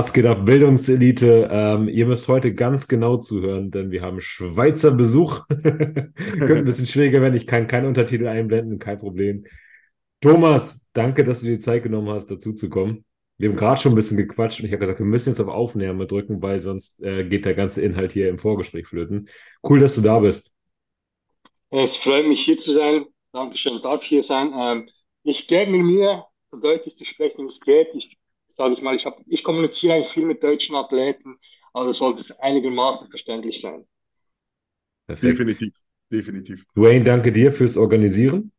Was geht ab, Bildungselite? Ähm, ihr müsst heute ganz genau zuhören, denn wir haben Schweizer Besuch. Könnte ein bisschen schwieriger werden. Ich kann keine Untertitel einblenden, kein Problem. Thomas, danke, dass du dir die Zeit genommen hast, dazu zu kommen. Wir haben gerade schon ein bisschen gequatscht und ich habe gesagt, wir müssen jetzt auf Aufnahme drücken, weil sonst äh, geht der ganze Inhalt hier im Vorgespräch flöten. Cool, dass du da bist. Es freut mich, hier zu sein. Dankeschön, darf hier sein. Ähm, ich gebe mir Mühe, so deutlich zu sprechen, wie es geht. Ich sage ich mal, ich, hab, ich kommuniziere eigentlich viel mit deutschen Athleten, also sollte es einigermaßen verständlich sein. Perfekt. Definitiv, definitiv. Dwayne, danke dir fürs Organisieren.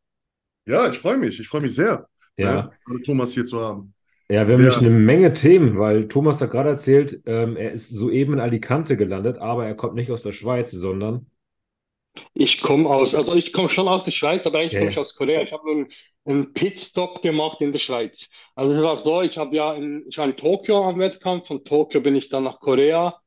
Ja, ich freue mich, ich freue mich sehr, ja. Ne, Thomas hier zu haben. Ja, wir haben nämlich eine Menge Themen, weil Thomas hat gerade erzählt, ähm, er ist soeben in Alicante gelandet, aber er kommt nicht aus der Schweiz, sondern ich komme aus, also ich komme schon aus der Schweiz, aber eigentlich komme ich aus Korea. Ich habe einen, einen Pitstop gemacht in der Schweiz. Also es war so, ich habe ja in, ich war in Tokio am Wettkampf, von Tokio bin ich dann nach Korea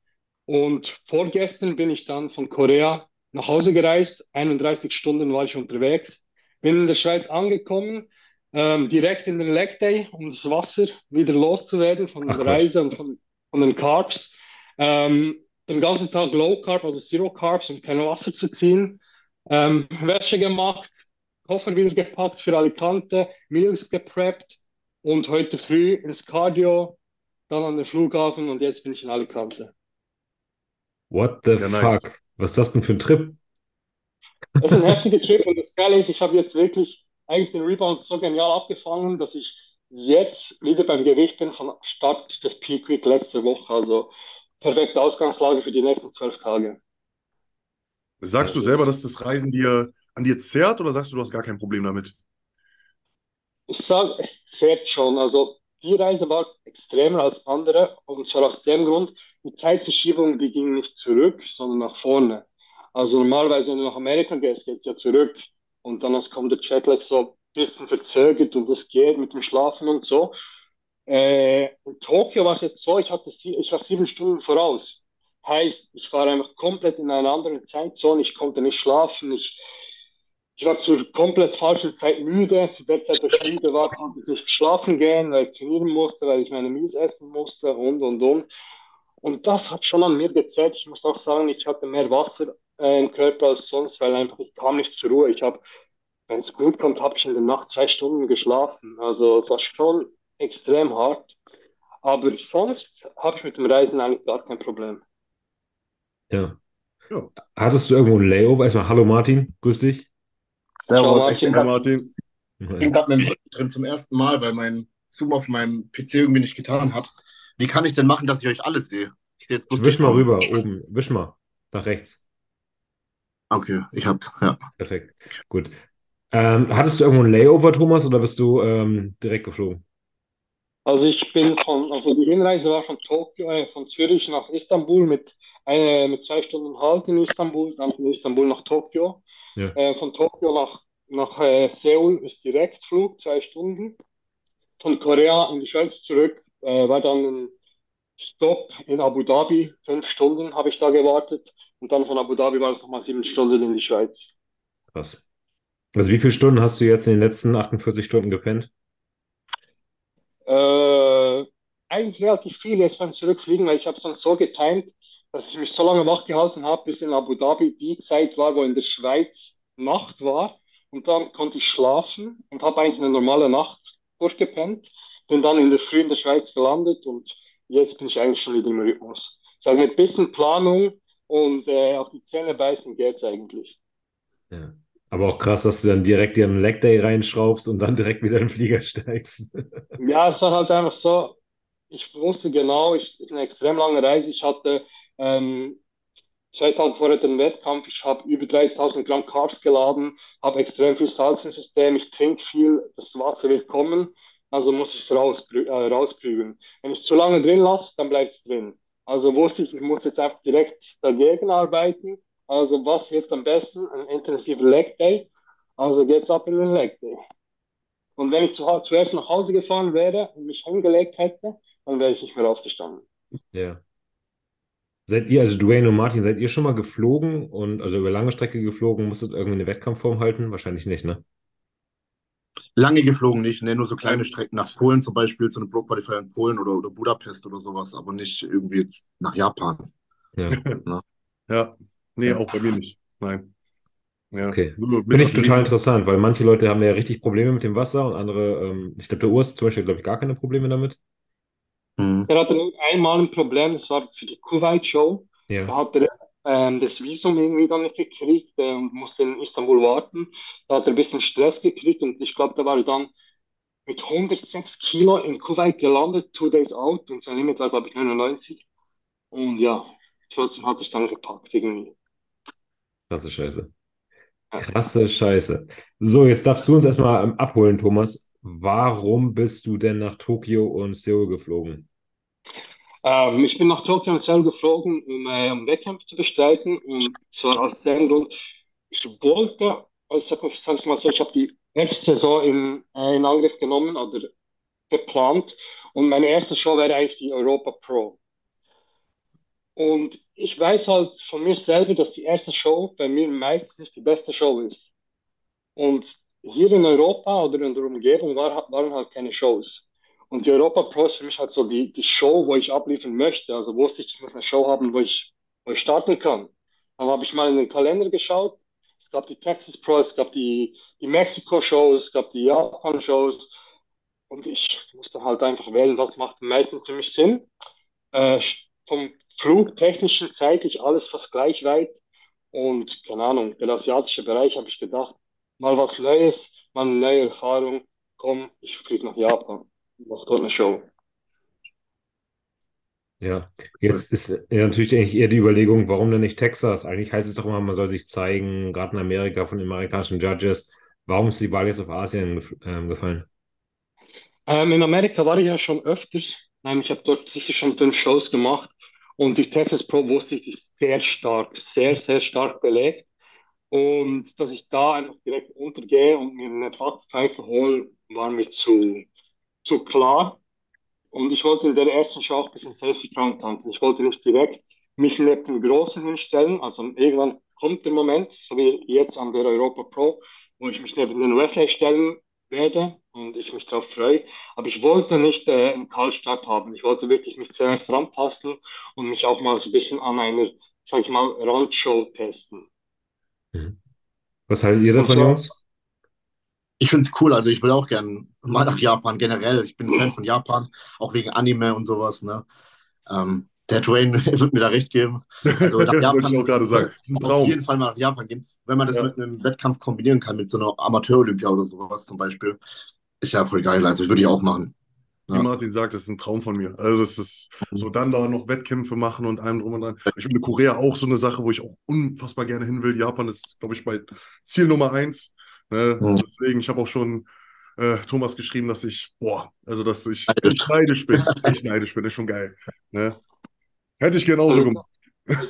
und vorgestern bin ich dann von Korea nach Hause gereist. 31 Stunden war ich unterwegs, bin in der Schweiz angekommen, ähm, direkt in den Leg Day, um das Wasser wieder loszuwerden von der Reise und von, von den Carbs. Ähm, den ganzen Tag Low Carb, also Zero Carbs und kein Wasser zu ziehen. Ähm, Wäsche gemacht, Koffer wieder gepackt für Alicante, Meals gepreppt und heute früh ins Cardio, dann an den Flughafen und jetzt bin ich in Alicante. What the ja, fuck? Nice. Was ist das denn für ein Trip? Das ist ein heftiger Trip und das Geile ist, ich habe jetzt wirklich eigentlich den Rebound so genial abgefangen, dass ich jetzt wieder beim Gewicht bin von Start des Peak Week letzte Woche. Also perfekte Ausgangslage für die nächsten zwölf Tage. Sagst du selber, dass das Reisen dir an dir zehrt oder sagst du, du hast gar kein Problem damit? Ich sage, es zehrt schon. Also die Reise war extremer als andere und zwar aus dem Grund, die Zeitverschiebung, die ging nicht zurück, sondern nach vorne. Also normalerweise, wenn du nach Amerika gehst, geht es ja zurück und dann kommt der Jetlag so ein bisschen verzögert und das geht mit dem Schlafen und so. Äh, in Tokio war es jetzt so, ich, hatte sie, ich war sieben Stunden voraus. Heißt, ich war einfach komplett in einer anderen Zeitzone, ich konnte nicht schlafen, ich, ich war zur komplett falschen Zeit müde. Zu der Zeit, wo ich müde war, konnte ich nicht schlafen gehen, weil ich trainieren musste, weil ich meine Mies essen musste und und und. Und das hat schon an mir gezählt. Ich muss auch sagen, ich hatte mehr Wasser äh, im Körper als sonst, weil einfach ich kam nicht zur Ruhe. Ich habe, wenn es gut kommt, habe ich in der Nacht zwei Stunden geschlafen. Also es war schon extrem hart. Aber sonst habe ich mit dem Reisen eigentlich gar kein Problem. Ja. ja. Hattest du irgendwo ein Layover? Erstmal, hallo Martin, grüß dich. Servus, ich bin grad, Martin. Ich bin gerade mit dem drin zum ersten Mal, weil mein Zoom auf meinem PC irgendwie nicht getan hat. Wie kann ich denn machen, dass ich euch alles sehe? Ich sehe jetzt Wisch mal rüber, oben. Wisch mal. Nach rechts. Okay, ich hab, ja. Perfekt. Gut. Ähm, hattest du irgendwo ein Layover, Thomas, oder bist du ähm, direkt geflogen? Also ich bin von, also die Hinreise war von Tokio, äh, von Zürich nach Istanbul mit, eine, mit zwei Stunden Halt in Istanbul, dann von Istanbul nach Tokio. Ja. Äh, von Tokio nach, nach äh, Seoul ist Direktflug, zwei Stunden. Von Korea in die Schweiz zurück äh, war dann ein Stopp in Abu Dhabi, fünf Stunden habe ich da gewartet. Und dann von Abu Dhabi war es nochmal sieben Stunden in die Schweiz. Krass. Also wie viele Stunden hast du jetzt in den letzten 48 Stunden gepennt? Äh, eigentlich relativ viel jetzt beim Zurückfliegen, weil ich habe es dann so getimt, dass ich mich so lange wach gehalten habe, bis in Abu Dhabi die Zeit war, wo in der Schweiz Nacht war. Und dann konnte ich schlafen und habe eigentlich eine normale Nacht durchgepennt. Bin dann in der Früh in der Schweiz gelandet und jetzt bin ich eigentlich schon wieder im Rhythmus. Sag mit bisschen Planung und äh, auf die Zähne beißen geht es eigentlich. Ja. Aber auch krass, dass du dann direkt dir einen Leg reinschraubst und dann direkt wieder in den Flieger steigst. ja, es war halt einfach so, ich wusste genau, es ist eine extrem lange Reise. Ich hatte ähm, zwei Tage vorher den Wettkampf, ich habe über 3000 Gramm Carbs geladen, habe extrem viel Salz im System, ich trinke viel, das Wasser wird kommen, also muss ich es raus, äh, rausprügeln. Wenn ich es zu lange drin lasse, dann bleibt es drin. Also wusste ich, ich muss jetzt einfach direkt dagegen arbeiten also was hilft am besten? Ein intensiver Leg Day. Also geht's ab in den Leg Day. Und wenn ich zu, zuerst nach Hause gefahren wäre und mich hingelegt hätte, dann wäre ich nicht mehr aufgestanden. Ja. Seid ihr, also Dwayne und Martin, seid ihr schon mal geflogen und also über lange Strecke geflogen, musstet irgendwie eine Wettkampfform halten? Wahrscheinlich nicht, ne? Lange geflogen nicht, ne? nur so kleine Strecken nach Polen zum Beispiel, zu einem Pro Qualifier in Polen oder, oder Budapest oder sowas, aber nicht irgendwie jetzt nach Japan. Ja. ja. Nee, auch bei mir nicht. Nein. Ja. Okay. Finde ich total interessant, weil manche Leute haben ja richtig Probleme mit dem Wasser und andere, ähm, ich glaube, der Urs zum Beispiel, glaube ich, gar keine Probleme damit. Mhm. Er hatte nur einmal ein Problem, das war für die Kuwait-Show. Ja. Da hat er ähm, das Visum irgendwie dann nicht gekriegt äh, und musste in Istanbul warten. Da hat er ein bisschen Stress gekriegt und ich glaube, da war er dann mit 106 Kilo in Kuwait gelandet, two days out und sein Limit war, glaube ich, 99. Und ja, trotzdem hat es dann gepackt irgendwie. Krasse Scheiße. Krasse Scheiße. So, jetzt darfst du uns erstmal ähm, abholen, Thomas. Warum bist du denn nach Tokio und Seoul geflogen? Ähm, ich bin nach Tokio und Seoul geflogen, um, äh, um Wettkämpfe zu bestreiten. Und zwar aus dem Grund, ich wollte, also ich sage mal so, ich habe die erste Saison in, äh, in Angriff genommen oder geplant. Und meine erste Show wäre eigentlich die Europa Pro. Und ich weiß halt von mir selber, dass die erste Show bei mir meistens nicht die beste Show ist. Und hier in Europa oder in der Umgebung war, waren halt keine Shows. Und die Europa Pro ist für mich halt so die, die Show, wo ich abliefern möchte. Also wusste ich, ich muss eine Show haben, wo ich, wo ich starten kann. Dann habe ich mal in den Kalender geschaut. Es gab die Texas Pro, es gab die, die Mexiko-Shows, es gab die Japan-Shows. Und ich musste halt einfach wählen, was macht am meisten für mich Sinn. Äh, vom flugtechnischen zeitlich alles fast gleich weit. Und keine Ahnung, der asiatische Bereich habe ich gedacht, mal was Neues, mal eine neue Erfahrung. Komm, ich fliege nach Japan, mach dort eine Show. Ja, jetzt ist ja natürlich eigentlich eher die Überlegung, warum denn nicht Texas? Eigentlich heißt es doch immer, man soll sich zeigen, gerade in Amerika von den amerikanischen Judges. Warum ist die Wahl jetzt auf Asien ähm, gefallen? Ähm, in Amerika war ich ja schon öfters. Ähm, ich habe dort sicher schon fünf Shows gemacht. Und die Texas Pro wusste ich, ist sehr stark, sehr, sehr stark belegt. Und dass ich da einfach direkt untergehe und mir eine Backpfeife hole, war mir zu, zu klar. Und ich wollte in der ersten Show auch ein bisschen Selfie-Krank tanken. Ich wollte nicht direkt mich neben den Großen hinstellen. Also irgendwann kommt der Moment, so wie jetzt an der Europa Pro, wo ich mich neben den Wesley stellen werde und ich mich darauf freue. Aber ich wollte nicht äh, einen Kaltstart haben. Ich wollte wirklich mich zuerst rantasten und mich auch mal so ein bisschen an einer, sag ich mal, Randshow testen. Mhm. Was haltet ihr davon, Jungs? Ich finde es cool. Also ich will auch gerne mal nach Japan generell. Ich bin ein Fan von Japan, auch wegen Anime und sowas. Ne? Ähm, der Dwayne wird mir da recht geben. Also nach Japan, Wollte ich auch gerade sagen. Das ist ein Traum. Auf jeden Fall mal nach Japan gehen. Wenn man das ja. mit einem Wettkampf kombinieren kann, mit so einer Amateur-Olympia oder sowas zum Beispiel, ist ja voll geil. Also ich würde ich auch machen. Wie ja. Martin sagt, das ist ein Traum von mir. Also das ist so dann da noch Wettkämpfe machen und allem drum und dran. Ich finde Korea auch so eine Sache, wo ich auch unfassbar gerne hin will. Japan ist, glaube ich, bei Ziel Nummer eins. Ne? Mhm. Deswegen, ich habe auch schon äh, Thomas geschrieben, dass ich, boah, also dass ich echt neidisch bin. Echt neidisch bin, ist schon geil. Ne? Hätte ich genauso also, gemacht.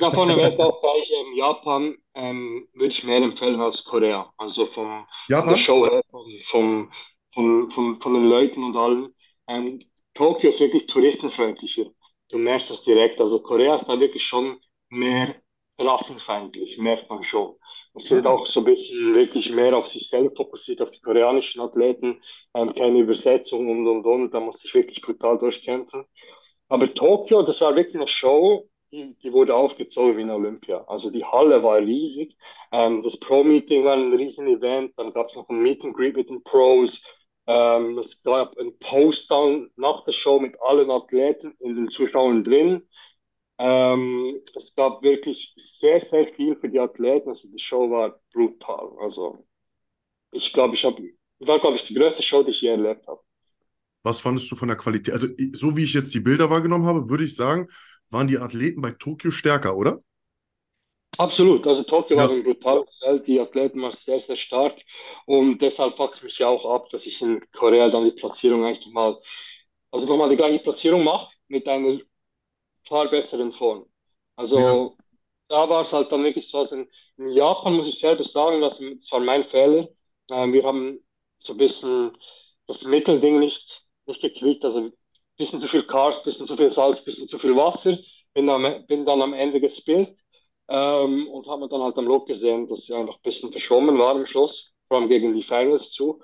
Davon erwähnt auch gleich ähm, Japan ähm, würde ich mehr empfehlen als Korea. Also vom, von der Show her, vom, vom, von, von, den Leuten und allem. Ähm, Tokio ist wirklich touristenfreundlicher. Du merkst das direkt. Also Korea ist da wirklich schon mehr rassenfeindlich, merkt man schon. Es sind auch so ein bisschen wirklich mehr auf sich selbst fokussiert, auf die koreanischen Athleten, ähm, keine Übersetzung und und und. Da musste ich wirklich brutal durchkämpfen. Aber Tokio, das war wirklich eine Show, die, die wurde aufgezogen wie eine Olympia. Also die Halle war riesig. Ähm, das Pro-Meeting war ein riesen Event. Dann gab es noch ein Meet and Greet mit den Pros. Ähm, es gab ein Post-Down nach der Show mit allen Athleten in den Zuschauern drin. Ähm, es gab wirklich sehr, sehr viel für die Athleten. Also die Show war brutal. Also ich glaube, ich habe, war, glaube ich, die größte Show, die ich je erlebt habe. Was fandest du von der Qualität? Also, so wie ich jetzt die Bilder wahrgenommen habe, würde ich sagen, waren die Athleten bei Tokio stärker, oder? Absolut. Also Tokio ja. war ein brutales Feld. Die Athleten waren sehr, sehr stark. Und deshalb fuckt es mich ja auch ab, dass ich in Korea dann die Platzierung eigentlich mal, also nochmal die gleiche Platzierung mache mit einer klar besseren Form. Also ja. da war es halt dann wirklich so, also in, in Japan muss ich selber sagen, das war mein Fehler. Äh, wir haben so ein bisschen das Mittelding nicht nicht gekriegt. Also ein bisschen zu viel ein bisschen zu viel Salz, ein bisschen zu viel Wasser. Bin, am, bin dann am Ende gespielt ähm, und habe dann halt am Log gesehen, dass sie einfach ein bisschen verschwommen war am Schluss, vor allem gegen die Finals zu.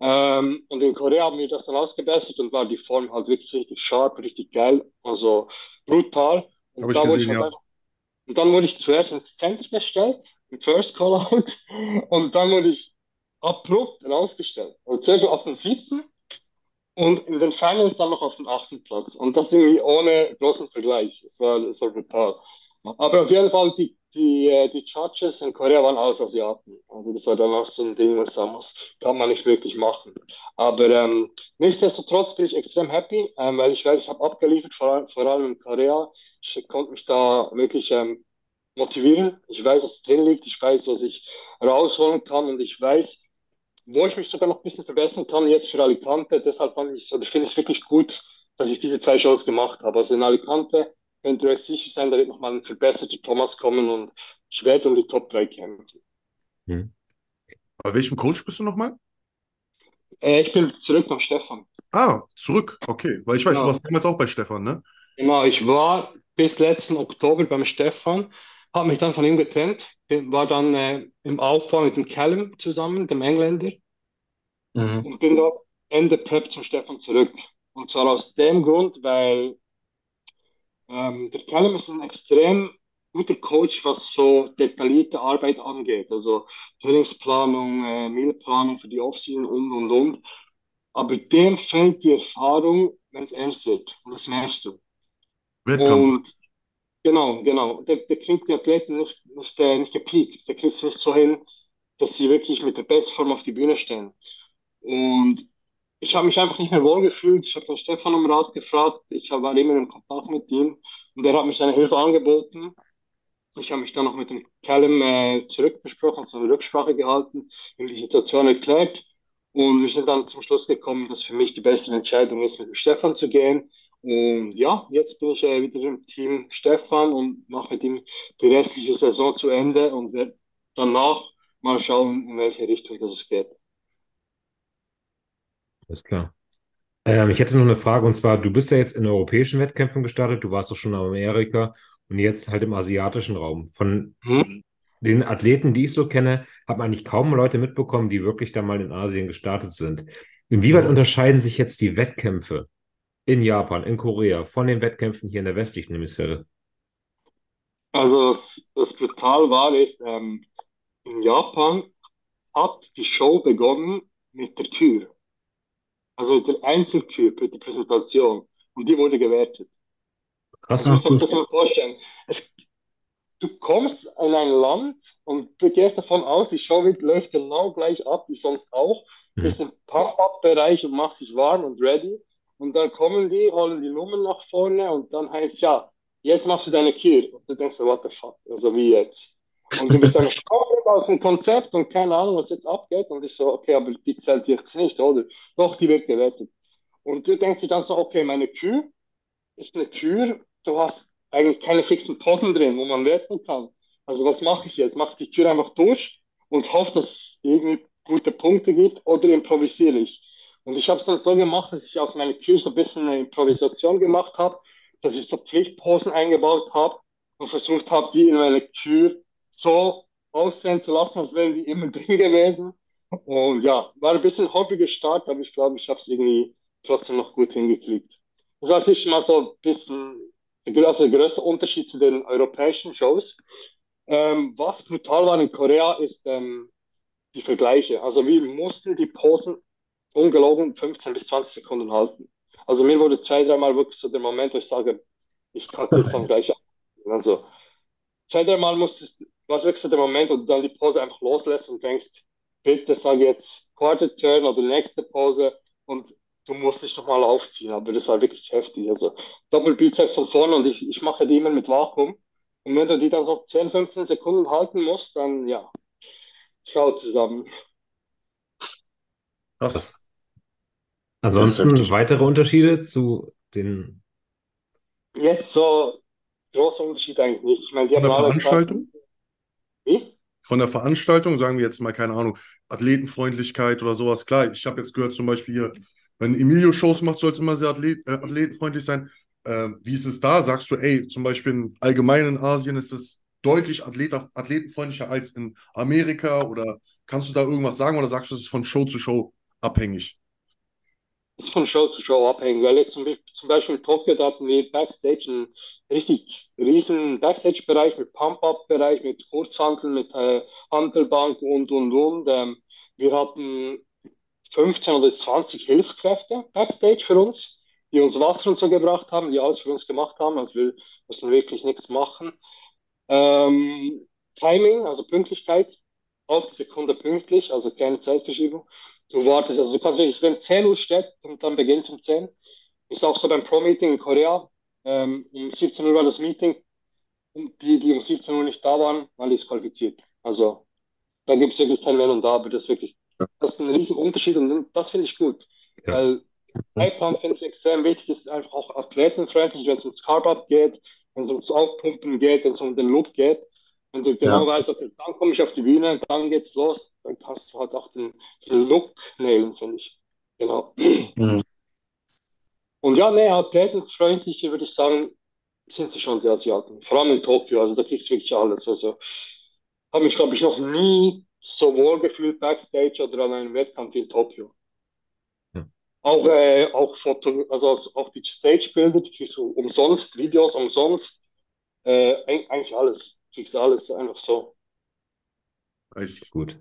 Ähm, und in Korea haben wir das dann ausgebessert und war die Form halt wirklich richtig sharp, richtig geil, also brutal. Und, ich da wurde gesehen, ich halt ja. einfach, und dann wurde ich zuerst ins Center gestellt, im First Call-Out, und dann wurde ich abrupt rausgestellt. Also zuerst auf den siebten und in den Finals dann noch auf den achten Platz. Und das irgendwie ohne großen Vergleich. Es war, es war brutal. Aber auf jeden Fall, die, die, äh, die Judges in Korea waren alles Asiaten. Also das war dann auch so ein Ding, was sagen muss, kann man nicht wirklich machen. Aber ähm, nichtsdestotrotz bin ich extrem happy, ähm, weil ich weiß, ich habe abgeliefert, vor, allem- vor allem in Korea. Ich konnte mich da wirklich ähm, motivieren. Ich weiß, was drin liegt. Ich weiß, was ich rausholen kann. Und ich weiß, wo ich mich sogar noch ein bisschen verbessern kann, jetzt für Alicante. Deshalb fand ich, oder finde ich es wirklich gut, dass ich diese zwei Shows gemacht habe. Also in Alicante könnt ihr euch sicher sein, da wird nochmal ein verbesserter Thomas kommen und ich werde um die Top 3 kämpfen. Hm. Bei welchem Coach bist du nochmal? Äh, ich bin zurück beim Stefan. Ah, zurück. Okay. Weil ich weiß, Ja. du warst damals auch bei Stefan, ne? Genau, ich war bis letzten Oktober beim Stefan, habe mich dann von ihm getrennt, war dann äh, im Aufbau mit dem Callum zusammen, dem Engländer, Mhm. und bin da Ende Prep zum Stefan zurück. Und zwar aus dem Grund, weil ähm, der Callum ist ein extrem guter Coach, was so detaillierte Arbeit angeht, also Trainingsplanung, äh, Mealplanung für die Offseason und und und. Aber dem fehlt die Erfahrung, wenn es ernst wird. Und das merkst du. Wettkampf. Und genau, genau. Der, der kriegt die Athleten nicht, nicht, äh, nicht gepiekt. Der kriegt es nicht so hin, dass sie wirklich mit der Bestform auf die Bühne stehen. Und ich habe mich einfach nicht mehr wohl gefühlt. Ich habe den Stefan um Rat gefragt. Ich war immer in Kontakt mit ihm und er hat mir seine Hilfe angeboten. Ich habe mich dann noch mit dem Callum äh, zurückbesprochen, so eine Rücksprache gehalten, ihm die Situation erklärt. Und wir sind dann zum Schluss gekommen, dass für mich die bessere Entscheidung ist, mit dem Stefan zu gehen. Und ja, jetzt bin ich äh, wieder im Team Stefan und mache mit ihm die restliche Saison zu Ende und werde danach mal schauen, in welche Richtung das es geht. Alles klar. Ähm, ich hätte noch eine Frage und zwar, du bist ja jetzt in europäischen Wettkämpfen gestartet, du warst doch schon in Amerika und jetzt halt im asiatischen Raum. Von Hm? den Athleten, die ich so kenne, haben eigentlich kaum Leute mitbekommen, die wirklich da mal in Asien gestartet sind. Inwieweit unterscheiden sich jetzt die Wettkämpfe in Japan, in Korea von den Wettkämpfen hier in der westlichen Hemisphäre? Also, was, was brutal war, ist, ähm, in Japan hat die Show begonnen mit der Kür. Also mit der Einzelkür für die Präsentation. Und die wurde gewertet. Krass. Also, euch das mal vorstellen. Es, du kommst in ein Land und du gehst davon aus, die Show läuft genau gleich ab wie sonst auch. Du Mhm. bist im Pump-Up-Bereich und machst dich warm und ready. Und dann kommen die, holen die Nummern nach vorne und dann heißt ja, jetzt machst du deine Kür. Und du denkst so, what the fuck? Also wie jetzt? Und du bist dann komplett aus dem Konzept und keine Ahnung, was jetzt abgeht. Und ich so, okay, aber die zählt jetzt nicht, oder? Doch, die wird gewertet. Und du denkst dir dann so, okay, meine Kür ist eine Kür, du hast eigentlich keine fixen Posen drin, wo man werten kann. Also was mache ich jetzt? Mache ich die Kür einfach durch und hoffe, dass es irgendwie gute Punkte gibt oder improvisiere ich? Und ich habe es dann so gemacht, dass ich aus meiner Kür so ein bisschen eine Improvisation gemacht habe, dass ich so Pflichtposen eingebaut habe und versucht habe, die in meine Kür so aussehen zu lassen, als wären die immer drin gewesen. Und ja, war ein bisschen hobbiger Start, aber ich glaube, ich habe es irgendwie trotzdem noch gut hingekriegt. Das war sicher mal so ein bisschen also der größte Unterschied zu den europäischen Shows. Ähm, was brutal war in Korea ist ähm, die Vergleiche. Also wir mussten die Posen ungelogen 15 bis 20 Sekunden halten. Also mir wurde zwei, dreimal wirklich so der Moment, wo ich sage, ich kacke jetzt dann gleich ab. Also zwei, dreimal musstest, war wirklich so der Moment, wo du dann die Pose einfach loslässt und denkst, bitte sag jetzt Quarter Turn oder nächste Pose und du musst dich nochmal aufziehen. Aber das war wirklich heftig. Also Doppelbizeps von vorne und ich, ich mache die immer mit Vakuum. Und wenn du die dann so 10, 15 Sekunden halten musst, dann ja, ciao zusammen. Krass. Ansonsten weitere Unterschiede zu den. Jetzt so großer Unterschied eigentlich nicht. Ich meine, die Von der Veranstaltung? Wie? Von der Veranstaltung, sagen wir jetzt mal, keine Ahnung, Athletenfreundlichkeit oder sowas. Klar, ich habe jetzt gehört, zum Beispiel hier, wenn Emilio Shows macht, soll es immer sehr athlet, äh, athletenfreundlich sein. Äh, wie ist es da? Sagst du, ey, zum Beispiel in allgemein in Asien ist es deutlich athlet, athletenfreundlicher als in Amerika? Oder kannst du da irgendwas sagen oder sagst du, es ist von Show zu Show abhängig? Von Show zu Show abhängig, weil jetzt zum, zum Beispiel in Tokio, da hatten wir Backstage einen richtig riesen Backstage-Bereich mit Pump-Up-Bereich, mit Kurzhanteln, mit äh, Handelbank und, und, und. Ähm, wir hatten 15 oder 20 Hilfskräfte Backstage für uns, die uns Wasser und so gebracht haben, die alles für uns gemacht haben, also wir mussten wirklich nichts machen. Ähm, Timing, also Pünktlichkeit, auf die Sekunde pünktlich, also keine Zeitverschiebung. Du wartest, also du kannst wirklich, wenn 10 Uhr steht und dann beginnt es um 10. Ist auch so beim Pro-Meeting in Korea. Ähm, um 17 Uhr war das Meeting. Und die, die um 17 Uhr nicht da waren, waren disqualifiziert. Also da gibt es wirklich kein Wenn und Da, aber das ist wirklich, das ist ein riesen Unterschied und das finde ich gut. Ja. Weil Zeitplan finde ich extrem wichtig, ist einfach auch athletenfreundlich, wenn es ums Carb-Up geht, wenn es ums Aufpumpen geht, wenn es um den Look geht. Wenn du genau ja. weißt, okay, dann komme ich auf die Bühne, dann geht's los, dann kannst du halt auch den, den Look nailen, finde ich. Genau. Mhm. Und ja, nee, athletenfreundliche würde ich sagen, sind sie schon die Asiaten. Vor allem in Tokio, also da kriegst du wirklich alles. Also habe mich, glaube ich, noch nie so wohl gefühlt backstage oder an einem Wettkampf in Tokio. Auch, äh, auch Foto, also auch die Stage-Bilder, die kriegst du umsonst, Videos umsonst, äh, eigentlich alles kriegst alles einfach so. Ist gut.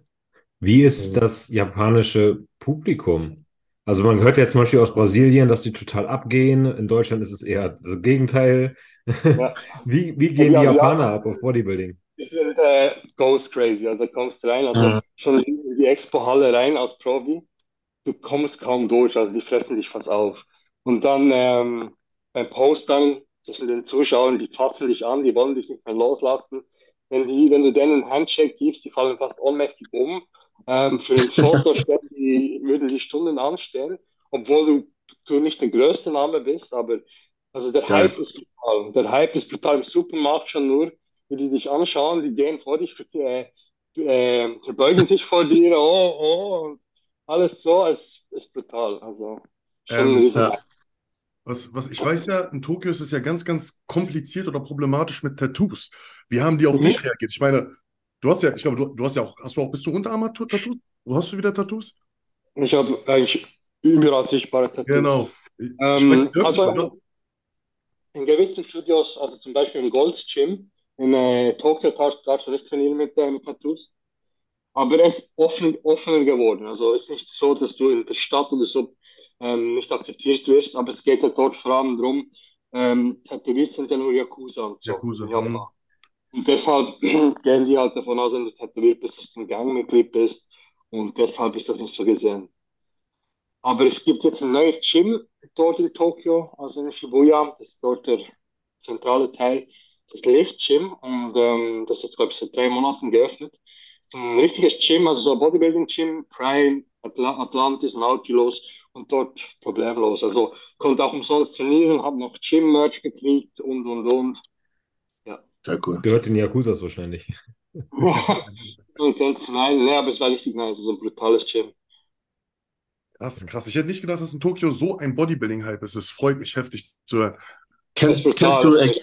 Wie ist das japanische Publikum? Also man hört ja zum Beispiel aus Brasilien, dass die total abgehen. In Deutschland ist es eher das Gegenteil. Ja. wie, wie gehen ja, die Japaner ja. ab auf Bodybuilding? Die sind äh, ghost crazy. Also kommst rein, also ja. schon in die Expo-Halle rein als Profi. Du kommst kaum durch, also die fressen dich fast auf. Und dann ähm, beim Post dann zwischen den Zuschauern, die fassen dich an, die wollen dich nicht mehr loslassen. Wenn, die, wenn du denen einen Handshake gibst, die fallen fast ohnmächtig um. Ähm, für ein Foto die, würden die Stunden anstellen, obwohl du, du nicht der größte Name bist, aber also der Geil. Hype ist brutal. Der Hype ist brutal im Supermarkt schon nur, wie die dich anschauen, die gehen vor dich, äh, äh, verbeugen sich vor dir, oh, oh, und alles so, es ist brutal. Also schon ähm, ja. Was, was ich weiß ja, in Tokio ist es ja ganz, ganz kompliziert oder problematisch mit Tattoos. Wie haben die auf mhm. dich reagiert? Ich meine, du hast ja, ich glaube, du, du hast ja auch, hast du auch bis zu Unterarm Tattoos? Wo hast du wieder Tattoos? Ich habe eigentlich überall sichtbare Tattoos. Genau. Ähm, also in gewissen Studios, also zum Beispiel im Gold's Gym in äh, Tokio, darfst du nicht trainieren mit, äh, mit Tattoos. Aber es ist offen, offener geworden. Also es ist nicht so, dass du in der Stadt oder so ähm, nicht akzeptiert wirst, aber es geht ja dort vor allem darum, ähm, Tätowiert sind ja nur Yakuza und so. Yakuza, ja. Mhm. Und deshalb gehen die halt davon aus, wenn du tätowiert bist, dass du ein Gangmitglied bist und deshalb ist das nicht so gesehen. Aber es gibt jetzt ein neues Gym dort in Tokio, also in Shibuya, das ist dort der zentrale Teil, das Lift Gym und ähm, das ist jetzt, glaube ich, seit drei Monaten geöffnet. Das ist ein richtiges Gym, also so ein Bodybuilding Gym, Prime, Atlantis, Nautilus und dort problemlos. Also konnte auch umsonst trainieren, habe noch Gym-Merch gekriegt und und und. Ja. Sehr cool. Das gehört den Yakuzas wahrscheinlich. und ganz nein, ne, aber es war richtig nice, so ein brutales Gym. Krass, krass. Ich hätte nicht gedacht, dass in Tokio so ein Bodybuilding-Hype ist. Es freut mich heftig zu hören. Kennst, kennst du äh,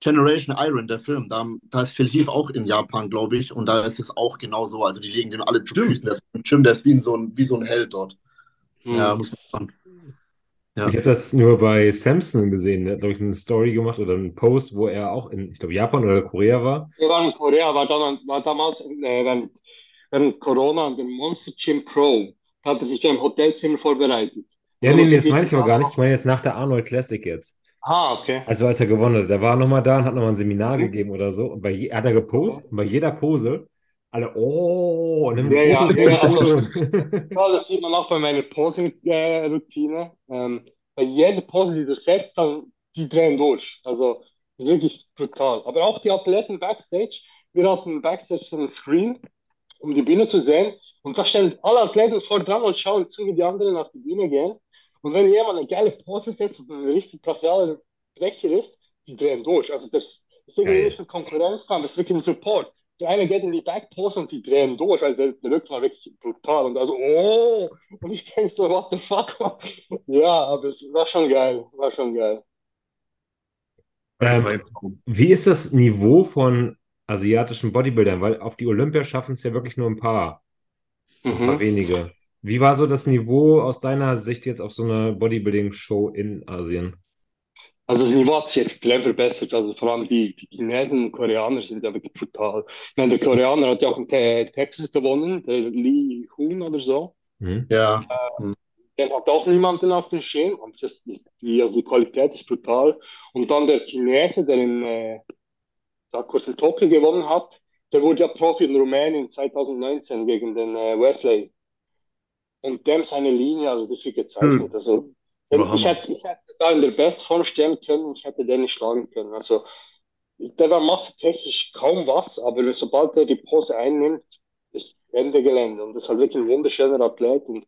Generation Iron, der Film? Da, da ist Phil Heath auch in Japan, glaube ich. Und da ist es auch genau so. Also die legen dem alle zu Stimmt. Füßen. Der ist im Gym, der ist wie so ein, wie so ein Held dort. Ja, hm. muss man Ja. Ich habe das nur bei Samson gesehen. Der hat, glaube ich, eine Story gemacht oder einen Post, wo er auch in, ich glaube, Japan oder Korea war. Er war in Korea, war, dann, war damals äh, während, während Corona an dem Monster Gym Pro. Da hat er sich im Hotelzimmer vorbereitet. Ja, nee, nee, das meine ich aber gar nicht. Ich meine jetzt nach der Arnold Classic jetzt. Ah, okay. Also als er gewonnen hat. Der war nochmal da und hat nochmal ein Seminar mhm. gegeben oder so. Und bei je, er hat er gepostet und bei jeder Pose alle, oh, und ja, ja, ja, ja, das sieht man auch bei meiner Posing-Routine. Ähm, bei jeder Pose, die du setzt, dann, die drehen durch. Also, das ist wirklich brutal. Aber auch die Athleten Backstage, wir hatten Backstage einen Screen, um die Bühne zu sehen. Und da stehen alle Athleten vor dran und schauen zu, wie die anderen auf die Bühne gehen. Und wenn jemand eine geile Pose setzt und ein richtig brachialer Brecher ist, die drehen durch. Also das ist irgendwie nicht ein Konkurrenzkampf, das ist wirklich ein Support der eine geht in die Backpose und die drehen durch, weil der, der Rücken war wirklich brutal. Und also, oh, und ich denke so, what the fuck? ja, aber es war schon geil, war schon geil. Ähm, wie ist das Niveau von asiatischen Bodybuildern? Weil auf die Olympia schaffen es ja wirklich nur ein paar. Mhm. Ein paar wenige. Wie war so das Niveau aus deiner Sicht jetzt auf so einer Bodybuilding-Show in Asien? Also das Niveau hat sich extrem verbessert. Also vor allem die, die Chinesen und Koreaner sind ja wirklich brutal. Ich meine, der Koreaner hat ja auch in Te Texas gewonnen, der Lee Hoon oder so. Mhm. Ja. Der hat auch niemanden auf den Schirm. Und das ist die, also die Qualität ist brutal. Und dann der Chinese, der in, äh, sag kurz in Tokio gewonnen hat, der wurde ja Profi in Rumänien 2019 gegen den äh, Wesley. Und dem seine Linie, also das wird gezeichnet. Hm. Also Aber ich Hammer. hätte, ich hätte da in der Bestform stehen können, ich hätte den nicht schlagen können. Also der war massetechnisch kaum was, aber sobald er die Pose einnimmt, ist Ende Gelände. Und das ist halt wirklich ein wunderschöner Athlet. Und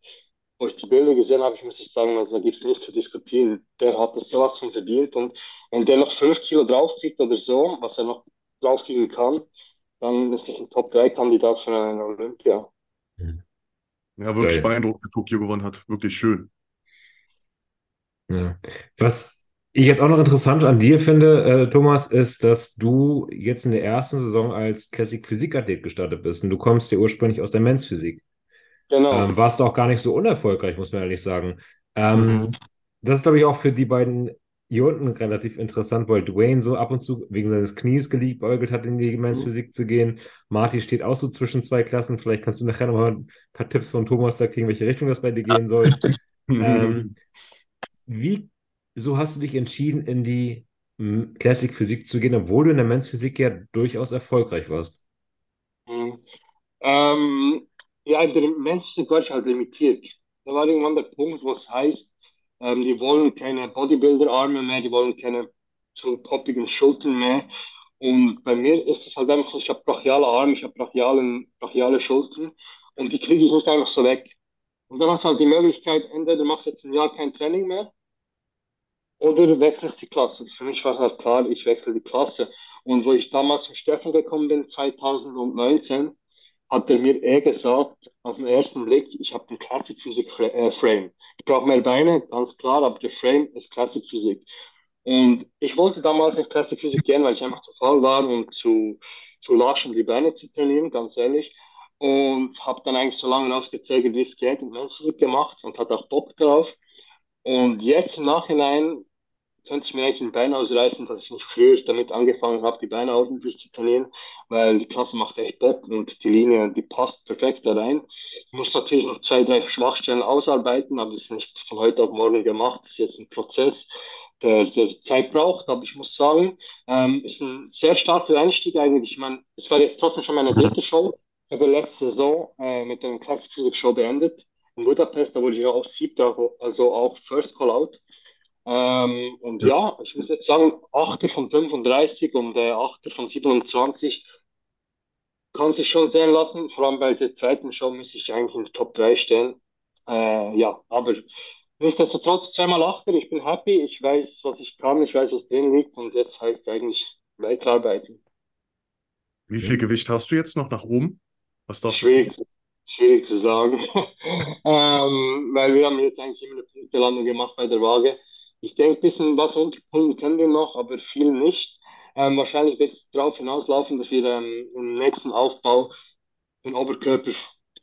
wo ich die Bilder gesehen habe, ich muss ich sagen, also da gibt es nichts zu diskutieren. Der hat das sowas von verdient. Und wenn der noch 5 Kilo draufkriegt oder so, was er noch draufkriegen kann, dann ist das ein Top-3-Kandidat für eine Olympia. Ja, wirklich Geil. beeindruckend, wer Tokio gewonnen hat. Wirklich schön. Ja. Was ich jetzt auch noch interessant an dir finde, äh, Thomas, ist, dass du jetzt in der ersten Saison als Classic Physikathlet gestartet bist und du kommst ja ursprünglich aus der Men's Physik. Genau. Ähm, warst auch gar nicht so unerfolgreich, muss man ehrlich sagen. Ähm, Mhm. Das ist, glaube ich, auch für die beiden hier unten relativ interessant, weil Dwayne so ab und zu wegen seines Knies geliebäugelt hat, in die Men's Mhm. Physik zu gehen. Marty steht auch so zwischen zwei Klassen. Vielleicht kannst du nachher noch mal ein paar Tipps von Thomas da kriegen, welche Richtung das bei dir gehen soll. Ähm, wie, so hast du dich entschieden, in die mm, Classic Physik zu gehen, obwohl du in der Men's ja durchaus erfolgreich warst? Mhm. Ähm, ja, in der Menschlichen war ich halt limitiert. Da war irgendwann der Punkt, wo es heißt, ähm, die wollen keine Bodybuilder-Arme mehr, die wollen keine zu poppigen Schultern mehr. Und bei mir ist es halt einfach so, ich habe brachiale Arme, ich habe brachiale Schultern und die kriege ich nicht einfach so weg. Und dann hast du halt die Möglichkeit, entweder du machst jetzt ein Jahr kein Training mehr oder du wechselst die Klasse. Für mich war es halt klar, ich wechsle die Klasse. Und wo ich damals zu Steffen gekommen bin, 2019, hat er mir eh gesagt, auf den ersten Blick, ich habe den Classic Physik äh, Frame. Ich brauche mehr Beine, ganz klar, aber der Frame ist Classic Physik. Und ich wollte damals in Classic Physik gehen, weil ich einfach zu faul war und zu, zu lasch, um die Beine zu trainieren, ganz ehrlich. Und habe dann eigentlich so lange rausgezögert, wie es geht, und Physik gemacht und hatte auch Bock drauf. Und jetzt im Nachhinein könnte ich mir eigentlich ein Bein ausreißen, dass ich nicht früher damit angefangen habe, die Beine ordentlich zu trainieren, weil die Klasse macht echt Bock und die Linie, die passt perfekt da rein. Ich muss natürlich noch zwei, drei Schwachstellen ausarbeiten, aber das ist nicht von heute auf morgen gemacht. Das ist jetzt ein Prozess, der, der Zeit braucht, aber ich muss sagen, ähm, ist ein sehr starker Einstieg eigentlich. Ich meine, es war jetzt trotzdem schon meine dritte Show. Ich habe letzte Saison äh, mit der Classic Physics Show beendet. In Budapest, da wurde ich ja auch siebter, also auch First Call Out. Ähm, und ja, ich muss jetzt sagen, Achter von 35 und äh, Achter von 27 kann sich schon sehen lassen. Vor allem bei der zweiten Show muss ich eigentlich in der Top 3 stehen. Äh, ja, aber nichtsdestotrotz zweimal Achter, ich bin happy, ich weiß, was ich kann, ich weiß, was drin liegt und jetzt heißt eigentlich weiterarbeiten. Wie viel Gewicht hast du jetzt noch nach oben? Was darfst du Schwierig, schwierig zu sagen, ähm, weil wir haben jetzt eigentlich immer eine Punktelandung gemacht bei der Waage. Ich denke, ein bisschen was runterpumpen können wir noch, aber viel nicht. Ähm, wahrscheinlich wird es darauf hinauslaufen, dass wir ähm, im nächsten Aufbau den Oberkörper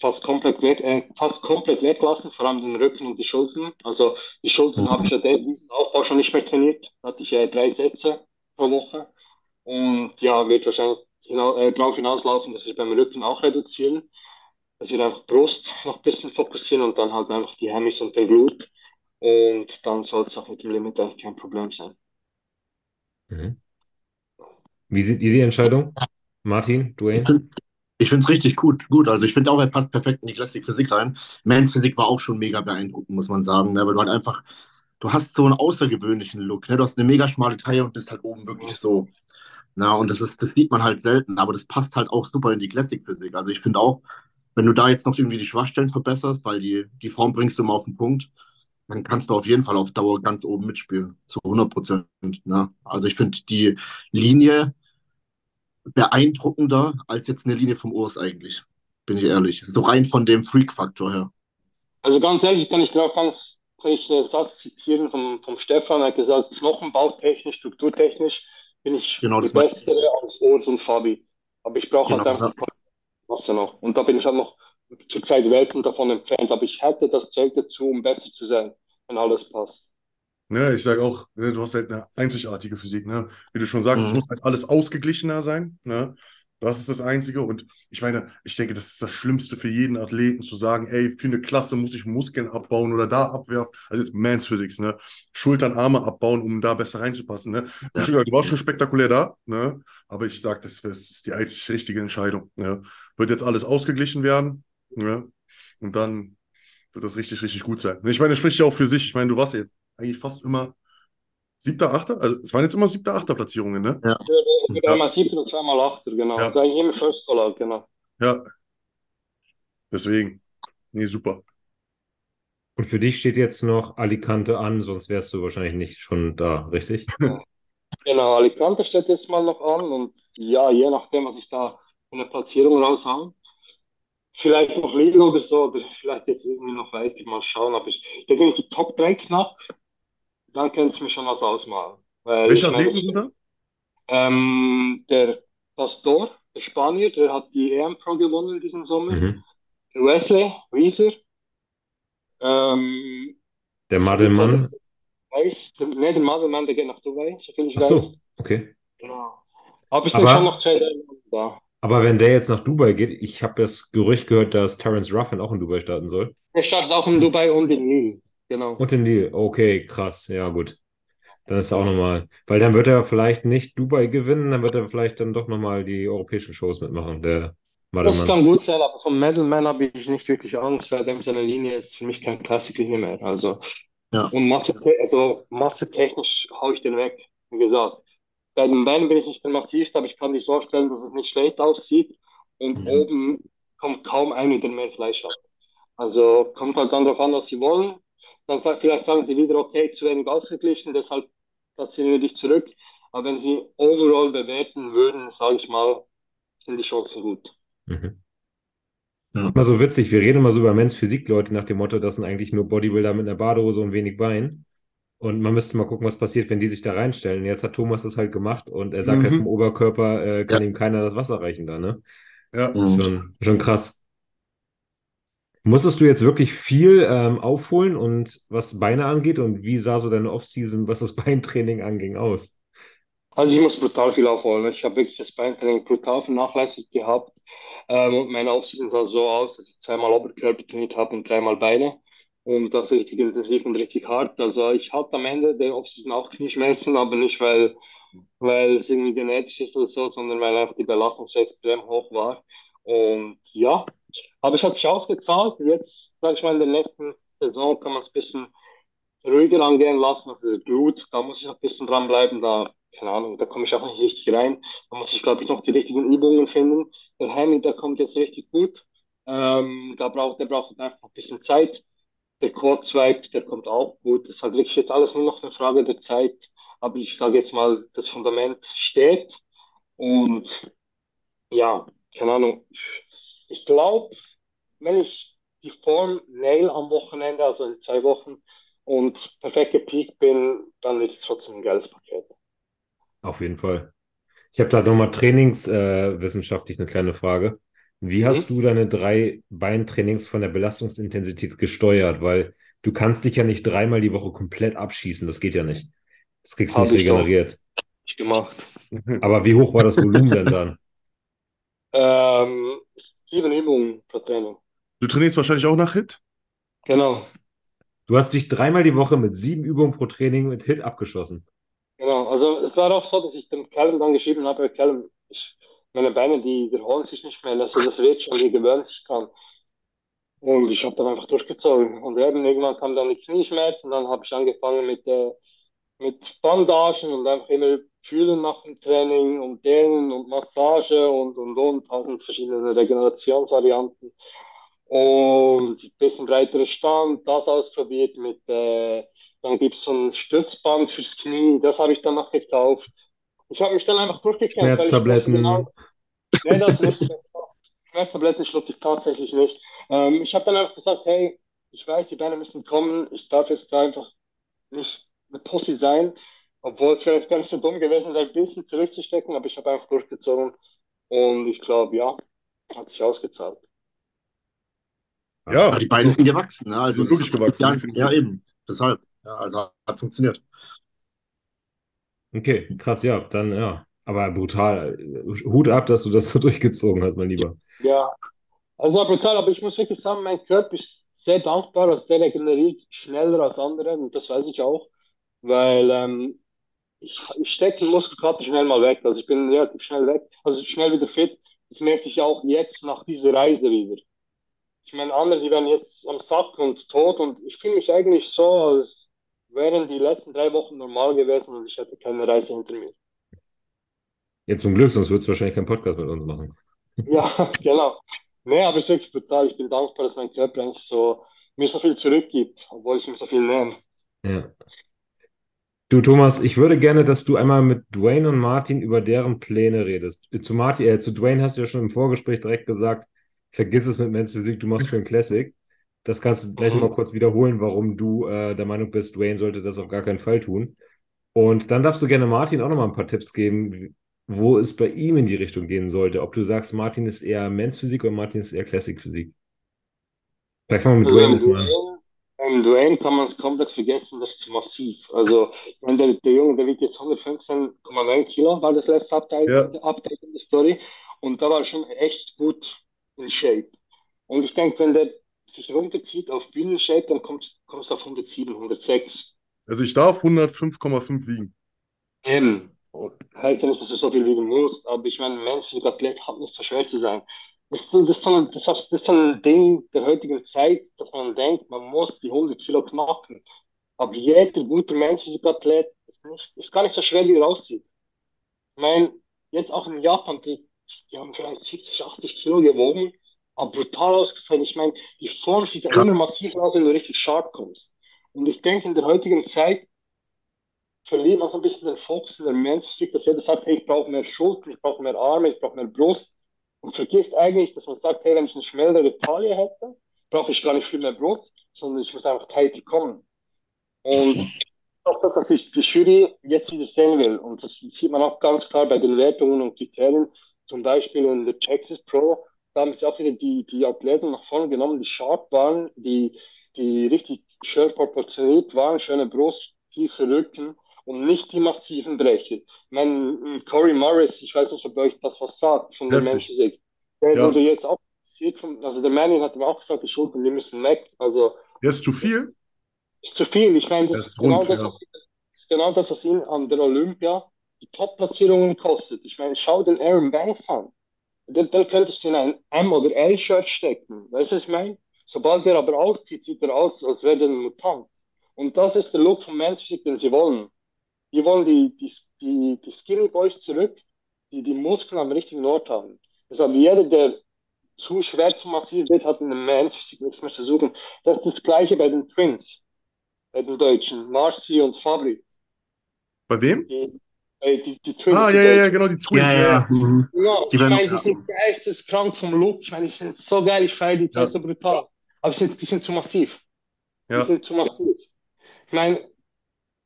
fast komplett weg, äh, fast komplett weglassen, vor allem den Rücken und die Schultern. Also die Schultern habe ich ja diesen Aufbau schon nicht mehr trainiert. Da hatte ich äh, drei Sätze pro Woche. Und ja, wird wahrscheinlich hinau äh, darauf hinauslaufen, dass wir beim Rücken auch reduzieren. Dass wir einfach Brust noch ein bisschen fokussieren und dann halt einfach die Hemis und den Glut. Und dann soll es auch mit dem Limit eigentlich kein Problem sein. Mhm. Wie seht ihr die Entscheidung? Martin, Dwayne? Ich finde es richtig gut, gut. Also ich finde auch, er passt perfekt in die Classic Physik rein. Men's Physik war auch schon mega beeindruckend, muss man sagen. Ne? Weil du halt einfach, du hast so einen außergewöhnlichen Look. Ne? Du hast eine mega schmale Taille und bist halt oben wirklich so. Na, und das ist, das sieht man halt selten, aber das passt halt auch super in die Classic Physik. Also ich finde auch, wenn du da jetzt noch irgendwie die Schwachstellen verbesserst, weil die, die Form bringst du immer auf den Punkt, dann kannst du auf jeden Fall auf Dauer ganz oben mitspielen. Zu 100 Prozent. Ne? Also ich finde die Linie beeindruckender als jetzt eine Linie vom Urs eigentlich. Bin ich ehrlich. So rein von dem Freak-Faktor her. Also ganz ehrlich, kann ich glaube ganz, kann ich den Satz zitieren vom, vom Stefan, er hat gesagt, knochenbautechnisch, strukturtechnisch bin ich Genau, die Bessere als Urs und Fabi. Aber ich brauche halt Genau, einfach Wasser noch. Und da bin ich halt noch zurzeit Welten davon entfernt, aber ich hätte das Zeug dazu, um besser zu sein, wenn alles passt. Ne, ich sage auch, ne, du hast halt eine einzigartige Physik, ne? Wie du schon sagst, es Mhm. muss halt alles ausgeglichener sein, ne? Das ist das Einzige. Und ich meine, ich denke, das ist das Schlimmste für jeden Athleten, zu sagen, ey, für eine Klasse muss ich Muskeln abbauen oder da abwerfen. Also jetzt Mans Physics, ne? Schultern, Arme abbauen, um da besser reinzupassen, ne? Ja. du warst schon spektakulär da, ne? Aber ich sage, das, das ist die einzig richtige Entscheidung, ne? Wird jetzt alles ausgeglichen werden, ne? Und dann wird das richtig, richtig gut sein. Ich meine, das spricht ja auch für sich. Ich meine, du warst ja jetzt eigentlich fast immer siebter, achter. Also es waren jetzt immer siebter, achter Platzierungen, ne? Ja. Ich Ja. einmal siebter und zweimal achter, genau. Ja. Also eigentlich immer First Call, genau. Ja. Deswegen. Nee, super. Und für dich steht jetzt noch Alicante an, sonst wärst du wahrscheinlich nicht schon da, richtig? Genau, Alicante steht jetzt mal noch an und ja, je nachdem, was ich da für eine Platzierung raushaue, vielleicht noch Lidl oder so, oder vielleicht jetzt irgendwie noch weiter, mal schauen, aber ich ich denke, wenn ich die Top 3 knack, dann könnte ich mir schon was ausmalen. Weil Welche ich meine, Athleten sind da? ähm, der Pastor, der Spanier, der hat die EM Pro gewonnen diesen Sommer. Mhm. Wesley, Wieser, ähm, Der Madelmann. weiß, der, nee, der Madelmann, der geht nach Dubai, soviel ich Ach weiß. so, okay. Genau. Aber es Aber- schon noch zwei da. Aber wenn der jetzt nach Dubai geht, ich habe das Gerücht gehört, dass Terence Ruffin auch in Dubai starten soll. Der startet auch in Dubai und in Nil. Genau. Und in die, okay, krass, ja gut. Dann ist er auch nochmal, weil dann wird er vielleicht nicht Dubai gewinnen, dann wird er vielleicht dann doch nochmal die europäischen Shows mitmachen, der Das kann gut sein, aber vom Metalman habe ich nicht wirklich Angst, weil dem seine Linie ist für mich kein Klassiklinie mehr. Also, Ja. und Masse, also massetechnisch haue ich den weg. Wie gesagt, bei den Beinen bin ich nicht der massivste, aber ich kann die so stellen, dass es nicht schlecht aussieht und Mhm. oben kommt kaum einer, der mehr Fleisch hat. Also kommt halt dann darauf an, was sie wollen. Dann sagt, vielleicht sagen sie wieder, okay, zu wenig ausgeglichen, deshalb platzieren wir dich zurück. Aber wenn sie overall bewerten würden, sage ich mal, sind die Chancen gut. Mhm. Das ist mal so witzig, wir reden immer so über Men's Physik, Leute, nach dem Motto, das sind eigentlich nur Bodybuilder mit einer Badehose und wenig Bein. Und man müsste mal gucken, was passiert, wenn die sich da reinstellen. Jetzt hat Thomas das halt gemacht und er sagt Mhm. halt vom Oberkörper äh, kann Ja. ihm keiner das Wasser reichen da, ne? Ja. Schon, schon krass. Musstest du jetzt wirklich viel ähm, aufholen und was Beine angeht und wie sah so deine Offseason, was das Beintraining anging, aus? Also ich muss brutal viel aufholen. Ich habe wirklich das Beintraining brutal vernachlässigt gehabt. Ähm, und meine Offseason sah so aus, dass ich zweimal Oberkörper trainiert habe und dreimal Beine. Und das richtig intensiv und richtig hart. Also ich hatte am Ende der Offseason auch Knieschmerzen, aber nicht, weil, weil es irgendwie genetisch ist oder so, sondern weil einfach die Belastung so extrem hoch war. Und ja, aber es hat sich ausgezahlt. Jetzt, sag ich mal, in der nächsten Saison kann man es ein bisschen ruhiger angehen lassen. Also Blut, da muss ich noch ein bisschen dranbleiben. Da, keine Ahnung, da komme ich auch nicht richtig rein. Da muss ich, glaube ich, noch die richtigen Übungen finden. Der Hemi, der kommt jetzt richtig gut. Ähm, da braucht, der braucht einfach ein bisschen Zeit. Der Swipe, der kommt auch gut. Das ist halt wirklich jetzt alles nur noch eine Frage der Zeit. Aber ich sage jetzt mal, das Fundament steht. Und ja, keine Ahnung. Ich glaube, wenn ich die Form nail am Wochenende, also in zwei Wochen, und perfekt gepiekt bin, dann wird es trotzdem ein geiles Paket. Auf jeden Fall. Ich habe da nochmal trainingswissenschaftlich eine kleine Frage. Wie hast du deine drei Beintrainings von der Belastungsintensität gesteuert? Weil du kannst dich ja nicht dreimal die Woche komplett abschießen. Das geht ja nicht. Das kriegst du nicht regeneriert. Ich gemacht. Aber wie hoch war das Volumen denn dann? Ähm, sieben Übungen pro Training. Du trainierst wahrscheinlich auch nach Hit? Genau, Du hast dich dreimal die Woche mit sieben Übungen pro Training mit Hit abgeschossen. genau. Also es war auch so, dass ich dem Callum dann geschrieben habe, Callum, ich, meine Beine, die wiederholen sich nicht mehr. Also das wird schon, die gewöhnen sich dran. Und ich habe dann einfach durchgezogen. Und eben irgendwann kam dann die Knieschmerzen und dann habe ich angefangen mit, äh, mit Bandagen und einfach immer fühlen nach dem Training und dehnen und Massage und und und tausend verschiedene Regenerationsvarianten. Und ein bisschen breiterer Stand, das ausprobiert mit, äh, dann gibt es so ein Stützband fürs Knie, das habe ich dann noch gekauft. Ich habe mich dann einfach durchgekämpft, Schmerztabletten. genau, nee, das nicht. Das, Schmerztabletten schluckte ich tatsächlich nicht. Ähm, ich habe dann einfach gesagt, hey, ich weiß, die Beine müssen kommen, ich darf jetzt da einfach nicht eine Pussy sein, obwohl es vielleicht gar nicht so dumm gewesen wäre, ein bisschen zurückzustecken, aber ich habe einfach durchgezogen und ich glaube, ja, hat sich ausgezahlt. Ja, Ja, die beiden sind gewachsen. Ne? Also sind wirklich gewachsen, Ja, definitiv. ja, eben. Deshalb. Ja, also hat funktioniert. Okay, krass, ja, dann ja. Aber brutal. Hut ab, dass du das so durchgezogen hast, mein Lieber. Ja, also brutal, aber ich muss wirklich sagen, mein Körper ist sehr dankbar, also der regeneriert schneller als andere und das weiß ich auch, weil ähm, ich, ich stecke den Muskelkater schnell mal weg, also ich bin relativ schnell weg, also schnell wieder fit, das merke ich auch jetzt nach dieser Reise wieder. Ich meine, andere, die werden jetzt am Sack und tot und ich fühle mich eigentlich so, als wären die letzten drei Wochen normal gewesen und ich hätte keine Reise hinter mir. Ja, zum Glück, sonst würdest du wahrscheinlich keinen Podcast mit uns machen. Ja, genau. Nee, aber es ist wirklich brutal. Ich bin dankbar, dass mein Körper eigentlich so, mir so viel zurückgibt, obwohl ich ihm so viel nehme. Ja. Du, Thomas, ich würde gerne, dass du einmal mit Dwayne und Martin über deren Pläne redest. Zu Martin, äh, zu Dwayne hast du ja schon im Vorgespräch direkt gesagt, vergiss es mit Men's Physik, du machst schön Classic. Das kannst du gleich Mhm. mal kurz wiederholen, warum du äh, der Meinung bist, Dwayne sollte das auf gar keinen Fall tun. Und dann darfst du gerne Martin auch noch mal ein paar Tipps geben, wo es bei ihm in die Richtung gehen sollte. Ob du sagst, Martin ist eher Men's Physik oder Martin ist eher Classic Physik. Vielleicht fangen wir mit Also Dwayne erstmal an. Beim Dwayne kann man es komplett vergessen, das ist massiv. Also, meine, der, der Junge, der wiegt jetzt 115,9 Kilo, war das letzte Update, Ja. Update in der Story. Und da war er schon echt gut in Shape. Und ich denke, wenn der sich runterzieht auf Bühnenshape, dann kommt es auf 107, 106. Also ich darf 105,5 wiegen. Eben. Heißt ja nicht, dass du so viel wiegen musst, aber ich meine, ein menschlicher Athlet hat nicht so schwer zu sein. Das, ist so- das, ist so ein, das, ist- so ein Ding der heutigen Zeit, dass man denkt, man muss die 100 Kilo knacken. Aber jeder gute menschliche Athlet ist, nicht, ist gar nicht so schwer, wie er aussieht. Ich meine, jetzt auch in Japan, die, die haben vielleicht 70, 80 Kilo gewogen, aber brutal ausgesehen. Ich meine, die Form sieht ja immer massiv aus, wenn du richtig sharp kommst. Und ich denke, in der heutigen Zeit verliert man so ein bisschen den Fokus in der Menschphysik, dass jeder sagt, hey, ich brauche mehr Schultern, ich brauche mehr Arme, ich brauche mehr Brust. Und vergisst eigentlich, dass man sagt, hey, wenn ich eine schnellere Taille hätte, brauche ich gar nicht viel mehr Brust, sondern ich muss einfach tighter kommen. Und auch das, was ich die Jury jetzt wieder sehen will. Und das sieht man auch ganz klar bei den Wertungen und Kriterien. Zum Beispiel in der Texas Pro, da haben sie auch wieder die, die Athleten nach vorne genommen, die sharp waren, die, die richtig schön proportioniert waren, schöne Brust, tiefe Rücken und nicht die massiven Brecher. Ich meine, Corey Morris, ich weiß nicht, ob euch das was sagt von der. Menschphysik. Der Ja. wurde jetzt auch von, also der Manning hat ihm auch gesagt, die Schultern, die müssen weg. Also Der ist zu viel? ist zu viel. Ich meine, das Das ist genau rund, das, ja. was, das ist genau das, was ihn an der Olympia die Top-Platzierungen kostet. Ich meine, schau den Aaron Banks an. Den, den könntest du in ein M- oder L-Shirt stecken. Weißt du, was ich meine? Sobald er aber auszieht, sieht er aus, als wäre er ein Mutant. Und das ist der Look von Menschlich, den sie wollen. Die wollen die, die, die, die Skinny Boys zurück, die die Muskeln am richtigen Ort haben. Deshalb jeder, der zu schwer zu massiv wird, hat in der Menschphysik nichts mehr zu suchen. Das ist das Gleiche bei den Twins, bei den Deutschen, Marci und Fabri. Bei wem? Die, äh, die, die Twins, Ah, die ja, ja, ja, genau, die Twins. Ja, ja. Mhm. Ja, Die ich meine, die ja. sind geisteskrank vom Look. Ich meine, die sind so geil, ich feiere die Zeit Ja. so brutal. Aber die sind, die sind zu massiv. Die Ja. sind zu massiv. Ich meine,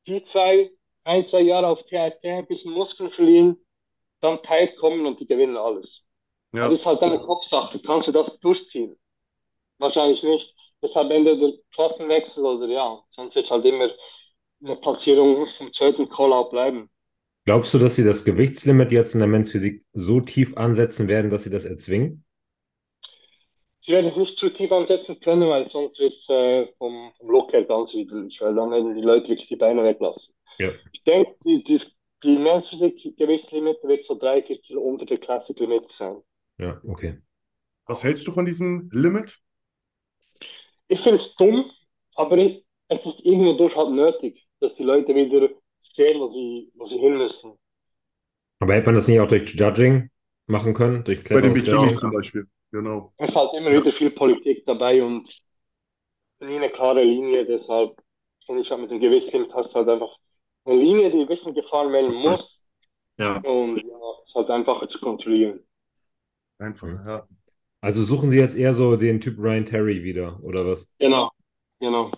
die zwei, ein, zwei Jahre auf TRT, ein bisschen Muskeln verlieren, dann tight kommen und die gewinnen alles. Ja. Das ist halt eine Kopfsache. Kannst du das durchziehen? Wahrscheinlich nicht. Deshalb entweder Klassenwechsel oder ja, sonst wird es halt immer eine Platzierung vom zweiten Call-out bleiben. Glaubst du, dass sie das Gewichtslimit jetzt in der Men's Physik so tief ansetzen werden, dass sie das erzwingen? Sie werden es nicht zu tief ansetzen können, weil sonst wird es äh, vom, vom Look her ganz widerlich, weil dann werden die Leute wirklich die Beine weglassen. Ja. Ich denke, die, die, die Men's Physik Gewichtslimit wird so drei, vier Kilo unter der Classic Limit sein. Ja, okay. Was hältst du von diesem Limit? Ich finde es dumm, aber ich, es ist irgendwo durch halt nötig, dass die Leute wieder sehen, wo sie, wo sie hin müssen. Aber hätte man das nicht auch durch Judging machen können? Durch Bei den? Bikinis zum Beispiel. Genau. Es ist halt immer wieder viel Politik dabei und nie eine klare Linie, deshalb finde ich halt mit dem Gewichtslimit hast du halt einfach eine Linie, die ein bisschen gefahren werden muss Ja. und ja, ist halt einfacher zu kontrollieren. Einfach, ja. Also suchen sie jetzt eher so den Typ Ryan Terry wieder, oder was? Genau, genau.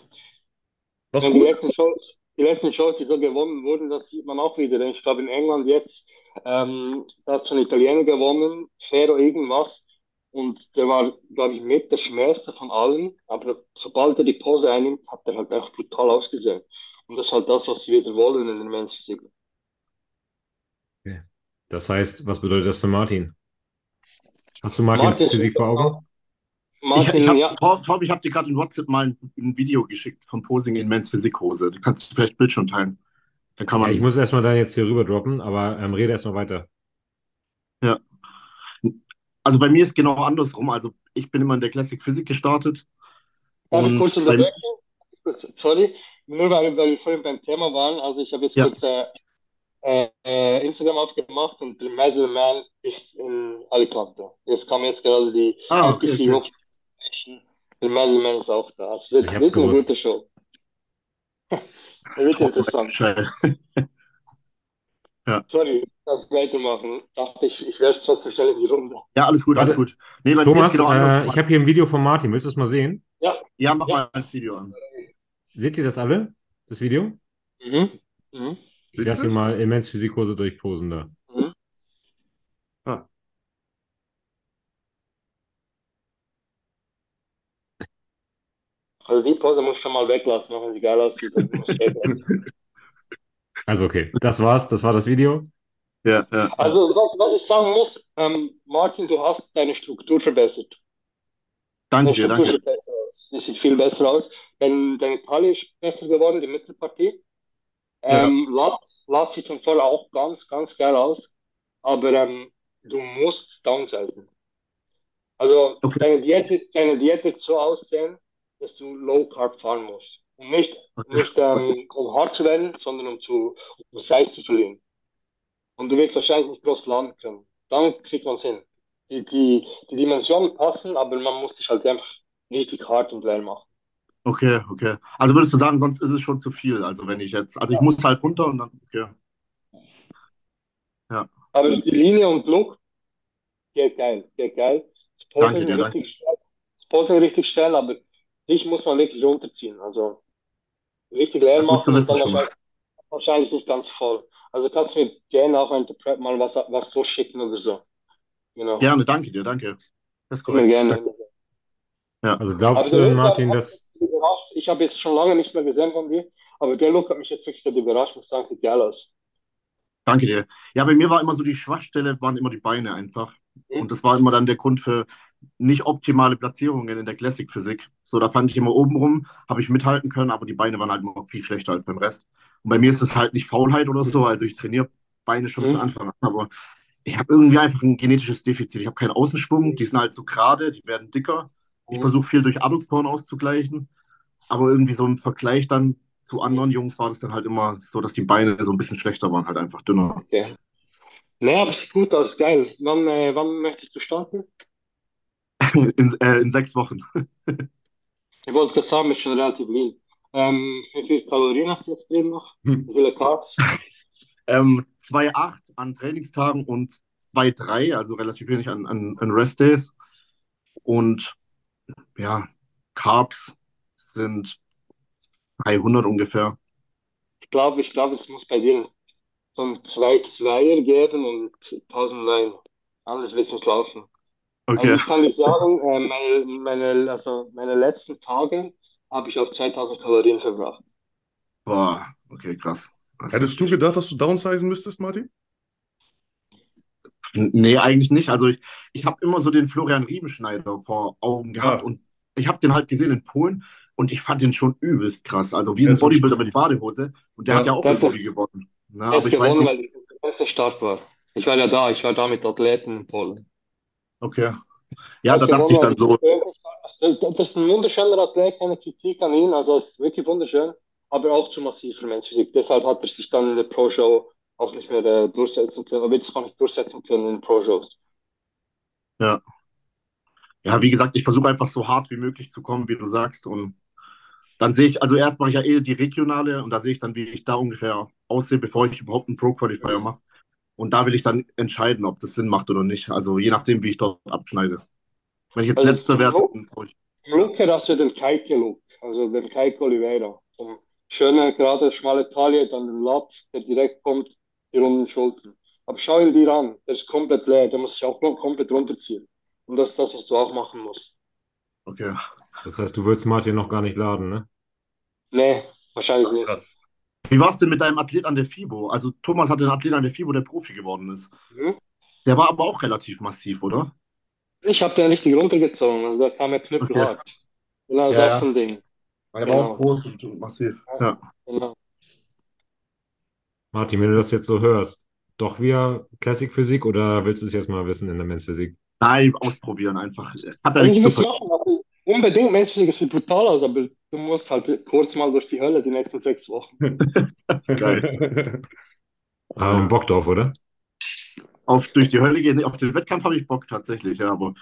Was Und die gut letzten Shows, die letzten Shows, die so gewonnen wurden, das sieht man auch wieder. Ich glaube, in England jetzt, ähm, da hat so ein Italiener gewonnen, Ferro irgendwas. Und der war, glaube ich, mit der schwerste von allen. Aber sobald er die Pose einnimmt, hat er halt echt brutal ausgesehen. Und das ist halt das, was sie wieder wollen in den Men's Physik. Okay. Das heißt, was bedeutet das für Martin? Hast du Martins Martin Physik vor Augen? Martin, ich, ich habe ja. Torb, ich hab dir gerade in WhatsApp mal ein, ein, Video geschickt vom Posing in Men's Physikhose. Du kannst vielleicht Bildschirm teilen. Dann kann man. Ja, ich muss erstmal dann jetzt hier rüber droppen, aber ähm, rede erstmal weiter. Ja. Also bei mir ist genau andersrum. Also ich bin immer in der Classic Physik gestartet. Darf ich kurz unterbrechen? Sorry, nur weil, weil wir vorhin beim Thema waren. Also ich habe jetzt ja. kurz äh, äh, Instagram aufgemacht und der Medal Man ist in Alicante. Jetzt kam jetzt gerade die ah, okay, okay. Der Medal Man ist auch da. Es wird, wird eine gute Show. wird interessant. ja. Sorry, das weitermachen. Dachte ich, ich werde trotzdem schnell in die Runde. Ja, alles gut, alles gut. Nee, Thomas, genau äh, ich habe hier ein Video von Martin. Willst du das mal sehen? Ja. Ja, mach ja. mal das Video an. Seht ihr das alle? Das Video? Mhm. mhm. Ich lasse dir mal immens Physikkurse durchposen da. Mhm. Ah. Also die Pose muss ich schon mal weglassen, auch wenn sie geil aussieht. also okay, das war's, das war das Video. Ja, ja. Also was, was ich sagen muss, ähm, Martin, du hast deine Struktur verbessert. Danke dir, danke. Sieht besser aus. Die sieht viel besser aus. Dein, deine Taille ist besser geworden, die Mittelpartie. Ähm, ja. Lat, Lat sieht von vorne auch ganz, ganz geil aus. Aber ähm, du musst downsizen. Also okay. deine, Diät, deine Diät wird so aussehen, dass du Low Carb fahren musst. Und nicht, okay. nicht ähm, um hart zu werden, sondern um, zu, um Size zu verlieren. Und du wirst wahrscheinlich nicht groß landen können. Dann kriegt man es hin. Die, die, die Dimensionen passen, aber man muss sich halt einfach richtig hart und leer machen. Okay, okay. Also würdest du sagen, sonst ist es schon zu viel. Also wenn ich jetzt, also ich muss halt runter und dann, okay. Ja. Aber die Linie und Look geht geil, geht geil. Das Posing, dir, richtig, schnell, das Posing richtig schnell, aber dich muss man wirklich runterziehen. Also richtig leer machen und dann wahrscheinlich, wahrscheinlich, nicht ganz voll. Also kannst du mir gerne auch während der Prep mal was, was durchschicken oder so. Genau. Gerne, danke dir, danke. Das ist korrekt. Gerne. Ja. Also glaubst du, Martin, dass. Ich habe jetzt schon lange nichts mehr gesehen von dir, aber der Look hat mich jetzt wirklich überrascht. und sagen, sieht geil aus. Danke dir. Ja, bei mir war immer so die Schwachstelle, waren immer die Beine einfach. Mhm. Und das war immer dann der Grund für nicht optimale Platzierungen in der Classic Physik. So, da fand ich immer oben rum, habe ich mithalten können, aber die Beine waren halt immer viel schlechter als beim Rest. Und bei mir ist es halt nicht Faulheit oder so, also ich trainiere Beine schon mhm. von Anfang an, aber ich habe irgendwie einfach ein genetisches Defizit. Ich habe keinen Außenschwung, die sind halt so gerade, die werden dicker. Ich versuche viel durch Adduktoren auszugleichen, aber irgendwie so im Vergleich dann zu anderen Jungs war das dann halt immer so, dass die Beine so ein bisschen schlechter waren, halt einfach dünner. Okay. Naja, das sieht gut aus, geil. Wann, äh, wann möchtest du starten? in, äh, in sechs Wochen. ich wollte gerade sagen, ist schon relativ lean. Ähm, wie viele Kalorien hast du jetzt drin noch? Hm. Wie viele Carbs? Ähm, 2,8 an Trainingstagen und 2,3, also relativ wenig an, an, an Rest-Days. Und ja, Carbs sind 300 ungefähr. Ich glaube, ich glaube, es muss bei dir so ein 2-2er geben und 1000 Line. Anders wird es nicht laufen. Okay. Also ich kann nicht sagen, äh, meine, meine, also meine letzten Tage habe ich auf 2000 Kalorien verbracht. Boah, okay, krass. Hättest du gedacht, dass du downsizen müsstest, Martin? Nee, eigentlich nicht. Also ich, ich habe immer so den Florian Riemenschneider vor Augen gehabt ah. und ich habe den halt gesehen in Polen und ich fand den schon übelst krass. Also wie ein Bodybuilder mit Badehose und der ja. hat ja auch Body gewonnen. Ne? Aber ich gewonnen, weiß nicht. weil der beste Start war. Ich war ja da, ich war da mit Athleten in Polen. Okay. Ja, da dachte ich dann so. Das ist ein wunderschöner Athlet, keine Kritik an ihn, also ist wirklich wunderschön, aber auch zu massiv für Menschphysik. Deshalb hat er sich dann in der Pro-Show auch nicht mehr äh, durchsetzen können, aber jetzt kann ich durchsetzen können in Pro-Shows. Ja. Ja, wie gesagt, ich versuche einfach so hart wie möglich zu kommen, wie du sagst. Und dann sehe ich, also erst mache ich ja eh die regionale und da sehe ich dann, wie ich da ungefähr aussehe, bevor ich überhaupt einen Pro-Qualifier mache. Und da will ich dann entscheiden, ob das Sinn macht oder nicht. Also je nachdem, wie ich dort abschneide. Wenn ich jetzt also letzter werde, dann brauche ich. Look hast du den Kaike-Look, also den Kaike Oliveira. Schöne, gerade schmale Taille, dann den Lat, der direkt kommt die runden Schultern. Aber schau ihn dir an, der ist komplett leer, der muss sich auch komplett runterziehen. Und das ist das, was du auch machen musst. Okay. Das heißt, du würdest Martin noch gar nicht laden, ne? Nee, wahrscheinlich Ach, nicht. krass. Wie war es denn mit deinem Athlet an der FIBO? Also Thomas hatte einen Athlet an der FIBO, der Profi geworden ist. Mhm. Der war aber auch relativ massiv, oder? Ich habe den richtig runtergezogen, also da kam er knüppelhart. Genau, das ist Ja, auch ja. so ein Ding. Weil der war auch groß und, und massiv. Ja. Genau. Martin, wenn du das jetzt so hörst, doch wieder Classic Physik oder willst du es jetzt mal wissen in der Men's Physik? Nein, ausprobieren einfach. Hat ja Wenn nichts ich zu machen, also unbedingt menschlich, es sieht brutal aus, aber du musst halt kurz mal durch die Hölle die nächsten sechs Wochen. Geil. Aber Bock drauf, oder? Auf durch die Hölle gehen. Auf den Wettkampf habe ich Bock tatsächlich, ja, aber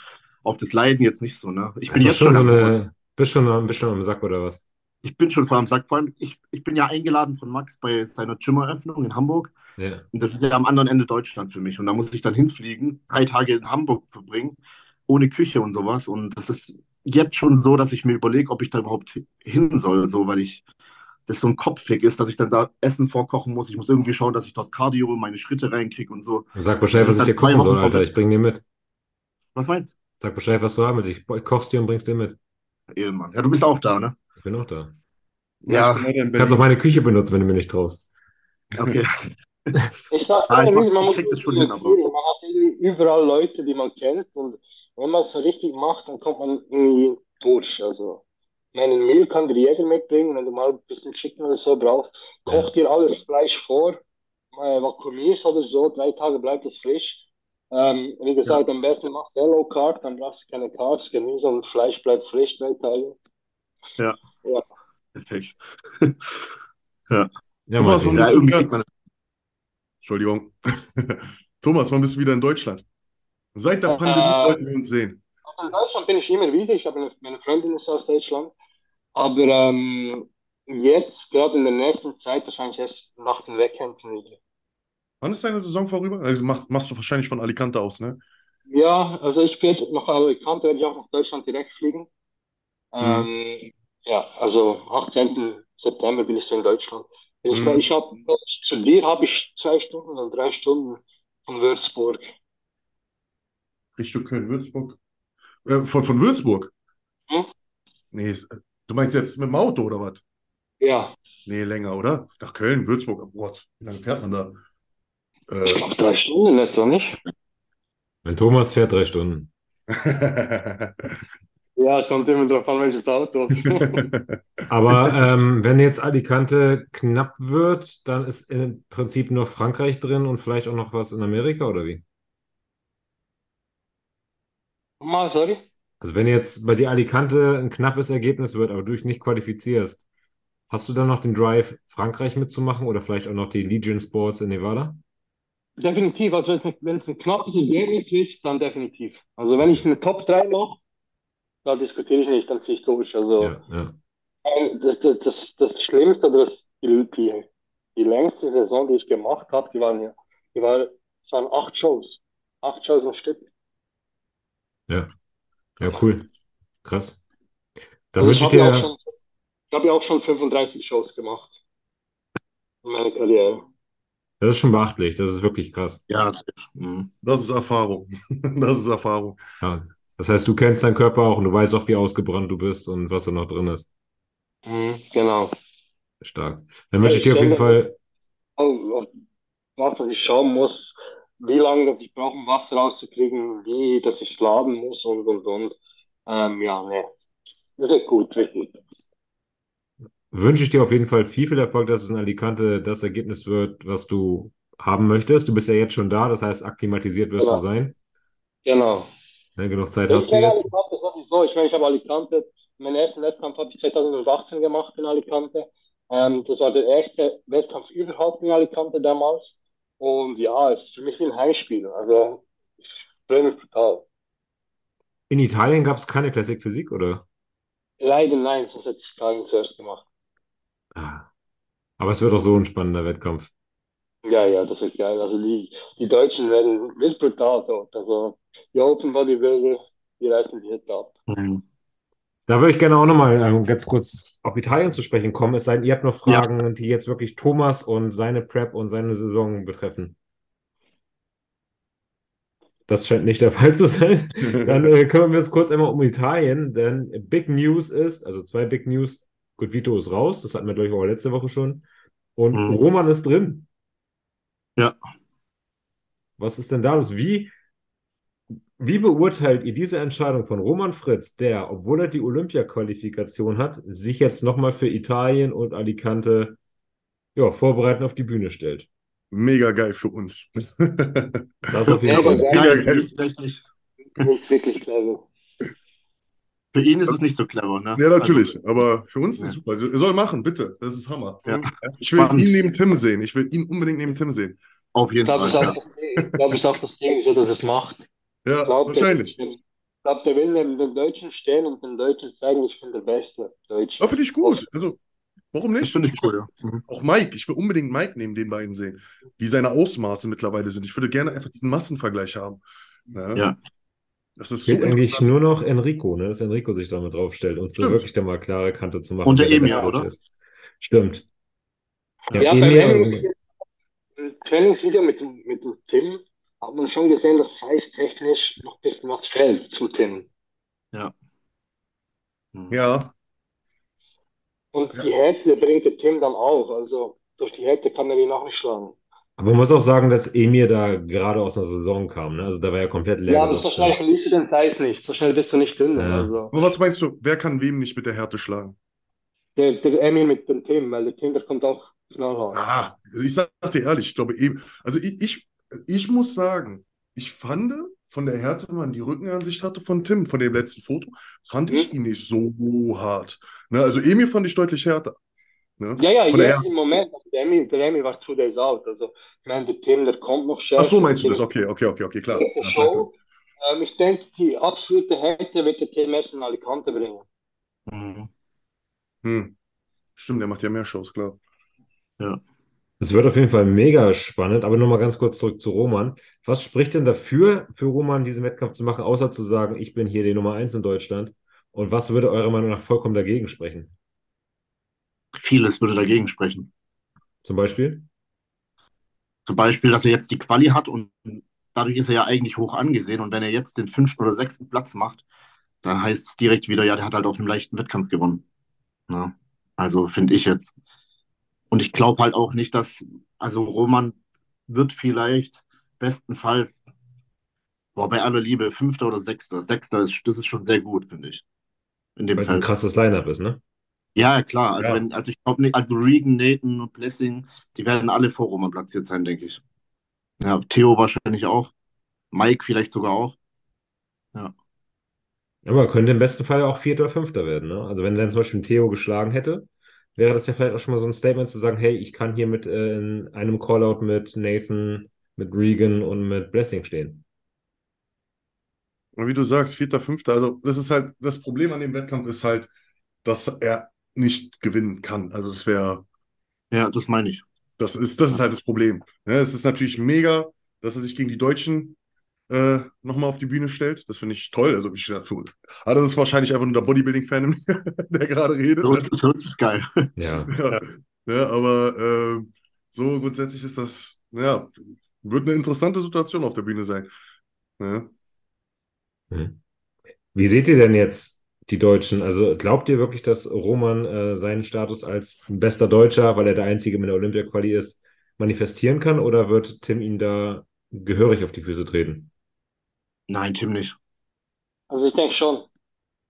auf das Leiden jetzt nicht so, ne? Ich bin jetzt schon schon, so am- eine, bist schon, bist schon am Sack oder was? ich bin schon voll am Sack. Vor allem, ich, ich bin ja eingeladen von Max bei seiner Gym-Eröffnung in Hamburg. Ja. Und das ist ja am anderen Ende Deutschland für mich. Und da muss ich dann hinfliegen, drei Tage in Hamburg verbringen, ohne Küche und sowas. Und das ist jetzt schon so, dass ich mir überlege, ob ich da überhaupt hin soll, so, weil ich das so ein Kopfweg ist, dass ich dann da Essen vorkochen muss. Ich muss irgendwie schauen, dass ich dort Cardio, meine Schritte reinkriege und so. Sag Bescheid, was ich dir halt kochen soll, Alter. Ich bring dir mit. Was meinst Sag Bescheid, was du haben willst. Ich, ich koch's dir und bring's dir mit. Ehemann. Ja, du bist auch da, ne? Ich bin auch da. Ja, Ja. ich kannst auch meine Küche benutzen, wenn du mir nicht traust. Okay. Ich sag's Ah, ich man muss das schon hin, aber-. Man hat irgendwie überall Leute, die man kennt und wenn man es so richtig macht, dann kommt man irgendwie durch. Also, ich meine, ein Mehl kann dir jeder mitbringen, wenn du mal ein bisschen Chicken oder so brauchst. Koch dir alles Fleisch vor, äh, vakuumierst oder so, drei Tage bleibt es frisch. Ähm, wie gesagt, am besten machst du Low Carb, dann brauchst du keine Carbs, Gemüse und Fleisch bleibt frisch drei Tage. Perfekt. Ja, Thomas, Martin. wann Ja, bist du irgendwie wieder? kriegt man das. Entschuldigung. Thomas, wann bist du wieder in Deutschland? Seit der Äh, Pandemie wollten wir uns sehen. In Deutschland bin ich immer wieder. Ich habe eine, meine Freundin ist aus Deutschland. Aber ähm, jetzt, gerade in der nächsten Zeit, wahrscheinlich erst nach den Wettkämpfen wieder. Wann ist deine Saison vorüber? Also machst, machst du wahrscheinlich von Alicante aus, ne? Ja, also ich werde nach Alicante, werde ich auch nach Deutschland direkt fliegen. Ähm, ja, also 18. September bin ich so in Deutschland. Ich, Mhm. ich habe zu dir habe ich zwei Stunden oder drei Stunden von Würzburg. Richtung Köln, Würzburg. Äh, von, von Würzburg? Hm? Nee, du meinst jetzt mit dem Auto oder was? Ja, Nee, länger, oder? Nach Köln, Würzburg. Oh Gott, wie lange fährt man da? Ich Äh, glaube drei Stunden etwa, nicht? Wenn Thomas fährt, drei Stunden. Ja, kommt immer drauf an, welches Auto. Aber ähm, wenn jetzt Alicante knapp wird, dann ist im Prinzip nur Frankreich drin und vielleicht auch noch was in Amerika oder wie? Mal, sorry. Also wenn jetzt bei dir Alicante ein knappes Ergebnis wird, aber du dich nicht qualifizierst, hast du dann noch den Drive, Frankreich mitzumachen oder vielleicht auch noch die Legion Sports in Nevada? Definitiv, also wenn es, ein- knappes Ergebnis wird, dann definitiv. Also wenn ich eine Top 3 mache, da diskutiere ich nicht, dann ziehe ich durch. Also Ja, ja. ein- das, das, das, das Schlimmste oder das, die, die, die längste Saison, die ich gemacht habe, die waren ja, die war, es waren acht Shows. Acht Shows am Stück. Ja, ja, cool. Krass. Dann Also wünsche ich ja auch dir, schon, ich habe ja auch schon 35 Shows gemacht in meiner Karriere. Das ist schon beachtlich, das ist wirklich krass. Ja, das, mhm. Das ist Erfahrung. Das ist Erfahrung. Ja. Das heißt, du kennst deinen Körper auch und du weißt auch, wie ausgebrannt du bist und was da noch drin ist. Mhm, genau. Stark. Dann wünsche ich dir auf jeden Fall, was dass ich schauen muss, wie lange dass ich brauche, um Wasser rauszukriegen, wie dass ich laden muss und und und. Ähm, ja, ne. Das wird gut, wird gut. Wünsche ich dir auf jeden Fall viel, viel Erfolg, dass es in Alicante das Ergebnis wird, was du haben möchtest. Du bist ja jetzt schon da, das heißt, akklimatisiert wirst Genau. du sein. Genau. Ne, genug Zeit Ich hast du jetzt. Alicante sowieso. Ich meine, ich habe Alicante, meinen ersten Wettkampf habe ich 2018 gemacht in Alicante. Ähm, das war der erste Wettkampf überhaupt in Alicante damals. Und ja, es ist für mich wie ein Heimspiel. Also, ich freue mich total. In Italien gab es keine Classic Physik, oder? Leider nein, sonst hätte ich Italien zuerst gemacht. Ah. Aber es wird auch so ein spannender Wettkampf. Ja, ja, das wird geil. Also die, die Deutschen werden wild brutal dort. Also die Open Bodybuilder, die reißen die Hütte ab. Mhm. Da würde ich gerne auch nochmal ähm, ganz kurz auf Italien zu sprechen kommen, es sei denn, ihr habt noch Ja. Fragen, die jetzt wirklich Thomas und seine Prep und seine Saison betreffen. Das scheint nicht der Fall zu sein. Dann äh, kümmern wir uns kurz einmal um Italien, denn Big News ist, also zwei Big News, gut, Vito ist raus, das hatten wir, glaube ich, auch letzte Woche schon. Und Mhm. Roman ist drin. Ja. Was ist denn da los? Wie, wie beurteilt ihr diese Entscheidung von Roman Fritz, der, obwohl er die Olympia-Qualifikation hat, sich jetzt nochmal für Italien und Alicante ja, vorbereiten auf die Bühne stellt? Mega geil für uns. Das auf jeden Ja, Fall. aber- Geil, geil. nicht, vielleicht nicht. Nicht wirklich clever. Für ihn ist es nicht so clever, ne? Ja, natürlich. Aber für uns ist Ja. es super. Also, Er soll machen, bitte. Das ist Hammer. Ja. Ich will Spannend. ihn neben Tim sehen. Ich will ihn unbedingt neben Tim sehen. Auf Ich jeden glaube, Fall. Ja. das. Ich glaube, es ist auch das Ding, so dass es macht. Ja, Ich glaube, der, wahrscheinlich. ich glaube, der will neben den Deutschen stehen und den Deutschen zeigen, ich bin der beste Deutsche. Ja, finde ich gut. Also, warum Das nicht? finde ich cool, ja. Mhm. Auch Mike. Ich will unbedingt Mike neben den beiden sehen. Wie seine Ausmaße mittlerweile sind. Ich würde gerne einfach diesen Massenvergleich haben. Ja. Ja. Das ist so Fehlt eigentlich nur noch Enrico, ne? dass Enrico sich da mit draufstellt und so Stimmt. wirklich da mal klare Kante zu machen. Und der Emir, oder? Ist. Stimmt. Ja, Ja, bei Emir mir und- im Trainingsvideo mit, dem- mit Tim hat man schon gesehen, dass size-technisch noch ein bisschen was fehlt zu Tim. Mhm. Ja, Und Ja. die Härte bringt der Tim dann auch. Also durch die Härte kann er ihn auch nicht schlagen. Aber man muss auch sagen, dass Emir da gerade aus einer Saison kam. Ne? Also da war ja komplett leer. Ja, aber so schnell verlierst du den Size nicht. So schnell bist du nicht dünn. Ja. Also aber was meinst du, wer kann wem nicht mit der Härte schlagen? der, der Emil mit dem Tim, weil der Tim, der kommt auch knallhart. Ah, also ich sag dir ehrlich, ich glaube eben, also ich, ich, ich muss sagen, ich fand von der Härte, man die Rückenansicht hatte von Tim, von dem letzten Foto, fand ich ihn nicht so hart. Ne, also Emil fand ich deutlich härter. Ne? Ja, ja, jetzt im Moment. Aber Der Emil war two days out. Also ich meine, der Tim, der kommt noch schärfer. Ach so, meinst du das? Okay, okay, okay, okay, klar. Ja. Show. Ähm, ich denke, die absolute Härte wird der Tim erst in Alicante bringen. Mhm. Hm. Stimmt, der macht ja mehr Shows, klar. Es wird auf jeden Fall mega spannend, aber nochmal ganz kurz zurück zu Roman. Was spricht denn dafür, für Roman diesen Wettkampf zu machen, außer zu sagen, ich bin hier die Nummer eins in Deutschland? Und was würde eurer Meinung nach vollkommen dagegen sprechen? Vieles würde dagegen sprechen. Zum Beispiel? Zum Beispiel, dass er jetzt die Quali hat und dadurch ist er ja eigentlich hoch angesehen. Und wenn er jetzt den fünften oder sechsten Platz macht, dann heißt es direkt wieder, ja, der hat halt auf einem leichten Wettkampf gewonnen. Ja, also finde ich jetzt. Und ich glaube halt auch nicht, dass, also Roman wird vielleicht bestenfalls, boah, bei aller Liebe, fünfter oder sechster. Sechster ist, das ist schon sehr gut, finde ich. Weil es ein krasses Line-Up ist, ne? Ja, klar. Also, Ja. wenn, also ich glaube nicht, also Regan, Nathan und Blessing, die werden alle vor Roman platziert sein, denke ich. Ja, Theo wahrscheinlich auch. Mike vielleicht sogar auch. Aber könnte im besten Fall auch Vierter oder Fünfter werden, ne? Also wenn er dann zum Beispiel Theo geschlagen hätte, wäre das ja vielleicht auch schon mal so ein Statement zu sagen, hey, ich kann hier mit äh, in einem Callout mit Nathan, mit Regan und mit Blessing stehen. Und wie du sagst, vierter, fünfter, also das ist halt, das Problem an dem Wettkampf ist halt, dass er nicht gewinnen kann. Also es wäre, Ja, das meine ich. das ist, das ist halt das Problem. Ja, es ist natürlich mega, dass er sich gegen die Deutschen äh, nochmal auf die Bühne stellt. Das finde ich toll. Also ich ja, für, aber das ist wahrscheinlich einfach nur der Bodybuilding-Fan, der gerade redet. Für uns ist geil. Ja. Ja, ja, aber äh, so grundsätzlich ist das, ja, wird eine interessante Situation auf der Bühne sein. Ja. Hm. Wie seht ihr denn jetzt die Deutschen? Also glaubt ihr wirklich, dass Roman äh, seinen Status als bester Deutscher, weil er der Einzige mit der Olympia-Quali ist, manifestieren kann? Oder wird Tim ihn da gehörig auf die Füße treten? Nein, Tim nicht. Also ich denke schon.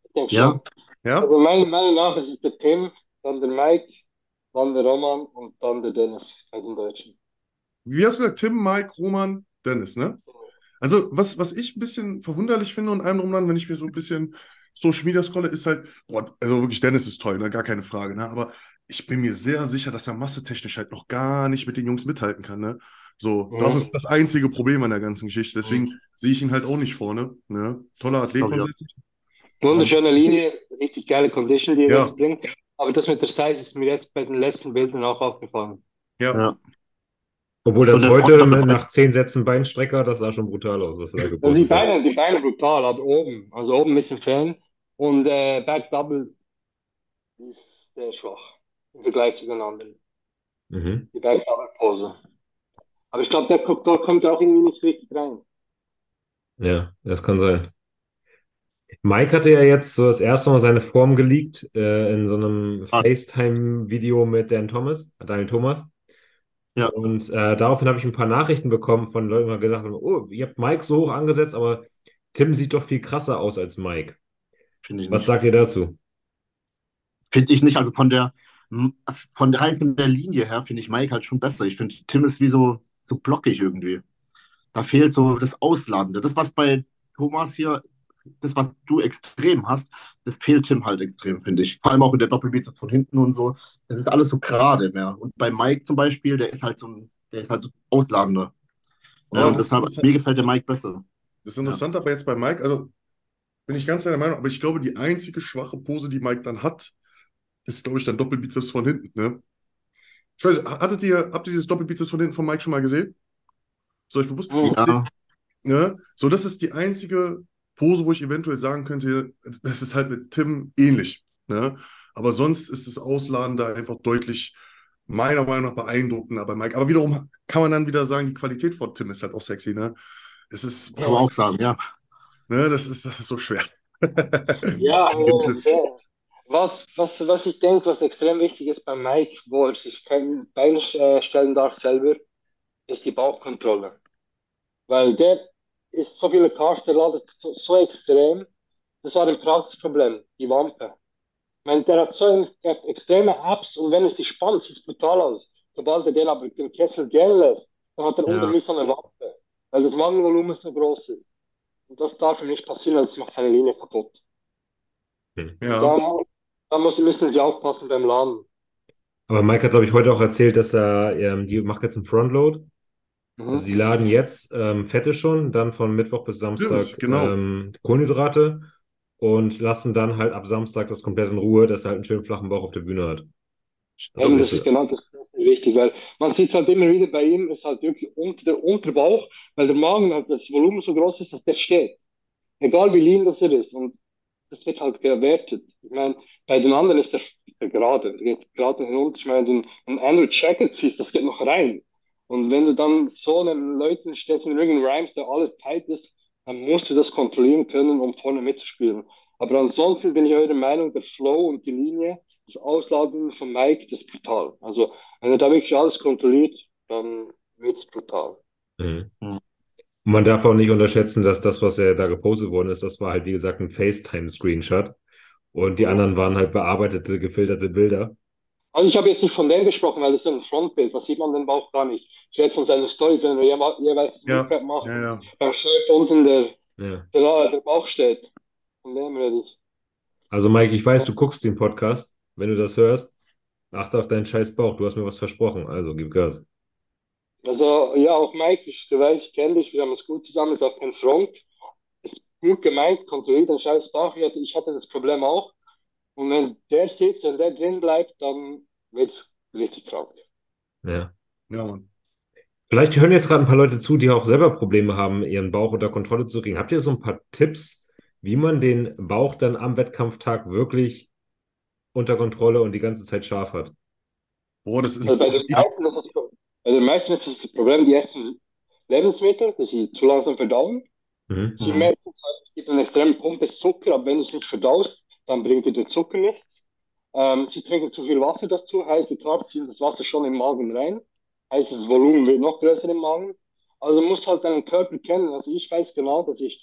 Ich denke Ja? schon. Ja? Also meiner Meinung nach ist es der Tim, dann der Mike, dann der Roman und dann der Dennis bei den Deutschen. Wie hast du gesagt, Tim, Mike, Roman, Dennis, ne? Also, was, was ich ein bisschen verwunderlich finde und allem drum dran, wenn ich mir so ein bisschen Social Media ist halt, boah, also wirklich, Dennis ist toll, ne? Gar keine Frage, ne? Aber ich bin mir sehr sicher, dass er massetechnisch halt noch gar nicht mit den Jungs mithalten kann, ne? So, das Mhm. ist das einzige Problem an der ganzen Geschichte. Deswegen sehe ich ihn halt auch nicht vorne, ne? Toller Athlet auch. grundsätzlich. Wunderschöne Linie, richtig geile Condition, die er Ja. jetzt bringt. Aber das mit der Size ist mir jetzt bei den letzten Bildern auch aufgefallen. Ja. Ja. Obwohl das heute nach zehn Sätzen Beinstrecker, das sah schon brutal aus, was er da Also die. Beine, die Beine brutal, aber oben, also oben mit dem Fan und äh, Back Double ist sehr schwach im Vergleich zu den anderen. Mhm. Die Back Double Pose. Aber ich glaube, der kommt, dort kommt auch irgendwie nicht richtig rein. Ja, das kann sein. Mike hatte ja jetzt so das erste Mal seine Form geleakt äh, in so einem Ah. FaceTime-Video mit Dan Thomas, Daniel Thomas. Ja. Und äh, daraufhin habe ich ein paar Nachrichten bekommen von Leuten, die gesagt haben, oh, ihr habt Mike so hoch angesetzt, aber Tim sieht doch viel krasser aus als Mike. Finde ich Was nicht. sagt ihr dazu? Finde ich nicht. Also von der, von der, rein von der Linie her finde ich Mike halt schon besser. Ich finde, Tim ist wie so, so blockig irgendwie. Da fehlt so das Ausladende. Das, was bei Thomas hier, das, was du extrem hast, das fehlt Tim halt extrem, finde ich. Vor allem auch in der Doppelbizeps von hinten und so. Das ist alles so gerade mehr. Und bei Mike zum Beispiel, der ist halt so ein, der ist halt so ausladender. Ja, und das- deshalb, mir gefällt der Mike besser. Das ist interessant, aber jetzt bei Mike, also bin ich ganz deiner Meinung, aber ich glaube, die einzige schwache Pose, die Mike dann hat, ist, glaube ich, dann Doppelbizeps von hinten, ne? Ich weiß, hattet ihr, habt ihr dieses Doppelbizeps von hinten von Mike schon mal gesehen? Ist euch bewusst? Ja, Ne? So, das ist die einzige Pose, wo ich eventuell sagen könnte, das ist halt mit Tim ähnlich. Ne? Aber sonst ist das Ausladen da einfach deutlich, meiner Meinung nach, beeindruckender bei Mike. Aber wiederum kann man dann wieder sagen, die Qualität von Tim ist halt auch sexy. Ne? Es ist, kann man auch sagen, ja. Ne, das ist, das ist so schwer. Ja, also, sehr. Was, was, was ich denke, was extrem wichtig ist bei Mike, wo er sich kein Bein äh, stellen darf selber, ist die Bauchkontrolle. Weil der ist so viele Cars, der ladet so, so extrem. Das war ein Praxisproblem, die Wampe. Ich meine, der hat so ein, der hat extreme Apps und wenn es sich spannt, sieht es brutal aus. Sobald er den aber den Kessel gehen lässt, dann hat er Ja. unter wie so eine Wampe, weil das Magenvolumen so groß ist. Und das darf ihm nicht passieren, weil das macht seine Linie kaputt. Ja, Da, da muss, müssen sie aufpassen beim Laden. Aber Mike hat, glaube ich, heute auch erzählt, dass er, ähm, die macht jetzt einen Frontload. Mhm. Also sie laden jetzt ähm, Fette schon, dann von Mittwoch bis Samstag Stimmt, genau. ähm, Kohlenhydrate und lassen dann halt ab Samstag das komplett in Ruhe, dass er halt einen schönen flachen Bauch auf der Bühne hat. Das Eben, ist- das ist genau das, wichtig, weil man sieht halt immer wieder bei ihm, ist halt wirklich unter der Unterbauch, weil der Magen halt das Volumen so groß ist, dass der steht. Egal wie lean das er ist. Und das wird halt gewertet. Ich meine, bei den anderen ist der, der gerade, der geht gerade hinunter. Ich meine, wenn einen Andrew Jacket siehst, das geht noch rein. Und wenn du dann so einem Leuten stehst mit Rigan Rhymes, der alles tight ist, dann musst du das kontrollieren können, um vorne mitzuspielen. Aber ansonsten bin ich eurer Meinung, der Flow und die Linie, das Ausladen von Mike, das ist brutal. Also, wenn er da wirklich alles kontrolliert, dann wird es brutal. Mhm. Mhm. Und man darf auch nicht unterschätzen, dass das, was er da gepostet worden ist, das war halt, wie gesagt, ein FaceTime-Screenshot. Und die anderen waren halt bearbeitete, gefilterte Bilder. Also ich habe jetzt nicht von dem gesprochen, weil das ist ein Frontbild, da sieht man den Bauch gar nicht. Ich rede von seinen Stories, wenn er jewe- jeweils das Ja, Recap macht, ja, ja. beim Shirt unten der, Ja. der, der Bauch steht. Von dem rede ich. Also, Mike, ich weiß, du guckst den Podcast. Wenn du das hörst, achte auf deinen scheiß Bauch. Du hast mir was versprochen. Also, gib Gas. Also ja, auch Mike, ich, du weißt, ich kenne dich, wir haben es gut zusammen, ist auch kein Front. Ist gut gemeint, kontrolliert den scheiß Bauch. Ich hatte, ich hatte das Problem auch. Und wenn der sitzt, wenn der drin bleibt, dann wird es richtig krank. Ja. Ja, Mann. Vielleicht hören jetzt gerade ein paar Leute zu, die auch selber Probleme haben, ihren Bauch unter Kontrolle zu kriegen. Habt ihr so ein paar Tipps, wie man den Bauch dann am Wettkampftag wirklich unter Kontrolle und die ganze Zeit scharf hat? Boah, das ist. Also bei den meisten ist das, bei den meisten ist das Problem, die essen Lebensmittel, die sie zu langsam verdauen. Mhm. Sie merken, es gibt einen extremen Pump des Zucker, aber wenn du es nicht verdaust, dann bringt dir der Zucker nichts. Ähm, sie trinken zu viel Wasser dazu, heißt, die Carbs ziehen das Wasser schon im Magen rein, heißt, das Volumen wird noch größer im Magen. Also du musst halt deinen Körper kennen. Also ich weiß genau, dass ich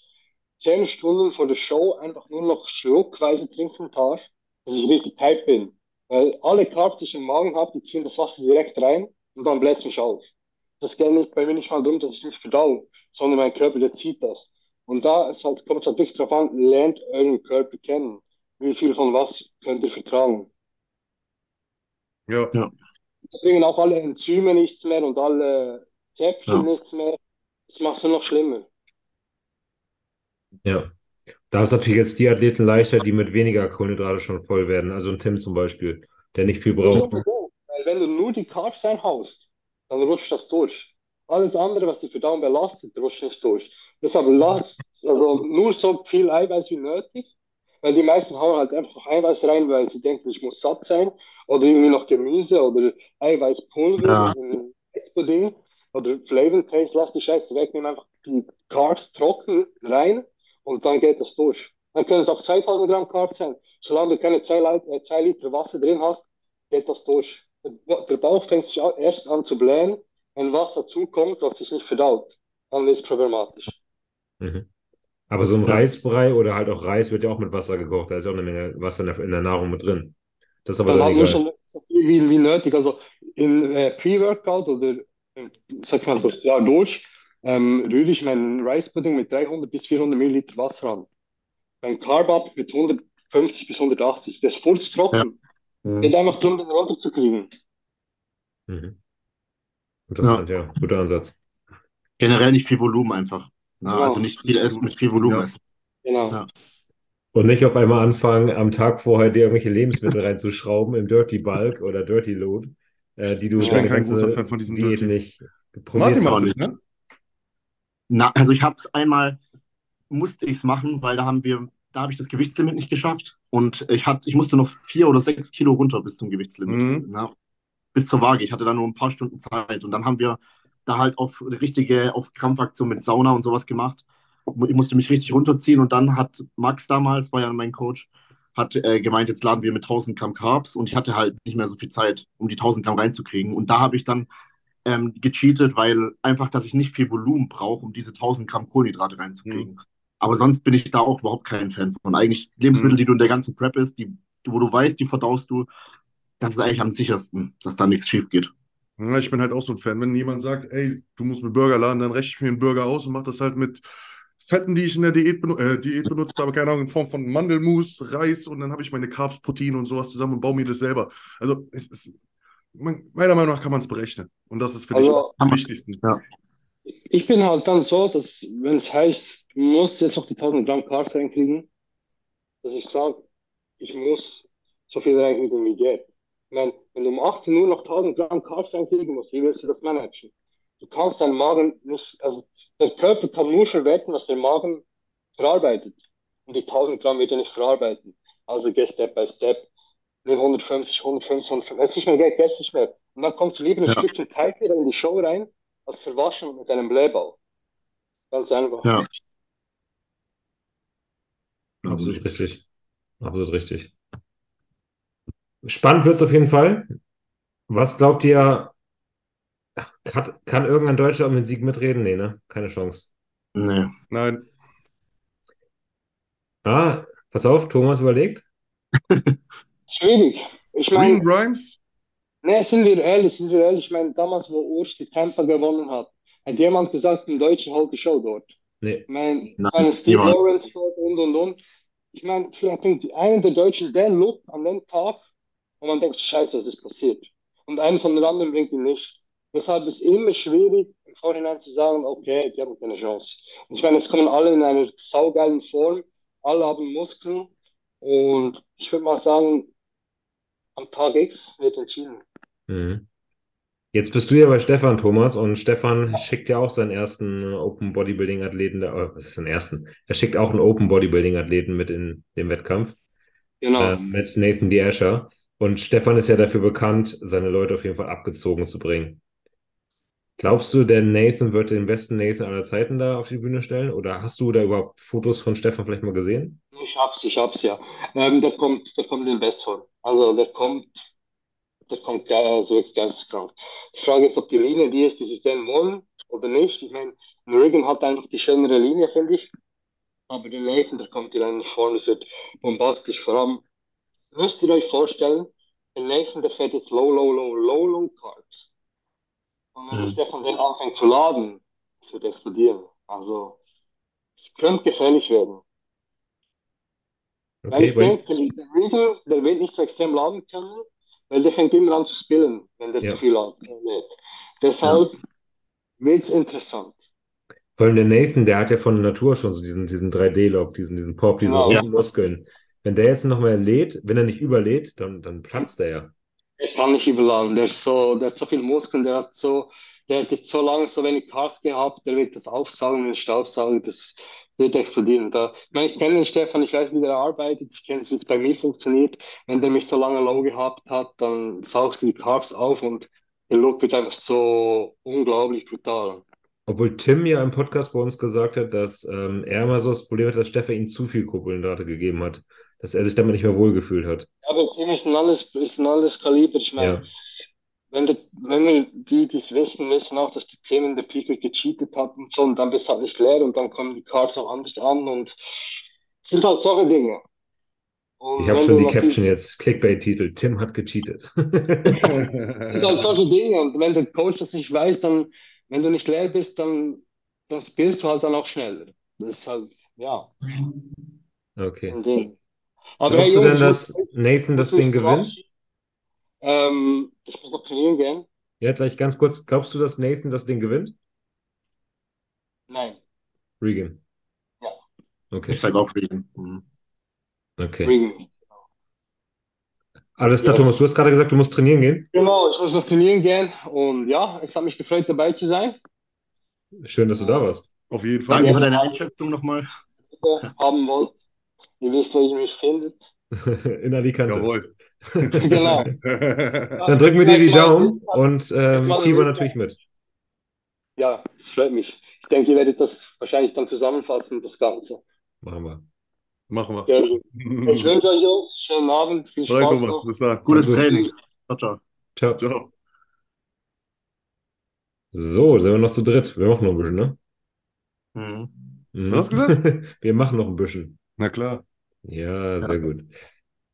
zehn Stunden vor der Show einfach nur noch schluckweise trinken darf, dass ich richtig tight bin. Weil alle Carbs, die ich im Magen habe, die ziehen das Wasser direkt rein und dann bläht es mich auf. Das geht nicht bei mir nicht mal darum, dass ich nicht verdau, sondern mein Körper, der zieht das. Und da ist halt, kommt es halt wirklich drauf an, lernt euren Körper kennen. Wie viel von was könnt ihr vertragen? ja. Da bringen auch alle Enzyme nichts mehr und alle Zäpfchen Ja. nichts mehr. Das macht es nur noch schlimmer. Ja. Da ist natürlich jetzt die Athleten leichter, die mit weniger Kohlenhydrate schon voll werden. Also ein Tim zum Beispiel, der nicht viel braucht. Weil wenn du nur die Carbs reinhaust, dann rutscht das durch. Alles andere, was die Verdauung belastet, rutscht nicht durch. Deshalb lasst also nur so viel Eiweiß wie nötig, weil die meisten hauen halt einfach noch Eiweiß rein, weil sie denken, ich muss satt sein. Oder irgendwie noch Gemüse oder Eiweißpulver Ja. Eispudding oder Flavor Taste. Lass die Scheiße weg, nimm einfach die Carbs trocken rein und dann geht das durch. Dann können es auch 2000 Gramm Carbs sein. Solange du keine 2 äh, Liter Wasser drin hast, geht das durch. Der Bauch fängt sich erst an zu blähen, wenn was dazukommt, was sich nicht verdaut. Dann ist es problematisch. Mhm. Aber so ein Reisbrei oder halt auch Reis wird ja auch mit Wasser gekocht. Da ist ja auch eine Menge Wasser in der, in der Nahrung mit drin. Das ist aber dann, dann egal. schon so viel wie, wie nötig. Also in äh, Pre-Workout oder äh, sag mal das Jahr durch ähm, rühre ich meinen Rice Pudding mit 300 bis 400 Milliliter Wasser an. Mein Carb Up mit 150 bis 180. Das ist voll trocken. Ja. Geht einfach darum, den runterzukriegen. Mhm. Interessant, ja. ja. Guter Ansatz. Generell nicht viel Volumen einfach. Na, genau. Also nicht viel essen, mit viel Volumen ja. essen. Genau. Ja. Und nicht auf einmal anfangen, am Tag vorher dir irgendwelche Lebensmittel reinzuschrauben im Dirty Bulk oder Dirty Load, äh, die du ich bin kein großer Fan von diesen Diät Dirty. nicht probiert Martin macht es, ne? Na, also ich habe es einmal, musste ich es machen, weil da haben wir, da habe ich das Gewichtslimit nicht geschafft und ich, hat, ich musste noch vier oder sechs Kilo runter bis zum Gewichtslimit. Mhm. Na, bis zur Waage. Ich hatte da nur ein paar Stunden Zeit und dann haben wir da halt auf richtige, auf Krampfaktion mit Sauna und sowas gemacht. Ich musste mich richtig runterziehen und dann hat Max damals, war ja mein Coach, hat äh, gemeint, jetzt laden wir mit 1000 Gramm Carbs und ich hatte halt nicht mehr so viel Zeit, um die 1000 Gramm reinzukriegen. Und da habe ich dann ähm, gecheatet, weil einfach, dass ich nicht viel Volumen brauche, um diese 1000 Gramm Kohlenhydrate reinzukriegen. Mhm. Aber sonst bin ich da auch überhaupt kein Fan von. Eigentlich Lebensmittel, mhm. die du in der ganzen Prep ist, die, wo du weißt, die verdaust du, das ist eigentlich am sichersten, dass da nichts schief geht. Ja, ich bin halt auch so ein Fan. Wenn jemand sagt, ey, du musst mit Burger laden, dann rechne ich mir einen Burger aus und mache das halt mit Fetten, die ich in der Diät, benu äh, Diät benutzt habe, keine Ahnung, in Form von Mandelmus, Reis und dann habe ich meine Carbs, Proteine und sowas zusammen und baue mir das selber. Also es ist, meiner Meinung nach kann man es berechnen. Und das ist für also, dich am wichtigsten. Ja. Ich bin halt dann so, dass wenn es heißt, du musst jetzt noch die 1000 Gramm Carbs reinkriegen, dass ich sage, ich muss so viel reinkriegen wie geht. Wenn, wenn du um 18 Uhr noch 1000 Gramm Carbs reinkriegen musst, wie willst du das managen? Du kannst deinen Magen nicht, also der Körper kann nur verwerten, was der Magen verarbeitet. Und die 1000 Gramm wird er nicht verarbeiten. Also geh Step by Step. Nimm 150, 150, 150. Wenn es nicht mehr geht, geht es nicht mehr. Und dann kommst du lieber ein ja. Stückchen Teig wieder in die Show rein, als verwaschen mit einem Blähball. Ganz einfach. Ja. Absolut richtig. Absolut richtig. Spannend wird es auf jeden Fall. Was glaubt ihr, kann, kann irgendein Deutscher um den Sieg mitreden? Nee, ne? Keine Chance. Nee. Nein. Ah, pass auf, Thomas überlegt. Schwierig. Ich meine. Green Grimes? Ne, sind wir ehrlich, sind wir ehrlich. Ich meine, damals, wo Urs die Tampa gewonnen hat, hat jemand gesagt, ein Deutscher haut die Show dort. Nee. Ich meine, Nein, Steve Lawrence dort und und und. Ich meine, vielleicht bringt einer der Deutschen den Look an dem Tag und man denkt, scheiße, was ist passiert? Und einer von den anderen bringt ihn nicht. Deshalb ist es immer schwierig, im Vorhinein zu sagen, okay, die haben keine Chance. Und ich meine, jetzt kommen alle in einer saugeilen Form, alle haben Muskeln und ich würde mal sagen, am Tag X wird entschieden. Mhm. Jetzt bist du ja bei Stefan Thomas und Stefan schickt ja auch seinen ersten Open Bodybuilding Athleten, der, oh, was ist den ersten? Er schickt auch einen Open Bodybuilding Athleten mit in den Wettkampf. Genau. Äh, mit Nathan D'Asher. Und Stefan ist ja dafür bekannt, seine Leute auf jeden Fall abgezogen zu bringen. Glaubst du, der Nathan wird den besten Nathan aller Zeiten da auf die Bühne stellen? Oder hast du da überhaupt Fotos von Stefan vielleicht mal gesehen? Ich hab's, ich hab's ja. Ähm, der kommt, der kommt den Bestform. Also der kommt, der kommt also wirklich ganz krank. Die Frage ist, ob die Linie die ist, die sie sehen wollen oder nicht. Ich meine, Regan hat einfach die schönere Linie, finde ich. Aber der Nathan, der kommt in eine Form, das wird bombastisch. Vor allem müsst ihr euch vorstellen, der Nathan, der fährt jetzt low, low, low, low, low Cards. Und wenn mhm. Stefan den anfängt zu laden, es wird explodieren. Also, es könnte gefährlich werden. Okay, weil ich denke, der, der Riegel, der wird nicht so extrem laden können, weil der fängt immer an zu spillen, wenn der ja. zu viel lädt. Deshalb ja. wird es interessant. Vor allem der Nathan, der hat ja von Natur schon so diesen, diesen 3D-Log, diesen, diesen Pop, diese genau. ja. Muskeln. Wenn der jetzt noch mehr lädt, wenn er nicht überlädt, dann, dann platzt er ja. Er kann nicht überladen. Der, so, der hat so viel Muskeln, der hat so, der hat jetzt so lange so wenig Carbs gehabt, der wird das aufsaugen, den Staubsaugen, das wird explodieren. Da, ich meine, ich kenne den Stefan, ich weiß, wie der arbeitet, ich kenne, wie es bei mir funktioniert. Wenn der mich so lange low gehabt hat, dann saugst du die Carbs auf und der Look wird einfach so unglaublich brutal. Obwohl Tim ja im Podcast bei uns gesagt hat, dass ähm, er immer so das Problem hat, dass Stefan ihm zu viel Kohlenhydrate gegeben hat. Dass er sich damit nicht mehr wohlgefühlt hat. Aber Tim ist ein alles, ist ein alles Kaliber. Ich meine, Ja. wenn, du, wenn wir die, die es wissen, wissen auch, dass die Tim in der Peak gecheatet hat und so, und dann bist du halt nicht leer und dann kommen die Cards auch anders an und es sind halt solche Dinge. Und Ich habe schon die Caption jetzt, Clickbait-Titel, Tim hat gecheatet. Es sind halt solche Dinge und wenn der Coach das nicht weiß, dann, wenn du nicht leer bist, dann, dann skillst du halt dann auch schneller. Das ist halt, ja, Okay. Aber Glaubst hey, du denn, dass Nathan das Ding gewinnt? Ähm, ich muss noch trainieren gehen. Ja, gleich ganz kurz. Glaubst du, dass Nathan das Ding gewinnt? Nein, Regan. Ja. Okay, Ich sage auch Regan. Mhm. okay. Regan. Alles klar, Yes. Thomas, du hast gerade gesagt, du musst trainieren gehen. Genau, ich muss noch trainieren gehen und ja, es hat mich gefreut, dabei zu sein. Schön, dass du da warst. Auf jeden Fall. Danke für deine Einschätzung nochmal. Haben wollt. Ihr wisst, wo ihr mich findet. In Alicante. Jawohl. Genau. Dann drücken wir dir die Daumen und ähm, Mal- Fieber natürlich mit. Ja, freut mich. Ich denke, ihr werdet das wahrscheinlich dann zusammenfassen, das Ganze. Machen wir. Machen wir. Gut. Ich wünsche euch Jungs, schönen Abend, viel Spaß Thomas. Bis dann. Gutes Gut. Training. Ciao, ciao. Ciao. Ciao. So, sind wir noch zu dritt. Wir machen noch ein bisschen, ne? Mhm. Mhm. Was hast du gesagt? Wir machen noch ein bisschen. Na klar. Ja, sehr gut.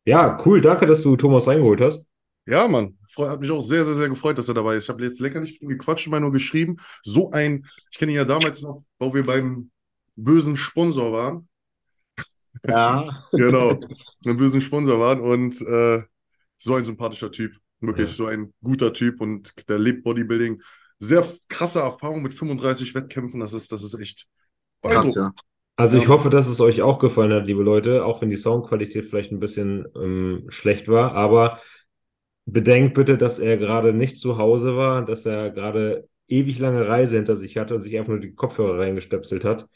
Ja, cool. Danke, dass du Thomas reingeholt hast. Ja, Mann. Freu- Hat mich auch sehr, sehr, sehr gefreut, dass er dabei ist. Ich habe jetzt lecker nicht mit ihm gequatscht, immer nur geschrieben. So ein, ich kenne ihn ja damals noch, wo wir beim bösen Sponsor waren. Ja, Genau, einen bösen Sponsor waren und äh, so ein sympathischer Typ. Wirklich Ja. so ein guter Typ und der lebt Bodybuilding. Sehr krasse Erfahrung mit 35 Wettkämpfen. Das ist, das ist echt krass, beeindruckend. ja. Also ich hoffe, dass es euch auch gefallen hat, liebe Leute, auch wenn die Soundqualität vielleicht ein bisschen ähm, schlecht war. Aber bedenkt bitte, dass er gerade nicht zu Hause war, dass er gerade ewig lange Reise hinter sich hatte und sich einfach nur die Kopfhörer reingestöpselt hat.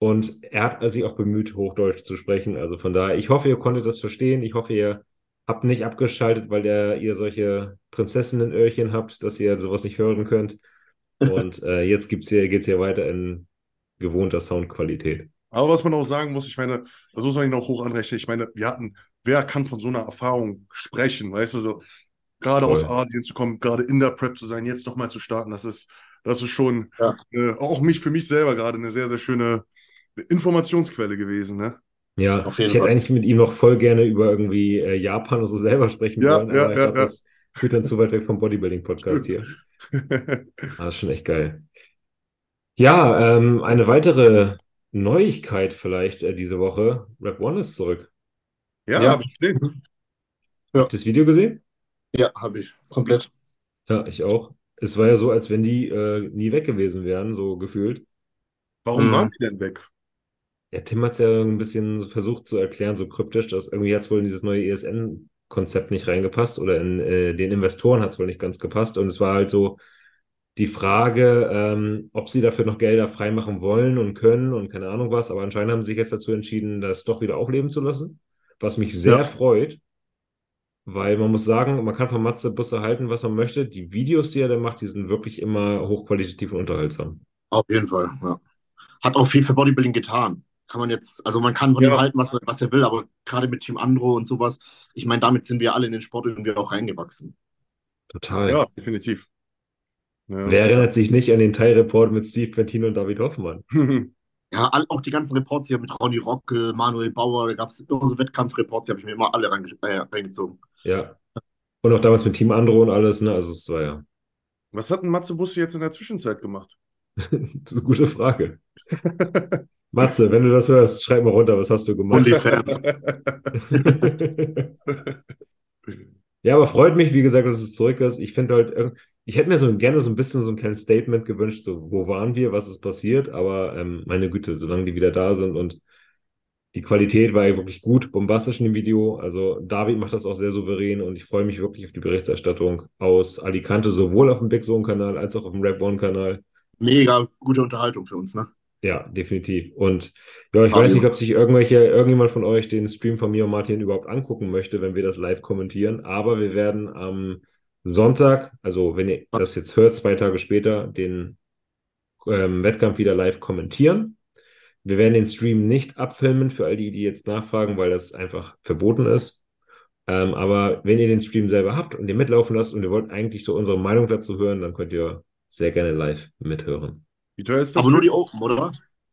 Und er hat sich auch bemüht, Hochdeutsch zu sprechen. Also von daher, ich hoffe, ihr konntet das verstehen. Ich hoffe, ihr habt nicht abgeschaltet, weil ihr, ihr solche Prinzessinnen-Öhrchen habt, dass ihr sowas nicht hören könnt. Und äh, jetzt gibt's hier, geht's hier weiter in gewohnter Soundqualität. Aber was man auch sagen muss, ich meine, das muss man ihn auch hoch anrechnen. Ich meine, wir hatten, wer kann von so einer Erfahrung sprechen, weißt du, so gerade aus Voll. Asien zu kommen, gerade in der Prep zu sein, jetzt nochmal zu starten, das ist, das ist schon Ja. äh, auch mich für mich selber gerade eine sehr, sehr schöne Informationsquelle gewesen, ne? Ja, Auf jeden ich hätte Fall. eigentlich mit ihm noch voll gerne über irgendwie äh, Japan und so selber sprechen Ja, wollen, ja, aber ich ja, glaube, ja. das führt dann zu weit weg vom Bodybuilding-Podcast hier. Ah, das ist schon echt geil. Ja, ähm, eine weitere Neuigkeit vielleicht äh, diese Woche. Rap One ist zurück. Ja, Ja. habe ich gesehen. Habt ihr das Video gesehen? Ja, habe ich. Komplett. Ja, ich auch. Es war ja so, als wenn die äh, nie weg gewesen wären, so gefühlt. Warum Mhm. waren die denn weg? Ja, Tim hat es ja ein bisschen versucht zu erklären, so kryptisch, dass irgendwie hat es wohl in dieses neue ESN-Konzept nicht reingepasst oder in äh, den Investoren hat es wohl nicht ganz gepasst. Und es war halt so die Frage, ähm, ob sie dafür noch Gelder freimachen wollen und können und keine Ahnung was. Aber anscheinend haben sie sich jetzt dazu entschieden, das doch wieder aufleben zu lassen, was mich sehr Ja. freut. Weil man muss sagen, man kann von Matze Busse halten, was man möchte. Die Videos, die er da macht, die sind wirklich immer hochqualitativ und unterhaltsam. Auf jeden Fall, ja. Hat auch viel für Bodybuilding getan. Kann man jetzt, also man kann von Ja. ihm halten, was, was er will, aber gerade mit Team Andro und sowas, ich meine, damit sind wir alle in den Sport irgendwie auch reingewachsen. Total. Ja, definitiv. Ja. Wer erinnert sich nicht an den Teilreport mit Steve Pentino und David Hoffmann? Ja, auch die ganzen Reports hier mit Ronny Rockel, Manuel Bauer, da gab es immer so Wettkampfreports, die habe ich mir immer alle reinge äh, reingezogen. Ja. Und auch damals mit Team Andro und alles, ne? Also es war ja Was hat denn Matze Busse jetzt in der Zwischenzeit gemacht? das ist eine gute Frage. Matze, wenn du das hörst, schreib mal runter, was hast du gemacht? OnlyFans. Ja, aber freut mich, wie gesagt, dass es zurück ist. Ich finde halt, irg- ich hätte mir so gerne so ein bisschen so ein kleines Statement gewünscht, so, wo waren wir, was ist passiert, aber ähm, meine Güte, solange die wieder da sind und die Qualität war ja wirklich gut, bombastisch in dem Video. Also David macht das auch sehr souverän und ich freue mich wirklich auf die Berichterstattung aus Alicante, sowohl auf dem Big Zone-Kanal als auch auf dem Rap One-Kanal. Mega gute Unterhaltung für uns, ne? Ja, definitiv. Und ja, ich Fabio. weiß nicht, ob sich irgendwelche, irgendjemand von euch den Stream von mir und Martin überhaupt angucken möchte, wenn wir das live kommentieren. Aber wir werden am Sonntag, also wenn ihr das jetzt hört, zwei Tage später, den ähm, Wettkampf wieder live kommentieren. Wir werden den Stream nicht abfilmen für all die, die jetzt nachfragen, weil das einfach verboten ist. Ähm, aber wenn ihr den Stream selber habt und ihr mitlaufen lasst und ihr wollt eigentlich so unsere Meinung dazu hören, dann könnt ihr sehr gerne live mithören. Wie teuer ist das? Aber nur die? Open, oder?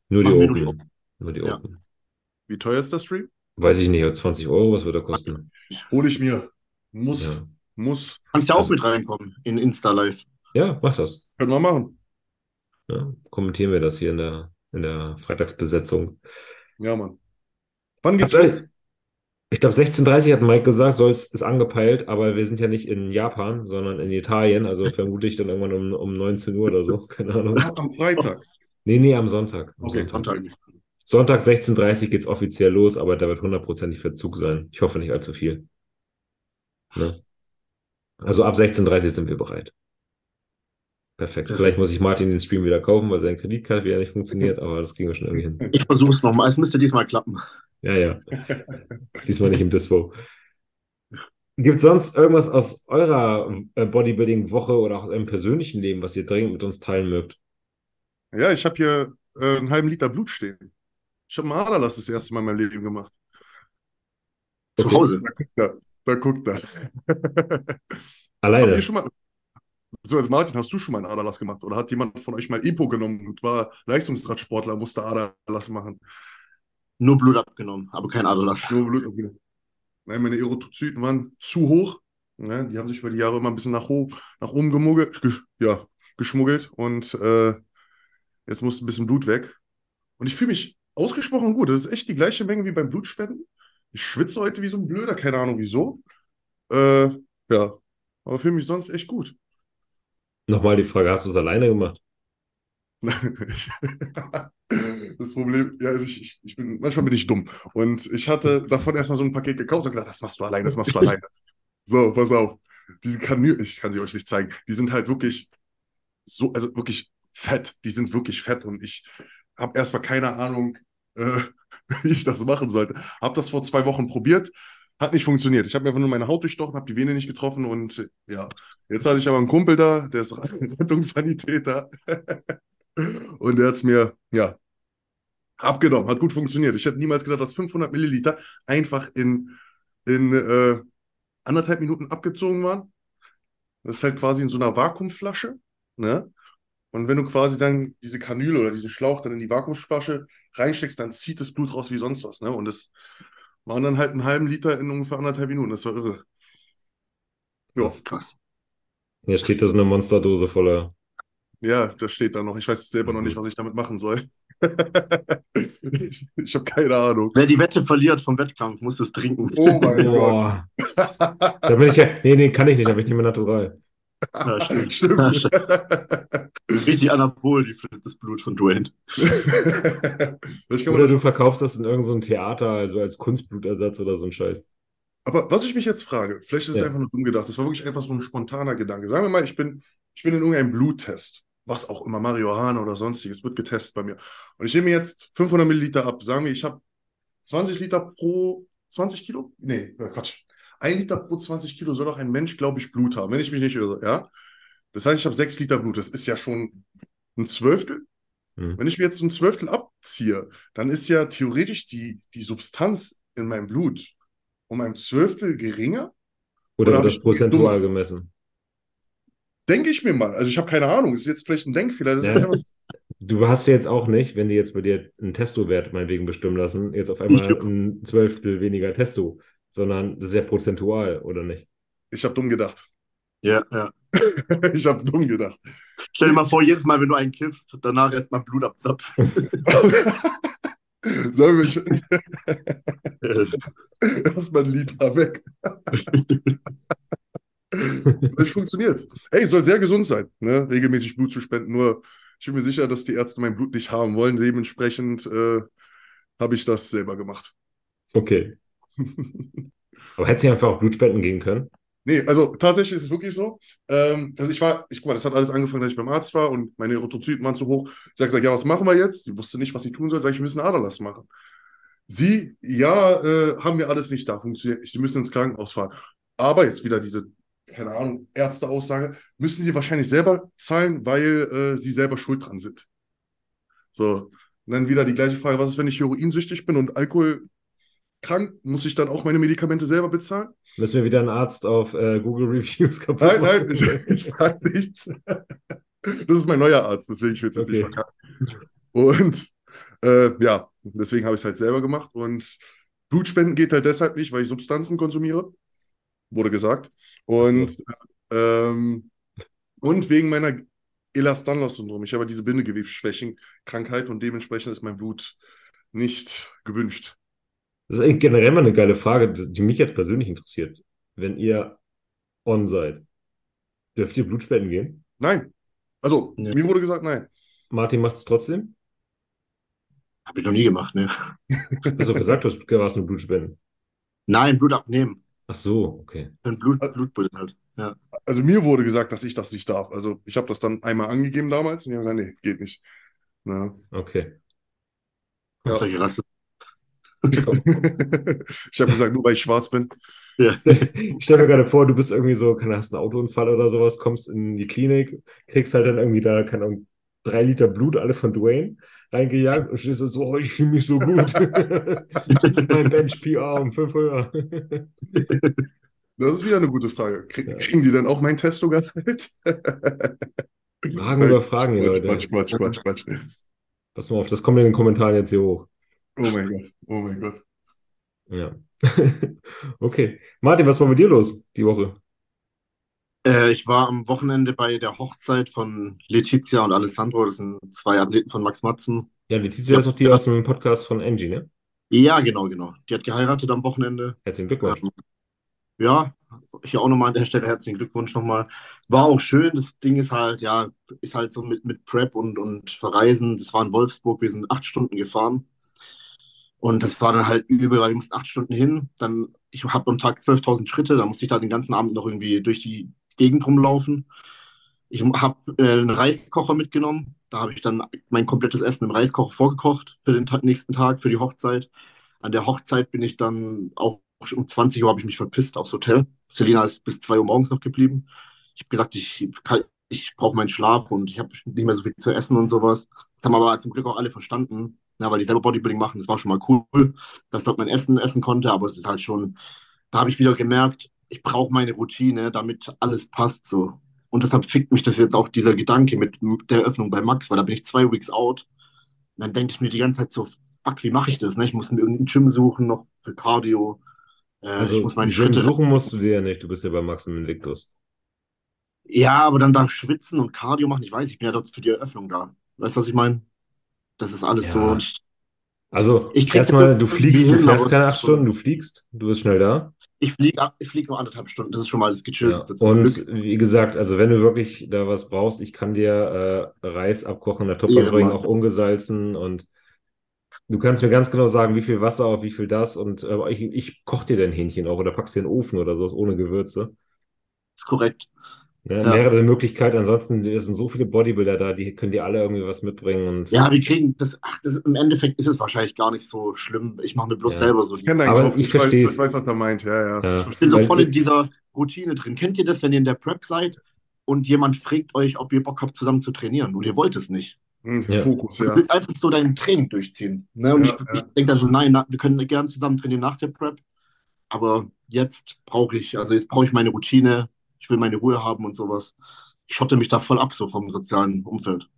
Nur die Open. nur die Nur die Ja. Open. Wie teuer ist das Stream? Weiß ich nicht, aber 20 Euro, was wird er kosten? Hole ich mir. Muss. Ja. Muss. Kannst ja auch Also- mit reinkommen in Insta Live. Ja, mach das. Können wir machen. Ja, kommentieren wir das hier in der, in der Freitagsbesetzung. Ja, Mann. Wann geht's Also, los? Ich glaube, 16.30 hat Mike gesagt, soll es ist angepeilt, aber wir sind ja nicht in Japan, sondern in Italien, also vermute ich dann irgendwann um, um 19 Uhr oder so, keine Ahnung. Ah, Am Freitag. Nee, nee, am Sonntag. Am Okay, Sonntag. Sonntag. Sonntag 16.30 geht es offiziell los, aber da wird hundertprozentig Verzug sein. Ich hoffe nicht allzu viel. Ne? Also ab 16.30 sind wir bereit. Perfekt. Vielleicht muss ich Martin den Stream wieder kaufen, weil seine Kreditkarte wieder nicht funktioniert, aber das kriegen wir schon irgendwie hin. Ich versuche es nochmal. Es müsste diesmal klappen. Ja, ja. Diesmal nicht im Dispo. Gibt es sonst irgendwas aus eurer äh, Bodybuilding-Woche oder auch aus eurem persönlichen Leben, was ihr dringend mit uns teilen mögt? Ja, ich habe hier äh, einen halben Liter Blut stehen. Ich habe einen Aderlass das erste Mal in meinem Leben gemacht. Zu Okay. Hause. Ja, da guckt das. Habt Alleine. ihr schon mal, beziehungsweise Martin, hast du schon mal einen Aderlass gemacht? Oder hat jemand von euch mal Epo genommen und war Leistungsradsportler, musste Aderlass machen? Nur Blut abgenommen, aber kein Aderlass. Nur Blut. Nein, meine Erythrozyten waren zu hoch. Ne? Die haben sich über die Jahre immer ein bisschen nach, nach oben gemuggelt, gesch ja, geschmuggelt und äh, jetzt muss ein bisschen Blut weg. Und ich fühle mich ausgesprochen gut. Das ist echt die gleiche Menge wie beim Blutspenden. Ich schwitze heute wie so ein Blöder, keine Ahnung wieso. Äh, ja, aber fühle mich sonst echt gut. Nochmal die Frage, hast du es alleine gemacht? Das Problem, ja, also ich, ich, ich bin, manchmal bin ich dumm. Und ich hatte davon erstmal so ein Paket gekauft und gedacht, das machst du alleine, das machst du alleine. So, pass auf. Diese Kanülen, ich kann sie euch nicht zeigen, die sind halt wirklich so, also wirklich fett. Die sind wirklich fett und ich habe erstmal keine Ahnung, äh, wie ich das machen sollte. Habe das vor zwei Wochen probiert, hat nicht funktioniert. Ich habe mir einfach nur meine Haut durchstochen, habe die Vene nicht getroffen und ja, jetzt hatte ich aber einen Kumpel da, der ist Rettungssanitäter und der hat es mir, ja, abgenommen. Hat gut funktioniert. Ich hätte niemals gedacht, dass 500 Milliliter einfach in, in äh, anderthalb Minuten abgezogen waren. Das ist halt quasi in so einer Vakuumflasche, ne? Und wenn du quasi dann diese Kanüle oder diesen Schlauch dann in die Vakuumflasche reinsteckst, dann zieht das Blut raus wie sonst was, ne? Und das waren dann halt einen halben Liter in ungefähr anderthalb Minuten. Das war irre. Ja, Krass. Krass. Hier steht da so eine Monsterdose voller. ja, das steht da noch. Ich weiß selber noch nicht, was ich damit machen soll. ich habe keine Ahnung. Wer die Wette verliert vom Wettkampf, muss es trinken. Oh mein Gott. Da bin ich ja. Nee, nee, kann ich nicht, da bin ich nicht mehr natural. Ja, stimmt. Stimmt. Richtig anabol, die das Blut von Dwayne. Oder das, du verkaufst das in irgendein so Theater, also als Kunstblutersatz oder so ein Scheiß. aber was ich mich jetzt frage, vielleicht ist es Ja. einfach nur dumm gedacht, das war wirklich einfach so ein spontaner Gedanke. Sagen wir mal, ich bin, ich bin in irgendeinem Bluttest, was auch immer, Marihuana oder sonstiges, wird getestet bei mir. Und ich nehme jetzt 500 Milliliter ab. Sagen wir, ich habe 20 Liter pro 20 Kilo? Nee, äh, Quatsch. Ein Liter pro 20 Kilo soll auch ein Mensch, glaube ich, Blut haben, wenn ich mich nicht irre, ja? Das heißt, ich habe 6 Liter Blut. Das ist ja schon ein Zwölftel. Hm. Wenn ich mir jetzt ein Zwölftel abziehe, dann ist ja theoretisch die, die Substanz in meinem Blut um ein Zwölftel geringer. Oder Oder das prozentual gemessen? Denke ich mir mal. Also ich habe keine Ahnung. Das ist jetzt vielleicht ein Denkfehler. Ja. einfach, Du hast ja jetzt auch nicht, wenn die jetzt bei dir einen Testo-Wert meinetwegen bestimmen lassen, jetzt auf einmal Ja. ein Zwölftel weniger Testo, sondern das ist ja prozentual, oder nicht? ich habe dumm gedacht. Ja, ja. Ich habe dumm gedacht. Stell dir mal vor, jedes Mal, wenn du einen kiffst, danach erstmal Blut abzapfen. Sollen wir Äh, erstmal ein Liter weg? Das funktioniert. Ey, es soll sehr gesund sein, ne? regelmäßig Blut zu spenden. Nur ich bin mir sicher, dass die Ärzte mein Blut nicht haben wollen. Dementsprechend äh, habe ich das selber gemacht. Okay. Aber hätte sie einfach auch Blutspenden gehen können? Nee, also tatsächlich ist es wirklich so. Ähm, also ich war, ich guck mal, das hat alles angefangen, als ich beim Arzt war und meine Erythrozyten waren zu hoch. Ich habe gesagt, ja, was machen wir jetzt? Die wusste nicht, was sie tun soll. Sag ich, wir müssen Aderlass machen. Sie, ja, äh, haben wir alles nicht da, funktioniert. Sie müssen ins Krankenhaus fahren. Aber jetzt wieder diese, keine Ahnung, Ärzteaussage, müssen sie wahrscheinlich selber zahlen, weil äh, sie selber schuld dran sind. So. Und dann wieder die gleiche Frage, was ist, wenn ich heroinsüchtig bin und alkoholkrank? Muss ich dann auch meine Medikamente selber bezahlen? Müssen wir wieder einen Arzt auf äh, Google Reviews kaputt Nein, machen? nein, ich, ich sag nichts. Das ist mein neuer Arzt, deswegen ich will es jetzt Okay. nicht verkacken. Und äh, ja, deswegen habe ich es halt selber gemacht. Und Blutspenden geht halt deshalb nicht, weil ich Substanzen konsumiere. Wurde gesagt. Und, ähm, und wegen meiner Ehlers-Danlos-Syndrom. Ich habe diese Bindegewebsschwächen-Krankheit und dementsprechend ist mein Blut nicht gewünscht. Das ist generell mal eine geile Frage, die mich jetzt persönlich interessiert. Wenn ihr on seid, dürft ihr Blutspenden gehen? Nein. Also, Nee. mir wurde gesagt, nein. Martin macht es trotzdem? Habe ich noch nie gemacht, ne? Also gesagt, du hast- warst nur Blutspenden. Nein, Blut abnehmen. Ach so, okay. Ein Blut, Äh, Blutbilden halt. Ja. Also mir wurde gesagt, dass ich das nicht darf. Also ich habe das dann einmal angegeben damals und die haben gesagt, nee, geht nicht. Na. Okay. Ja. Rasse. ich habe gesagt, nur weil ich schwarz bin. Ja. Ich stelle mir gerade vor, du bist irgendwie so, keine Ahnung, hast einen Autounfall oder sowas, kommst in die Klinik, kriegst halt dann irgendwie da, keine Ahnung, drei Liter Blut, alle von Dwayne, reingejagt und stehst so, oh, ich fühle mich so gut. mein Bench PR um fünf höher. Das ist wieder eine gute Frage. Krieg, Ja. Kriegen die dann auch mein Testogehalt? Fragen über Fragen, Quatsch, Leute. Quatsch, Quatsch, Quatsch, Quatsch. Pass mal auf, das kommt in den Kommentaren jetzt hier hoch. Oh mein Gott, oh mein Gott. Ja. Okay. Martin, was war mit dir los die Woche? Äh, ich war am Wochenende bei der Hochzeit von Letizia und Alessandro. Das sind zwei Athleten von Max Matzen. Ja, Letizia ist auch die aus dem Podcast von Angie, ne? Ja, genau, genau. Die hat geheiratet am Wochenende. Herzlichen Glückwunsch. Ähm, Ja, hier auch nochmal an der Stelle herzlichen Glückwunsch nochmal. War auch schön. Das Ding ist halt, ja, ist halt so mit, mit Prep und, und Verreisen. Das war in Wolfsburg. Wir sind acht Stunden gefahren. Und das war dann halt übel, weil wir mussten acht Stunden hin. Dann, ich habe am Tag 12.000 Schritte. Da musste ich da den ganzen Abend noch irgendwie durch die Gegend rumlaufen. Ich habe äh, einen Reiskocher mitgenommen. Da habe ich dann mein komplettes Essen im Reiskocher vorgekocht für den Ta nächsten Tag, für die Hochzeit. An der Hochzeit bin ich dann auch um 20 Uhr habe ich mich verpisst aufs Hotel. Selina ist bis 2 Uhr morgens noch geblieben. Ich habe gesagt, ich, ich brauche meinen Schlaf und ich habe nicht mehr so viel zu essen und sowas. Das haben aber zum Glück auch alle verstanden, ja, weil die selber Bodybuilding machen. Das war schon mal cool, dass dort mein Essen essen konnte, aber es ist halt schon, da habe ich wieder gemerkt, ich brauche meine Routine, damit alles passt so. Und deshalb fickt mich das jetzt auch dieser Gedanke mit der Eröffnung bei Max, weil da bin ich zwei Weeks out. Und dann denke ich mir die ganze Zeit so, fuck, wie mache ich das? Ne? Ich muss mir irgendein Gym suchen, noch für Cardio. Äh, ich Also, muss meine Gym Schritte. suchen musst du dir ja nicht. Du bist ja bei Max im Invictus. Ja, aber dann da schwitzen und Cardio machen, ich weiß, ich bin ja dort für die Eröffnung da. Weißt du, was ich meine? Das ist alles Ja. so. Und ich, Also, Ich erstmal, du fliegst, du fährst keine acht Stunden, du fliegst, du bist schnell da. Ich fliege ich flieg nur anderthalb Stunden. Das ist schon mal das Ja. Gechillteste. zum Und Glück. wie gesagt, also wenn du wirklich da was brauchst, ich kann dir äh, Reis abkochen, der Tupper Ja, bringen, auch ungesalzen und du kannst mir ganz genau sagen, wie viel Wasser auf wie viel das und äh, ich, ich koche dir dein Hähnchen auch oder packst dir in den Ofen oder sowas ohne Gewürze. ist korrekt. Ne? Ja. Mehrere Möglichkeiten. Ansonsten es sind so viele Bodybuilder da, die können dir alle irgendwie was mitbringen und Ja, wir kriegen das, ach, das, im Endeffekt ist es wahrscheinlich gar nicht so schlimm. Ich mache mir bloß Ja. selber so. Ich kenne deinen Aber Kopf, ich versteh's. ich weiß, was er meint. Ja, ja. Ja. Ich bin so voll in dieser Routine drin. Kennt ihr das, wenn ihr in der Prep seid und jemand fragt euch, ob ihr Bock habt, zusammen zu trainieren und ihr wollt es nicht? Hm, Ja. Fokus, Du ja. willst einfach so dein Training durchziehen. Ne? Und Ja, ich, ja. ich denke dann so, nein, na, wir können gerne zusammen trainieren nach der Prep, aber jetzt brauche ich, also jetzt brauche ich meine Routine, ich will meine Ruhe haben und sowas. Ich schotte mich da voll ab, so vom sozialen Umfeld.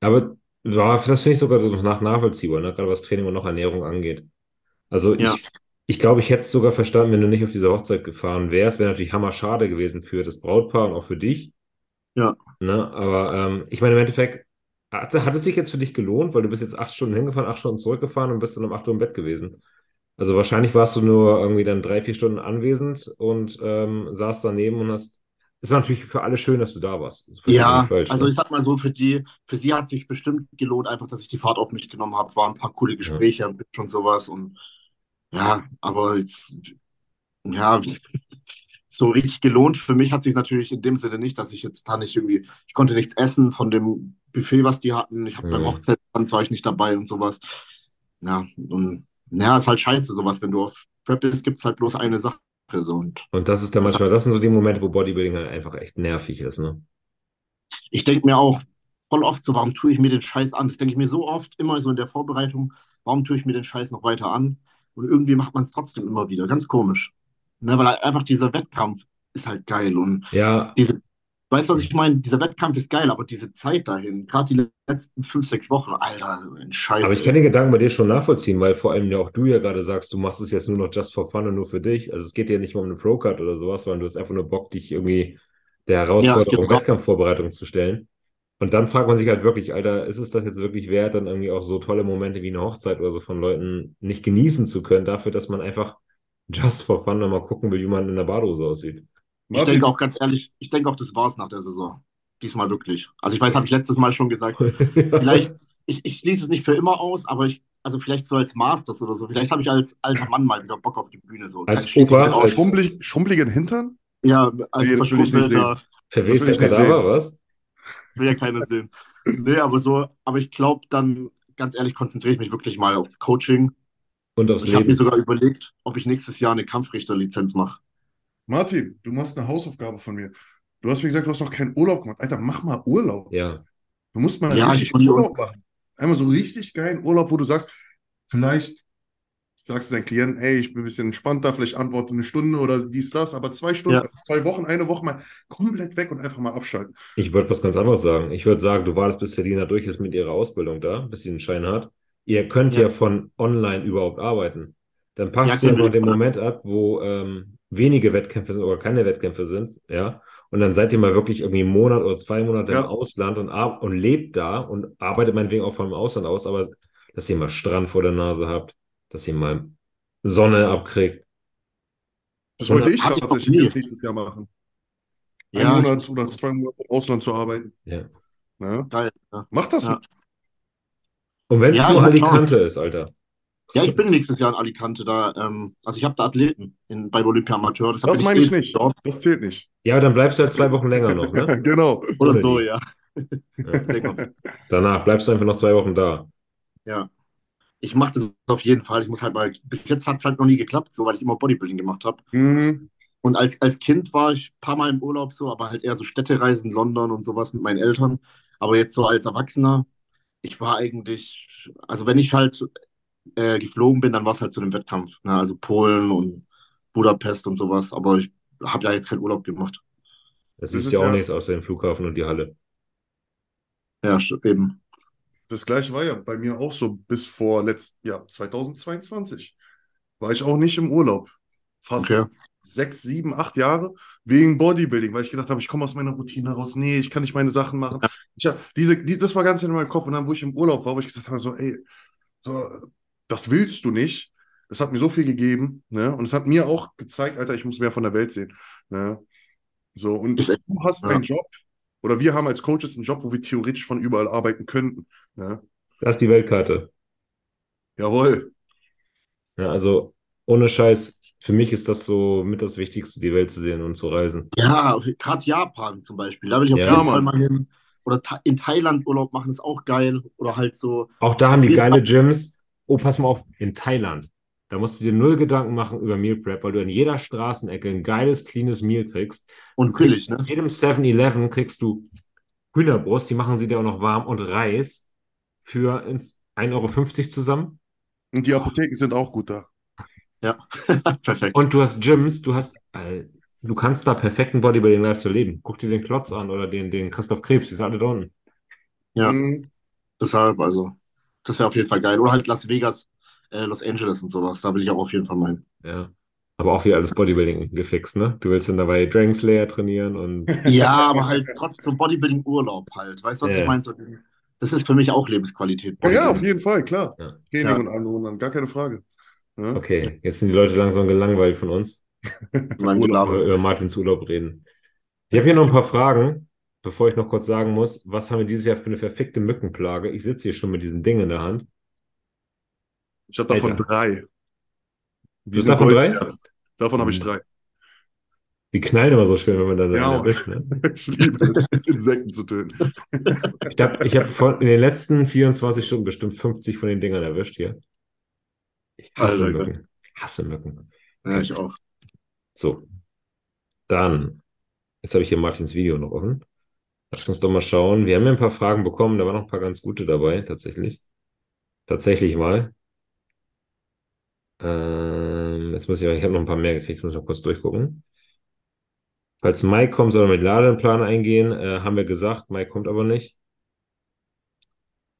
Aber ja, das finde ich sogar noch nach nachvollziehbar, ne? Gerade was Training und noch Ernährung angeht. Also Ja. ich, ich glaube, ich hätte es sogar verstanden, wenn du nicht auf diese Hochzeit gefahren wärst. Wäre natürlich hammer schade gewesen für das Brautpaar und auch für dich. Ja. Ne? Aber ähm, ich meine, im Endeffekt, hat, hat es sich jetzt für dich gelohnt, weil du bist jetzt acht Stunden hingefahren, acht Stunden zurückgefahren und bist dann um acht Uhr im Bett gewesen. Also wahrscheinlich warst du nur irgendwie dann drei, vier Stunden anwesend und ähm, saß daneben und hast. Es war natürlich für alle schön, dass du da warst. Ich Ja, falsch, also ne? ich sag mal so, für die, für sie hat sich bestimmt gelohnt, einfach, dass ich die Fahrt auf mich genommen habe. Waren ein paar coole Gespräche und schon sowas und ja, aber jetzt, ja, so richtig gelohnt für mich hat sich natürlich in dem Sinne nicht, dass ich jetzt da nicht irgendwie, ich konnte nichts essen von dem Buffet, was die hatten. Ich habe beim Mhm. Hochzeitstanz war ich nicht dabei und sowas. Ja, und ja, ist halt scheiße, sowas. Wenn du auf Prep bist, gibt es halt bloß eine Sache. So. Und das ist dann manchmal, das sind so die Momente, wo Bodybuilding halt einfach echt nervig ist, ne? ich denke mir auch, voll oft so, warum tue ich mir den Scheiß an? Das denke ich mir so oft, immer so in der Vorbereitung, warum tue ich mir den Scheiß noch weiter an? Und irgendwie macht man es trotzdem immer wieder. Ganz komisch. Ne, weil einfach dieser Wettkampf ist halt geil. Und Ja, diese, weißt du, was ich meine? Dieser Wettkampf ist geil, aber diese Zeit dahin, gerade die letzten fünf, sechs Wochen, Alter, ein Scheiß. aber ich kann den Gedanken bei dir schon nachvollziehen, weil vor allem ja auch du ja gerade sagst, du machst es jetzt nur noch just for fun und nur für dich. Also es geht dir nicht mal um eine Pro-Card oder sowas, sondern du hast einfach nur Bock, dich irgendwie der Herausforderung drauf. Wettkampfvorbereitung zu stellen. Und dann fragt man sich halt wirklich, Alter, ist es das jetzt wirklich wert, dann irgendwie auch so tolle Momente wie eine Hochzeit oder so von Leuten nicht genießen zu können, dafür, dass man einfach just for fun mal gucken will, wie man in der Badehose aussieht. Ich Martin, denke auch ganz ehrlich, ich denke auch, das war's nach der Saison. Diesmal wirklich. Also ich weiß, habe ich letztes Mal schon gesagt. Vielleicht, ich, ich schließe es nicht für immer aus, aber ich, also vielleicht so als Masters oder so. Vielleicht habe ich als alter Mann mal wieder Bock auf die Bühne. So. Als ich Opa, als- schrumpelig, schrumpeligen Hintern? Ja, als Nee, das will ich nicht verschrumpelter, Verwester ich Kadaver, sehen. was? will ja keiner sehen. Nee, aber so, aber ich glaube dann, ganz ehrlich, konzentriere ich mich wirklich mal aufs Coaching. Und aufs Ich habe mir Leben. sogar überlegt, ob ich nächstes Jahr eine Kampfrichterlizenz mache. Martin, du machst eine Hausaufgabe von mir. Du hast mir gesagt, du hast noch keinen Urlaub gemacht. Alter, mach mal Urlaub. Ja. Du musst mal Ja, richtig ich- Urlaub machen. Einmal so richtig geilen Urlaub, wo du sagst, vielleicht sagst du deinem Klienten, ey, ich bin ein bisschen entspannter, vielleicht antworte eine Stunde oder dies, das, aber zwei Stunden, Ja. zwei Wochen, eine Woche mal komplett weg und einfach mal abschalten. Ich würde was ganz anderes sagen. Ich würde sagen, du wartest, bis Selina durch ist mit ihrer Ausbildung da, bis sie einen Schein hat. Ihr könnt ja, Ja. von online überhaupt arbeiten. Dann passt Ja, ihr noch genau. den Moment ab, wo ähm, wenige Wettkämpfe sind oder keine Wettkämpfe sind, ja. Und dann seid ihr mal wirklich irgendwie einen Monat oder zwei Monate Ja. im Ausland und, und lebt da und arbeitet meinetwegen auch vom Ausland aus, aber dass ihr mal Strand vor der Nase habt, dass ihr mal Sonne abkriegt. Das wollte ich tatsächlich jetzt nächstes Jahr machen. Ein Ja, Monat oder zwei Monate im Ausland zu arbeiten. Ja. Ne? geil. Ja. Mach das Ja. Und wenn es Ja, nur muss Alicante ist, Alter. Ja, ich bin nächstes Jahr in Alicante da. Ähm, also ich habe da Athleten in, beim Olympia Amateur. Das bin meine ich nicht. Dort Das zählt nicht. Ja, dann bleibst du halt zwei Wochen länger noch, ne? Genau. oder Oder so, ja. Ja. Danach bleibst du einfach noch zwei Wochen da. Ja. Ich mache das auf jeden Fall. Ich muss halt mal, bis jetzt hat es halt noch nie geklappt, so weil ich immer Bodybuilding gemacht habe. Mhm. Und als, als Kind war ich ein paar Mal im Urlaub so, aber halt eher so Städtereisen, London und sowas mit meinen Eltern. Aber jetzt so als Erwachsener, ich war eigentlich, also wenn ich halt äh, geflogen bin, dann war es halt zu einem Wettkampf. Ne? Also Polen und Budapest und sowas. Aber ich habe ja jetzt keinen Urlaub gemacht. Das Das ist ja auch ja- nichts außer dem Flughafen und die Halle. Ja, eben. Das gleiche war ja bei mir auch so bis vor letzt, ja, 2022. War ich auch nicht im Urlaub. Fast Okay. sechs, sieben, acht Jahre wegen Bodybuilding, weil ich gedacht habe, ich komme aus meiner Routine raus. Nee, ich kann nicht meine Sachen machen. Ich hab, diese, die, das war ganz in meinem Kopf. Und dann, wo ich im Urlaub war, wo ich gesagt habe, so, ey, so, das willst du nicht. Das hat mir so viel gegeben, ne? Und es hat mir auch gezeigt, Alter, ich muss mehr von der Welt sehen. Ne? So, und du hast ja. einen Job, oder wir haben als Coaches einen Job, wo wir theoretisch von überall arbeiten könnten. Ne? Das ist die Weltkarte. Jawohl. Ja, also ohne Scheiß, für mich ist das so mit das Wichtigste, die Welt zu sehen und zu reisen. Ja, gerade Japan zum Beispiel. Da will ich auf Ja, jeden Mann. Fall mal hin. Oder in Thailand Urlaub machen ist auch geil. Oder halt so. Auch da haben die geile Gyms. Oh, pass mal auf, in Thailand. Da musst du dir null Gedanken machen über Meal Prep, weil du in jeder Straßenecke ein geiles, cleanes Meal kriegst. Und kriegst billig, ne? in jedem 7-Eleven kriegst du Hühnerbrust, die machen sie dir auch noch warm und Reis für ins 1,50 Euro zusammen. Und die Apotheken sind auch gut da. Ja, perfekt. Und du hast Gyms, du hast, äh, du kannst da perfekten Bodybuilding-Lifestyle leben. Guck dir den Klotz an oder den, den Christoph Krebs, die sind alle da unten. Ja. Mhm. Deshalb, also, das wäre auf jeden Fall geil. Oder halt Las Vegas, äh, Los Angeles und sowas. Da will ich auch auf jeden Fall meinen. Ja. Aber auch wieder alles Bodybuilding gefixt, ne? Du willst dann dabei Dragon Slayer trainieren und Ja, aber halt trotzdem Bodybuilding-Urlaub halt. Weißt du, was Ja. ich meine? So, das ist für mich auch Lebensqualität. Ja, ja, auf jeden Fall, klar. Ja. Training Ja. und und dran, gar keine Frage. Ja? okay, jetzt sind die Leute langsam gelangweilt von uns, Urlaub. Über Martins Urlaub reden. Ich habe hier noch ein paar Fragen, bevor ich noch kurz sagen muss, was haben wir dieses Jahr für eine verfickte Mückenplage? Ich sitze hier schon mit diesem Ding in der Hand. Ich habe davon Alter. drei. Die sind davon drei? wert. Davon habe ich Mhm. drei. Die knallen immer so schön, wenn man dann Ja, erwischt, ne? Ich liebe es, Insekten zu töten. Ich habe ich hab in den letzten 24 Stunden bestimmt 50 von den Dingern erwischt hier. Ich hasse Alter, Mücken. Ich hasse Mücken. Ja, ich auch. So. Dann, jetzt habe ich hier Martins Video noch offen. Lass uns doch mal schauen. Wir haben ja ein paar Fragen bekommen, da waren noch ein paar ganz gute dabei, tatsächlich. Tatsächlich mal. Ähm, jetzt muss ich, ich habe noch ein paar mehr gekriegt, muss ich noch kurz durchgucken. Falls Mike kommt, soll er mit Ladeplan eingehen. Äh, haben wir gesagt, Mike kommt aber nicht.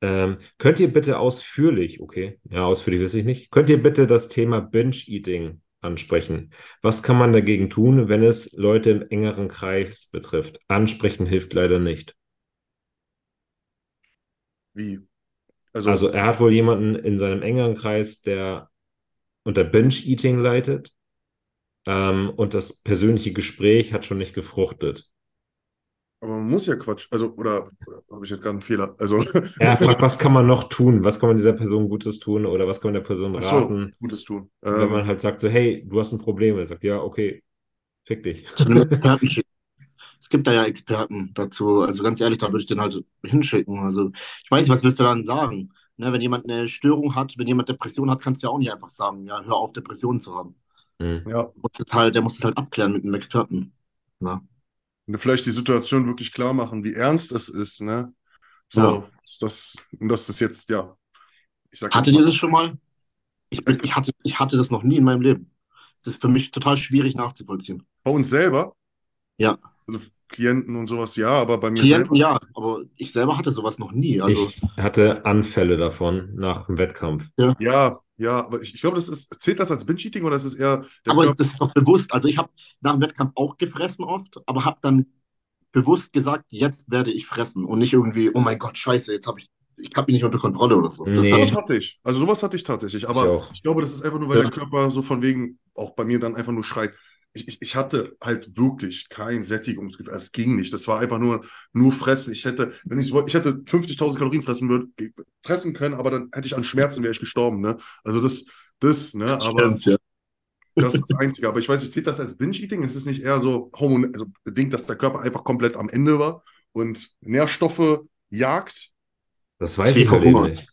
Ähm, könnt ihr bitte ausführlich, okay, ja, ausführlich weiß ich nicht, könnt ihr bitte das Thema Binge-Eating ansprechen? Was kann man dagegen tun, wenn es Leute im engeren Kreis betrifft? Ansprechen hilft leider nicht. Wie? Also, also er hat wohl jemanden in seinem engeren Kreis, der unter Binge-Eating leidet. Ähm, und das persönliche Gespräch hat schon nicht gefruchtet. Aber man muss ja Quatsch. Also, oder habe ich jetzt gerade einen Fehler? Also. Er fragt, was kann man noch tun? Was kann man dieser Person Gutes tun? Oder was kann man der Person Ach raten? So, Gutes tun. Wenn ähm, man halt sagt so, hey, du hast ein Problem. Er sagt, ja, okay, fick dich. Es gibt da ja Experten dazu. Also ganz ehrlich, da würde ich den halt hinschicken. Also ich weiß nicht, was willst du dann sagen? Ne, wenn jemand eine Störung hat, wenn jemand Depression hat, kannst du ja auch nicht einfach sagen, ja, hör auf, Depressionen zu haben. Mhm. Ja. Halt, der muss es halt abklären mit einem Experten. Na? Und vielleicht die Situation wirklich klar machen, wie ernst es ist, ne? So, ja. das, und das ist jetzt, ja. Ich sag Hattet ihr das schon mal? Ich, bin, ich, hatte, ich hatte das noch nie in meinem Leben. Das ist für mich total schwierig nachzuvollziehen. Bei uns selber? Ja. Also Klienten und sowas, ja, aber bei mir. Klienten, selber? ja, aber ich selber hatte sowas noch nie. Also, ich hatte Anfälle davon nach dem Wettkampf. Ja, ja, ja aber ich, ich glaube, das ist, zählt das als Binge-Eating oder ist es eher. aber Körper? das ist doch bewusst. Also ich habe nach dem Wettkampf auch gefressen oft, aber habe dann bewusst gesagt, jetzt werde ich fressen und nicht irgendwie, oh mein Gott, scheiße, jetzt habe ich ich habe ihn nicht unter Kontrolle oder so. Nee. Das, hatte ich. Also sowas hatte ich tatsächlich. Aber ich, ich glaube, das ist einfach nur, weil ja. der Körper so von wegen auch bei mir dann einfach nur schreit, ich, ich, ich hatte halt wirklich kein Sättigungsgefühl. Es ging nicht. Das war einfach nur, nur fressen. Ich hätte, wenn ich wollte, ich hätte 50.000 Kalorien fressen würde, fressen können, aber dann hätte ich an Schmerzen wäre ich gestorben, ne? Also das, das, ne? Aber Stimmt, ja. das ist das Einzige. Aber ich weiß nicht, zählt das als Binge-Eating? Ist es nicht eher so hormon also bedingt, dass der Körper einfach komplett am Ende war und Nährstoffe jagt? Das weiß ich halt eben nicht.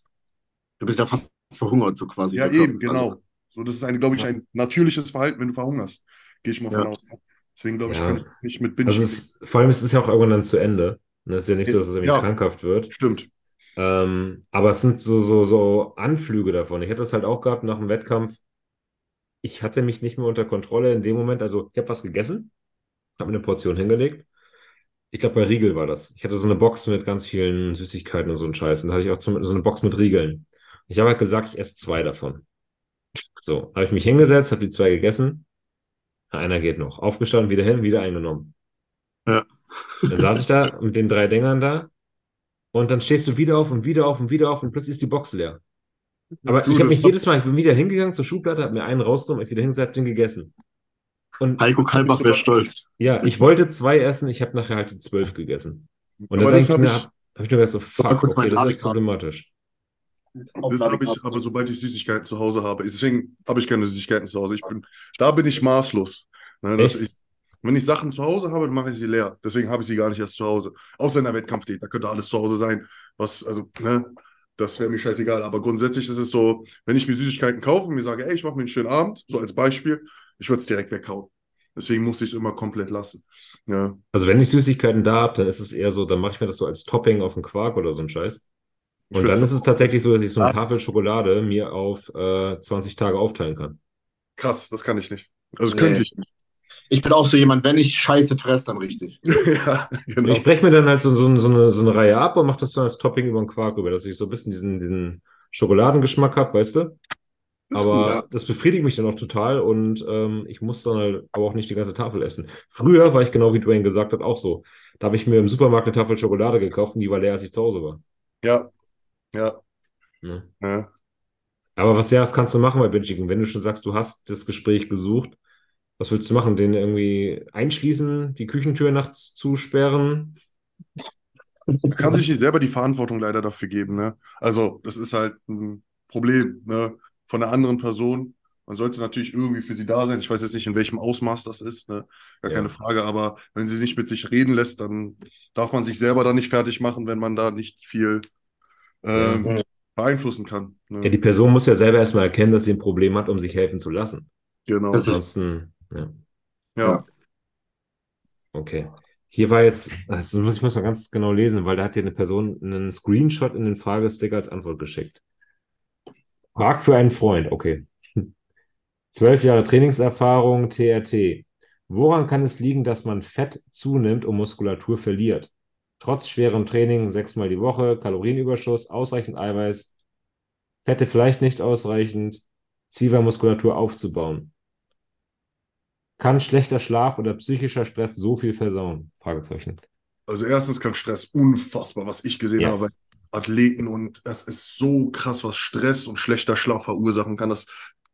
Du bist ja fast verhungert, so quasi. Ja, eben, genau. So, das ist, glaube ich, ein natürliches Verhalten, wenn du verhungerst. Gehe ich mal ja. von aus. Deswegen glaube ich, ja. kann ich das nicht mit Binge. Also ist, vor allem ist es ja auch irgendwann dann zu Ende. Ne, es ist ja nicht so, dass es irgendwie ja. krankhaft wird. Stimmt. Ähm, aber es sind so, so, so Anflüge davon. Ich hatte das halt auch gehabt nach dem Wettkampf. Ich hatte mich nicht mehr unter Kontrolle in dem Moment. Also, ich habe was gegessen, habe mir eine Portion hingelegt. Ich glaube, bei Riegel war das. Ich hatte so eine Box mit ganz vielen Süßigkeiten und so einen Scheiß. Und da hatte ich auch so eine Box mit Riegeln. Ich habe halt gesagt, ich esse zwei davon. So, habe ich mich hingesetzt, habe die zwei gegessen einer geht noch. Aufgestanden, wieder hin, wieder eingenommen. Ja. Dann saß ich da mit den drei Dingern da und dann stehst du wieder auf und wieder auf und wieder auf und plötzlich ist die Box leer. Aber du, ich habe mich jedes Mal, ich bin wieder hingegangen zur Schublade, habe mir einen rausgenommen, ich wieder hingesetzt, den gegessen. Und Heiko Kalbach wäre stolz. Ja, ich wollte zwei essen, ich habe nachher halt die zwölf gegessen. Und dann habe ich, mir, hab ich nur gedacht, so, fuck, okay, das ist problematisch. Das habe ich, aber sobald ich Süßigkeiten zu Hause habe, deswegen habe ich keine Süßigkeiten zu Hause. Ich bin, da bin ich maßlos. Ne, dass ich, wenn ich Sachen zu Hause habe, dann mache ich sie leer. Deswegen habe ich sie gar nicht erst zu Hause. Außer in der Wettkampfdiät, da könnte alles zu Hause sein. Was, also, ne, das wäre mir scheißegal. Aber grundsätzlich ist es so, wenn ich mir Süßigkeiten kaufe und mir sage, ey, ich mache mir einen schönen Abend, so als Beispiel, ich würde es direkt weghauen. Deswegen muss ich es immer komplett lassen. Ja. Also wenn ich Süßigkeiten da habe, dann ist es eher so, dann mache ich mir das so als Topping auf den Quark oder so ein Scheiß. Und dann ist es tatsächlich so, dass ich so eine Tafel Schokolade mir auf äh, 20 Tage aufteilen kann. Krass, das kann ich nicht. Also das nee. könnte ich nicht. Ich bin auch so jemand, wenn ich Scheiße fresse, dann richtig. ja, genau. Ich breche mir dann halt so, so, so, eine, so eine Reihe ab und mache das dann als Topping über den Quark rüber, dass ich so ein bisschen diesen, diesen Schokoladengeschmack habe, weißt du? aber gut, ja. das befriedigt mich dann auch total und ähm, ich muss dann halt aber auch nicht die ganze Tafel essen. Früher war ich genau wie Dwayne gesagt hat, auch so. Da habe ich mir im Supermarkt eine Tafel Schokolade gekauft und die war leer, als ich zu Hause war. Ja, ja. ja. ja. Aber was, ja, was kannst du machen bei Binge Wenn du schon sagst, du hast das Gespräch gesucht, was willst du machen? Den irgendwie einschließen, die Küchentür nachts zusperren? Man kann sich selber die Verantwortung leider dafür geben. Ne? Also, das ist halt ein Problem ne? von einer anderen Person. Man sollte natürlich irgendwie für sie da sein. Ich weiß jetzt nicht, in welchem Ausmaß das ist, ne? gar ja. keine Frage. Aber wenn sie nicht mit sich reden lässt, dann darf man sich selber da nicht fertig machen, wenn man da nicht viel ähm, ja. beeinflussen kann. Ne? Ja, die Person muss ja selber erstmal erkennen, dass sie ein Problem hat, um sich helfen zu lassen. Genau. Ansonsten, ja. Ja. Okay. Hier war jetzt, also muss ich muss mal ganz genau lesen, weil da hat dir eine Person einen Screenshot in den Fragesticker als Antwort geschickt. Frag für einen Freund, okay. Zwölf Jahre Trainingserfahrung, TRT. Woran kann es liegen, dass man Fett zunimmt und Muskulatur verliert? Trotz schwerem Training sechsmal die Woche, Kalorienüberschuss, ausreichend Eiweiß, Fette vielleicht nicht ausreichend, Ziel war Muskulatur aufzubauen. Kann schlechter Schlaf oder psychischer Stress so viel versauen? Fragezeichen. Also erstens kann Stress unfassbar, was ich gesehen Ja. habe, Athleten und das ist so krass, was Stress und schlechter Schlaf verursachen kann. Das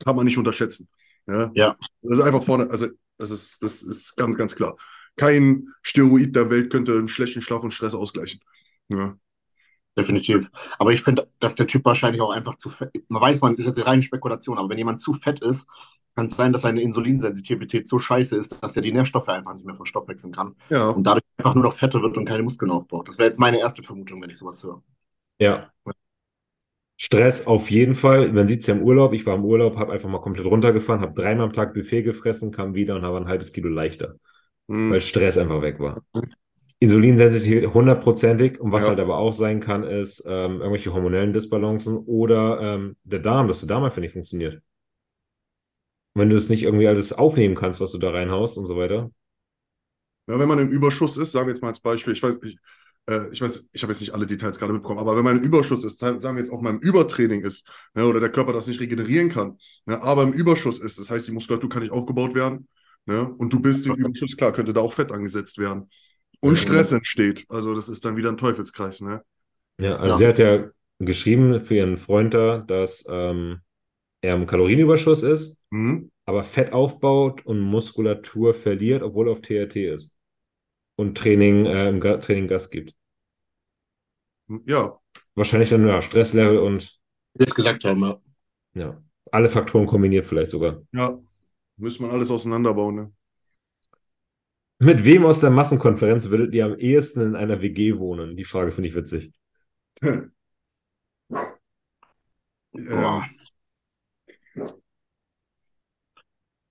kann man nicht unterschätzen. Ja. Ja. Das ist einfach vorne, also das ist, das ist ganz, ganz klar. Kein Steroid der Welt könnte einen schlechten Schlaf und Stress ausgleichen. Ja. Definitiv. Aber ich finde, dass der Typ wahrscheinlich auch einfach zu fett. Man weiß, man ist jetzt reine Spekulation, aber wenn jemand zu fett ist, kann es sein, dass seine Insulinsensitivität so scheiße ist, dass er die Nährstoffe einfach nicht mehr verstoffwechseln kann Ja. und dadurch einfach nur noch fetter wird und keine Muskeln aufbaut. Das wäre jetzt meine erste Vermutung, wenn ich sowas höre. Ja. Stress auf jeden Fall. Man sieht es ja im Urlaub. Ich war im Urlaub, habe einfach mal komplett runtergefahren, habe dreimal am Tag Buffet gefressen, kam wieder und habe ein halbes Kilo leichter, Hm. weil Stress einfach weg war. Insulinsensitivität hundertprozentig. Und was Ja. halt aber auch sein kann, ist ähm, irgendwelche hormonellen Disbalancen oder ähm, der Darm, dass der Darm einfach nicht funktioniert. Wenn du es nicht irgendwie alles aufnehmen kannst, was du da reinhaust und so weiter. Ja, wenn man im Überschuss ist, sagen wir jetzt mal als Beispiel, ich weiß, ich, äh, ich weiß, ich habe jetzt nicht alle Details gerade mitbekommen, aber wenn man im Überschuss ist, sagen wir jetzt auch mal im Übertraining ist, ne, oder der Körper das nicht regenerieren kann, ne, aber im Überschuss ist, das heißt, die Muskulatur kann nicht aufgebaut werden, ne, und du bist im Überschuss, klar, könnte da auch Fett angesetzt werden. Und. Stress entsteht. Also das ist dann wieder ein Teufelskreis, ne? Ja, also Ja. sie hat ja geschrieben für ihren Freund da, dass ähm, er im Kalorienüberschuss ist, Mhm. aber Fett aufbaut und Muskulatur verliert, obwohl er auf TRT ist. Und Training, äh, im Ga Training Gas gibt. Ja, Wahrscheinlich dann ja, Stresslevel und Jetzt gesagt haben, ja. ja, alle Faktoren kombiniert vielleicht sogar. ja. Müssen wir alles auseinanderbauen, ne? Mit wem aus der Massenkonferenz würdet ihr am ehesten in einer WG wohnen? Die Frage finde ich witzig. Boah.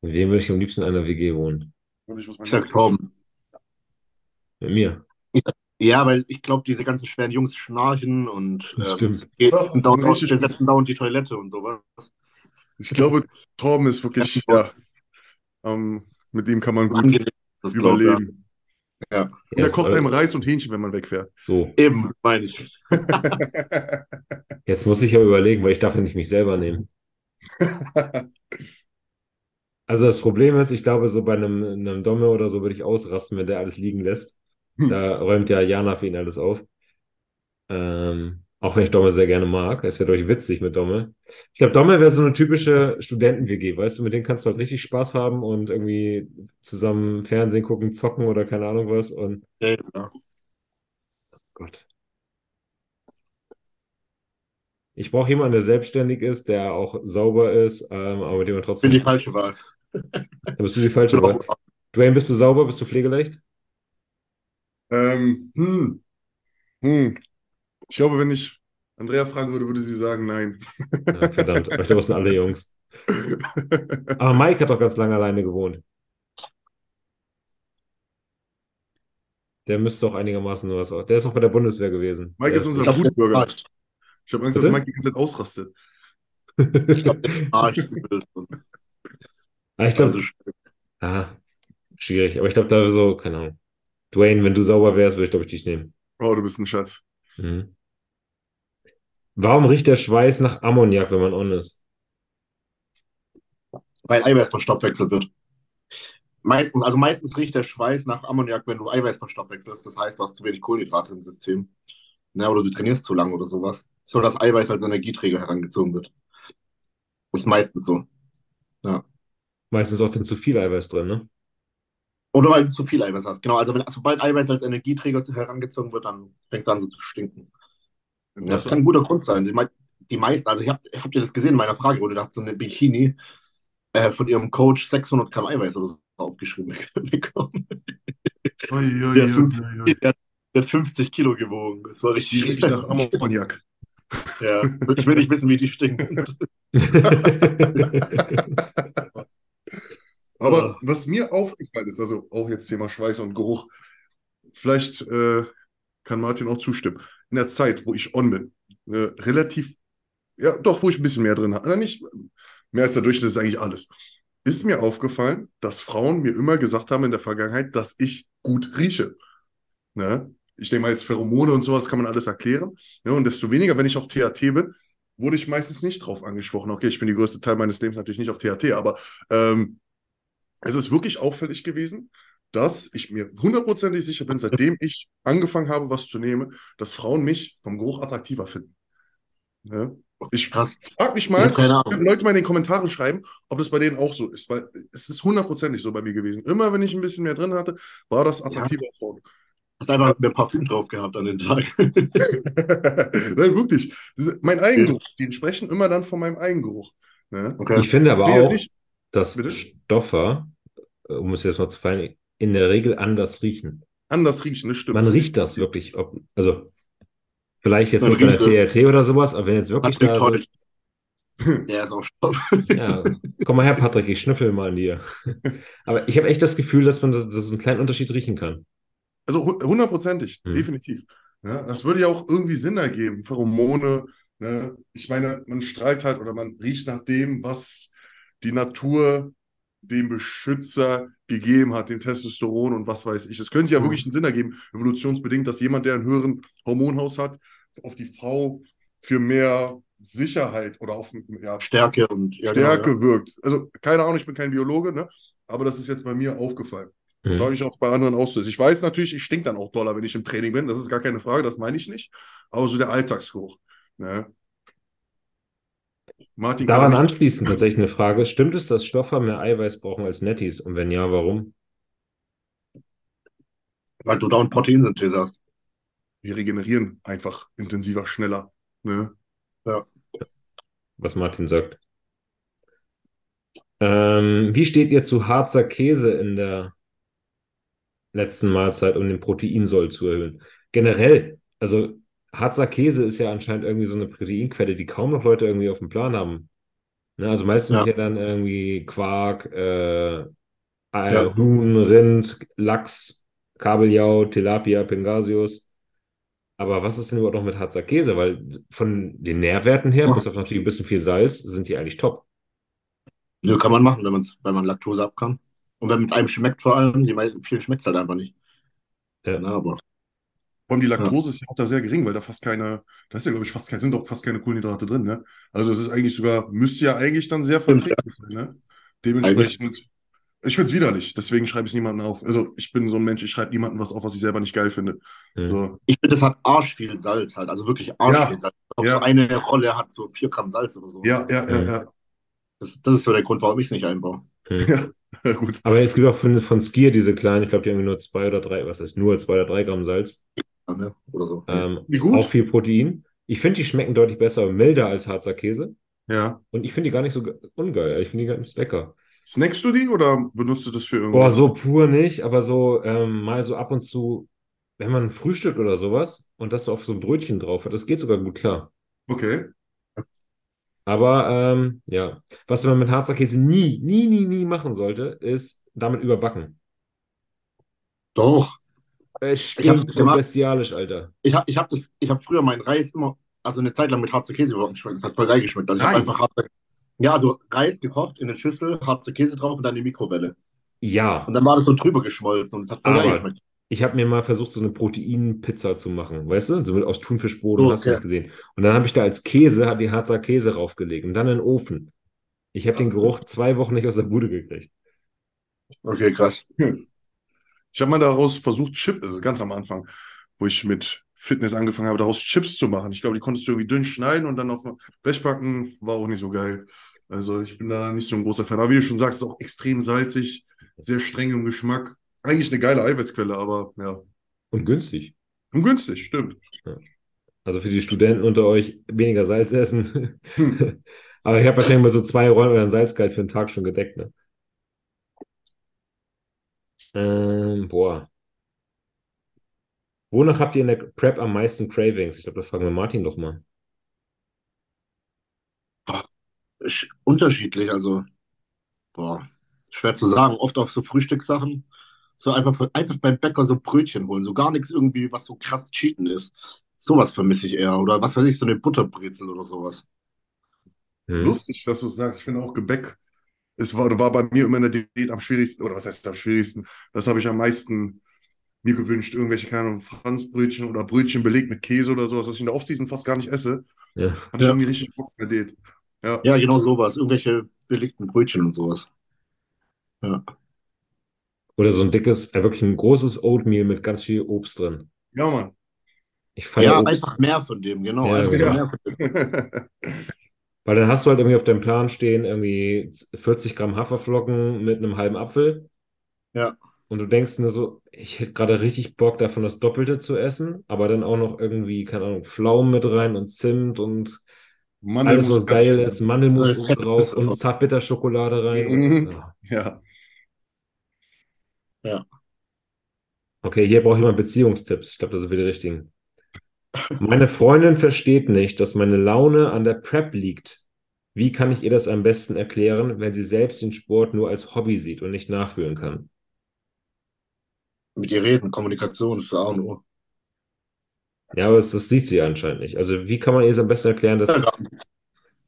Mit wem würde ich am liebsten in einer WG wohnen? ich muss mal Ich sag Torben. Mit mir. Ja, weil ich glaube, diese ganzen schweren Jungs schnarchen und stimmt. gut. setzen dauernd die Toilette und sowas. Ich glaube, Torben ist wirklich, ja, ähm, mit dem kann man gut Angenehm. Überleben. Ja. Und er Jetzt, kocht einem Reis und Hähnchen, wenn man wegfährt. So, Eben, meine ich. jetzt muss ich aber überlegen, weil ich darf ja nicht mich selber nehmen. Also das Problem ist, ich glaube, so bei einem, einem Domme oder so würde ich ausrasten, wenn der alles liegen lässt. Da räumt ja Jana für ihn alles auf. Ähm, auch wenn ich Domme sehr gerne mag. Es wäre doch witzig mit Domme. Ich glaube, Domme wäre so eine typische Studenten-WG, weißt du, mit denen kannst du halt richtig Spaß haben und irgendwie zusammen Fernsehen gucken, zocken oder keine Ahnung was. Und Ja. Gott. Ich brauche jemanden, der selbstständig ist, der auch sauber ist, ähm, aber mit dem man Ich bin trotzdem. die falsche Wahl. Da bist du die falsche Wahl. Dwayne, bist du sauber? Bist du pflegeleicht? Ähm, hm, hm. Ich glaube, wenn ich Andrea fragen würde, würde sie sagen, nein. Ja, verdammt, aber ich glaube, das sind alle Jungs. Aber Mike hat doch ganz lange alleine gewohnt. Der müsste auch einigermaßen nur was. Der ist auch bei der Bundeswehr gewesen. Mike Der ist unser schnarcht. Ich habe Angst, dass? Mike die ganze Zeit ausrastet. Ich glaube, Ah, ich glaube, also, ah, schwierig. Aber ich glaube, da so, keine Ahnung. Dwayne, wenn du sauber wärst, würde ich, glaube ich, dich nehmen. Oh, du bist ein Schatz. Mhm. Warum riecht der Schweiß nach Ammoniak, wenn man on ist? weil Eiweiß verstoffwechselt wird. Meistens, also meistens riecht der Schweiß nach Ammoniak, wenn du Eiweiß verstoffwechselst. Das heißt, du hast zu wenig Kohlenhydrate im System. Ne, oder du trainierst zu lang oder sowas. So dass Eiweiß als Energieträger herangezogen wird. Ist meistens so. Meistens auch dann zu viel Eiweiß drin, ne? Oder weil du zu viel Eiweiß hast. Genau, also wenn, sobald Eiweiß als Energieträger herangezogen wird, dann fängt es an so zu stinken. Das kann ein guter Grund sein. Die, mei- die meisten, also ich hab, habt ihr das gesehen in meiner Frage, da hat so eine Bikini äh, von ihrem Coach 600 Gramm Eiweiß oder so aufgeschrieben bekommen. Ui, ui, Der, ui, fünf, ui, ui. der, hat- der hat 50 Kilo gewogen. Das war richtig. riecht nach Ammoniak. ja. Ich will nicht wissen, wie die stinken. Aber was mir aufgefallen ist, also auch jetzt Thema Schweiß und Geruch, vielleicht äh, kann Martin auch zustimmen. In der Zeit, wo ich on bin, äh, relativ, ja, doch, wo ich ein bisschen mehr drin habe, nicht mehr als der Durchschnitt ist eigentlich alles, ist mir aufgefallen, dass Frauen mir immer gesagt haben in der Vergangenheit, dass ich gut rieche. Ne? Ich denke mal, jetzt Pheromone und sowas kann man alles erklären. Ja, und desto weniger, wenn ich auf THT bin, wurde ich meistens nicht drauf angesprochen. Okay, ich bin die größte Teil meines Lebens natürlich nicht auf THT, aber ähm, es ist wirklich auffällig gewesen, dass ich mir hundertprozentig sicher bin, seitdem ich angefangen habe, was zu nehmen, dass Frauen mich vom Geruch attraktiver finden. Ja? Ich frage mich mal, wenn Leute mal in den Kommentaren schreiben, ob das bei denen auch so ist, weil es ist hundertprozentig so bei mir gewesen. Immer wenn ich ein bisschen mehr drin hatte, war das attraktiver ja. Frauen. Hast einfach mehr Parfüm drauf gehabt an den Tag. Nein, wirklich. mein Eigengeruch. Die sprechen immer dann von meinem Eigengeruch. Ne? Okay. Ich finde aber auch, dass Bitte? Stoffe, um es jetzt mal zu fallen, in der Regel anders riechen. Anders riechen, das stimmt. Man riecht das wirklich. Ob, also, vielleicht jetzt nicht bei der TRT oder sowas, aber wenn jetzt wirklich Patrick da so, Der ist auch Stoff. Ja, komm mal her, Patrick, ich schnüffel mal an dir. Aber ich habe echt das Gefühl, dass man das, das einen kleinen Unterschied riechen kann. Also hundertprozentig, hm. definitiv. Ja, das würde ja auch irgendwie Sinn ergeben. Pheromone. Ne? Ich meine, man strahlt halt oder man riecht nach dem, was die Natur dem Beschützer gegeben hat, dem Testosteron und was weiß ich. Es könnte ja mhm. wirklich einen Sinn ergeben, evolutionsbedingt, dass jemand, der einen höheren Hormonhaus hat, auf die Frau für mehr Sicherheit oder auf ja, Stärke und ja, Stärke genau, ja. wirkt. Also keine Ahnung, ich bin kein Biologe, ne? aber das ist jetzt bei mir aufgefallen. Mhm. Das habe ich auch bei anderen so. Ich weiß natürlich, ich stink dann auch doller, wenn ich im Training bin. Das ist gar keine Frage, das meine ich nicht. Aber so der Alltagsgeruch. Ne? Martin Daran anschließend tatsächlich eine Frage. Stimmt es, dass Stoffer mehr Eiweiß brauchen als Netties? Und wenn ja, warum? Weil du da ein Proteinsynthese hast. Wir regenerieren einfach intensiver, schneller. Ne? Ja. Was Martin sagt. Ähm, wie steht ihr zu Harzer Käse in der letzten Mahlzeit, um den Proteinsoll zu erhöhen? Generell, also Harzer Käse ist ja anscheinend irgendwie so eine Proteinquelle, die kaum noch Leute irgendwie auf dem Plan haben. Ne, also meistens ja. ist ja dann irgendwie Quark, äh, ja. Huhn, Rind, Lachs, Kabeljau, Tilapia, Pangasius. Aber was ist denn überhaupt noch mit Harzer Käse? Weil von den Nährwerten her, ja. bis auf natürlich ein bisschen viel Salz, sind die eigentlich top. Nö, kann man machen, wenn, man's, wenn man Laktose ab kann. Und wenn es einem schmeckt vor allem, die vielen schmeckt es halt einfach nicht. Ja. Na, aber vor allem die Laktose ja. ist ja auch da sehr gering, weil da fast keine, da ist ja, glaube ich, fast kein, sind doch fast keine Kohlenhydrate drin, ne? Also es ist eigentlich sogar, müsste ja eigentlich dann sehr verträglich sein, ne? Dementsprechend, ich finde es widerlich, deswegen schreibe ich es niemandem auf. Also ich bin so ein Mensch, ich schreibe niemandem was auf, was ich selber nicht geil finde. Mhm. So. Ich finde, das hat arsch viel Salz halt, also wirklich arsch ja. viel Salz. Auch ja. so eine Rolle hat so vier Gramm Salz oder so. Ja, ja, ja, ja. Das, das ist so der Grund, warum ich es nicht einbaue. Mhm. Ja, gut. Aber es gibt auch von, von Skier diese kleinen, ich glaube, die haben nur zwei oder drei, was heißt nur zwei oder drei Gramm Salz ne? oder so. Ähm, Wie gut. Auch viel Protein. Ich finde, die schmecken deutlich besser, milder als Harzer Käse. Ja. Und ich finde die gar nicht so ungeil. Ich finde die ganz lecker. Snackst du die oder benutzt du das für irgendwas? Boah, so pur nicht, aber so ähm, mal so ab und zu, wenn man frühstückt oder sowas und das so auf so ein Brötchen drauf hat, das geht sogar gut klar. Okay. Aber ähm, ja, was man mit Harzer Käse nie, nie, nie, nie machen sollte, ist damit überbacken. Doch. Es stinkt so bestialisch, Alter. Ich habe ich hab das, ich habe früher meinen Reis immer, also eine Zeit lang mit harzer Käse überhaupt geschmeckt. Das hat voll geil geschmeckt. Also ich einfach harzer, ja, du Reis gekocht in eine Schüssel, harzer Käse drauf und dann die Mikrowelle. Ja. Und dann war das so drüber geschmolzen und es hat voll geil geschmeckt. Ich habe mir mal versucht, so eine Proteinpizza zu machen, weißt du? So mit aus Thunfischbrot, okay. hast du nicht gesehen. Und dann habe ich da als Käse, hat die Harzer Käse raufgelegt und dann in den Ofen. Ich habe den Geruch zwei Wochen nicht aus der Bude gekriegt. Okay, krass. Hm. Ich habe mal daraus versucht, Chips, also ganz am Anfang, wo ich mit Fitness angefangen habe, daraus Chips zu machen. Ich glaube, die konntest du irgendwie dünn schneiden und dann auf Blech packen. War auch nicht so geil. Also ich bin da nicht so ein großer Fan. Aber wie du schon sagst, ist auch extrem salzig, sehr streng im Geschmack. Eigentlich eine geile Eiweißquelle, aber ja. Und günstig. Und günstig, stimmt. Ja. Also für die Studenten unter euch weniger Salz essen. Hm. aber ich habe wahrscheinlich mal so zwei Rollen oder ein Salzgehalt für den Tag schon gedeckt. Ne? Ähm, boah. Wonach habt ihr in der Prep am meisten Cravings? Ich glaube, das fragen wir Martin doch mal. Unterschiedlich, also boah, schwer zu sagen. Oft auf so Frühstückssachen, So einfach, einfach beim Bäcker so Brötchen holen. So gar nichts irgendwie, was so krass cheaten ist. Sowas vermisse ich eher. Oder was weiß ich, so eine Butterbrezel oder sowas. Hm. Lustig, dass du sagst. Ich finde auch Gebäck, es war, war bei mir immer in der Diät am schwierigsten, oder was heißt am schwierigsten? Das habe ich am meisten mir gewünscht. Irgendwelche, keine Ahnung, Franzbrötchen oder Brötchen belegt mit Käse oder sowas, was ich in der Offseason fast gar nicht esse. Ja. Hatte ich Ja. irgendwie richtig Bock in der Diät. Ja. Ja, genau sowas. Irgendwelche belegten Brötchen und sowas. Ja. Oder so ein dickes, äh, wirklich ein großes Oatmeal mit ganz viel Obst drin. Ja, Mann. Ich feiere Ja, Obst. einfach mehr von dem, genau. Ja, einfach genau. Weil dann hast du halt irgendwie auf deinem Plan stehen, irgendwie 40 Gramm Haferflocken mit einem halben Apfel. Ja. Und du denkst nur so, ich hätte gerade richtig Bock davon, das Doppelte zu essen, aber dann auch noch irgendwie, keine Ahnung, Pflaumen mit rein und Zimt und alles, was Mandelmus geil ganz- ist, Mandelmus oben drauf und. Zartbitterschokolade rein. Mhm. Ja. Ja. Okay, hier brauche ich mal Beziehungstipps. Ich glaube, das sind wir die richtigen. Meine Freundin versteht nicht, dass meine Laune an der Prep liegt. Wie kann ich ihr das am besten erklären, wenn sie selbst den Sport nur als Hobby sieht und nicht nachfühlen kann? Mit ihr reden, Kommunikation ist A und O. Ja, aber das, das sieht sie anscheinend nicht. Also, wie kann man ihr es am besten erklären, dass.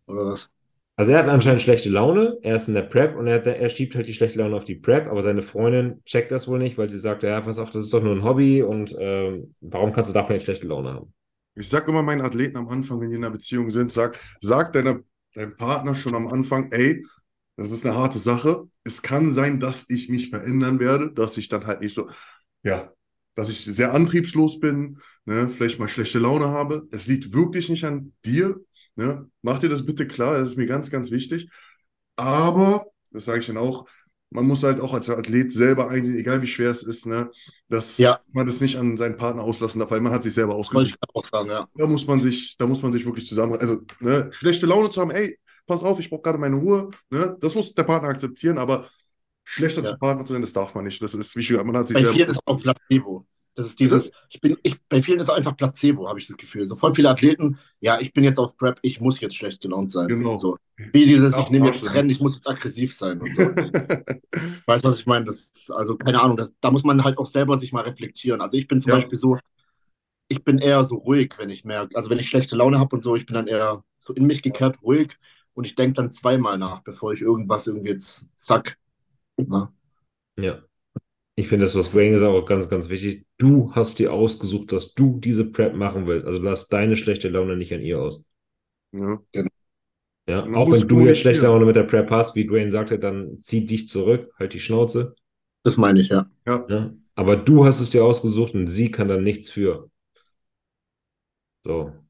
Oder was? Also, er hat anscheinend schlechte Laune, er ist in der Prep und er, er schiebt halt die schlechte Laune auf die Prep, aber seine Freundin checkt das wohl nicht, weil sie sagt: Ja, pass auf, das ist doch nur ein Hobby und ähm, warum kannst du davon nicht schlechte Laune haben? Ich sag immer meinen Athleten am Anfang, wenn die in einer Beziehung sind, sag, sag deiner, deinem Partner schon am Anfang, ey, das ist eine harte Sache. Es kann sein, dass ich mich verändern werde, dass ich dann halt nicht so, ja, dass ich sehr antriebslos bin, ne, vielleicht mal schlechte Laune habe. Es liegt wirklich nicht an dir. Ne? Mach dir das bitte klar, das ist mir ganz, ganz wichtig. Aber, das sage ich dann auch, man muss halt auch als Athlet selber einsehen, egal wie schwer es ist, ne, dass Ja. man das nicht an seinen Partner auslassen darf, weil man hat sich selber ausgesucht. sagen, ja. Da muss man sich, da muss man sich wirklich zusammen, also ne, schlechte Laune zu haben, ey, pass auf, ich brauche gerade meine Ruhe, ne, das muss der Partner akzeptieren, aber schlechter Ja. zu Partner zu sein, das darf man nicht. Das ist, wie schon, man hat sich Bei selber. vielen ist auch Placebo. Das ist dieses, ich bin, ich, bei vielen ist es einfach Placebo, habe ich das Gefühl. So voll viele Athleten, ja, ich bin jetzt auf Prep, ich muss jetzt schlecht gelaunt sein. Genau. So. Wie dieses, ich nehme jetzt. Rennen, ich muss jetzt aggressiv sein und so. Weißt du, was ich meine? Das ist, also, keine Ahnung, das, da muss man halt auch selber sich mal reflektieren. Also ich bin zum Ja. Beispiel so, ich bin eher so ruhig, wenn ich merke, also wenn ich schlechte Laune habe und so, ich bin dann eher so in mich gekehrt, ruhig und ich denke dann zweimal nach, bevor ich irgendwas irgendwie jetzt sack. Na? Ja. Ich finde das, was Wayne gesagt hat, auch ganz, ganz wichtig. Du hast dir ausgesucht, dass du diese Prep machen willst. Also lass deine schlechte Laune nicht an ihr aus. ja. Ja, Man auch wenn du jetzt schlechte. Laune mit der Prep hast, wie Dwayne sagte, dann zieh dich zurück, halt die Schnauze. Das meine ich, ja. Ja, aber du hast es dir ausgesucht und sie kann dann nichts für. So.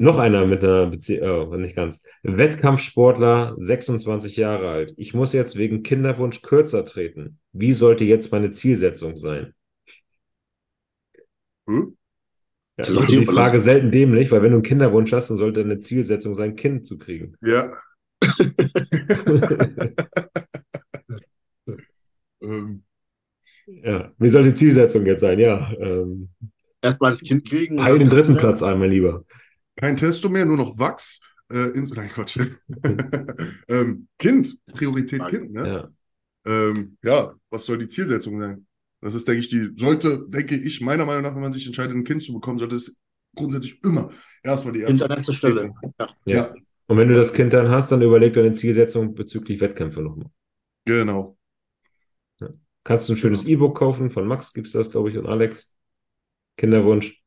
Noch einer mit einer Beziehung, oh, nicht ganz. Wettkampfsportler, 26 Jahre alt. Ich muss jetzt wegen Kinderwunsch kürzer treten. Wie sollte jetzt meine Zielsetzung sein? Hm? Ja, Das ist die dir Frage überlassen. selten dämlich, weil wenn du einen Kinderwunsch hast, dann sollte deine Zielsetzung sein, ein Kind zu kriegen. Ja. ähm, Ja, wie soll die Zielsetzung jetzt sein? Ja, ähm, Erstmal das Kind kriegen. peil den dritten Platz ein, mein Lieber. Kein Testo mehr, nur noch Wachs. Äh, in, nein, Gott. ähm, kind, Priorität Kind, ne? Ja. Ähm, ja, was soll die Zielsetzung sein? Das ist, denke ich, die, sollte, denke ich, meiner Meinung nach, wenn man sich entscheidet, ein Kind zu bekommen, sollte es grundsätzlich immer erstmal die erste. erster Stelle. Ja. Ja. Ja, Und wenn du das Kind dann hast, dann überleg deine Zielsetzung bezüglich Wettkämpfe nochmal. genau. Kannst du ein schönes E-Book kaufen, von Max gibt's das, glaube ich, und Alex. Kinderwunsch.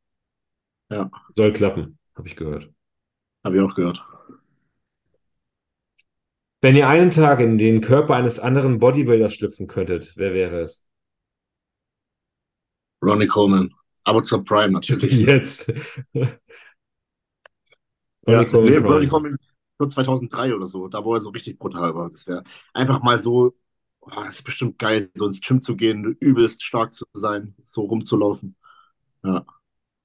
Ja. Soll klappen, habe ich gehört. Habe ich auch gehört. Wenn ihr einen Tag in den Körper eines anderen Bodybuilders schlüpfen könntet, wer wäre es? Ronnie Coleman. Aber zur Prime natürlich. Jetzt. Ja, Ronnie Coleman nee, Prime. Ronnie Coleman für 2003 oder so, da wo er so richtig brutal war. Das wäre einfach mal so, oh, das ist bestimmt geil, so ins Gym zu gehen, übelst stark zu sein, so rumzulaufen. Ja,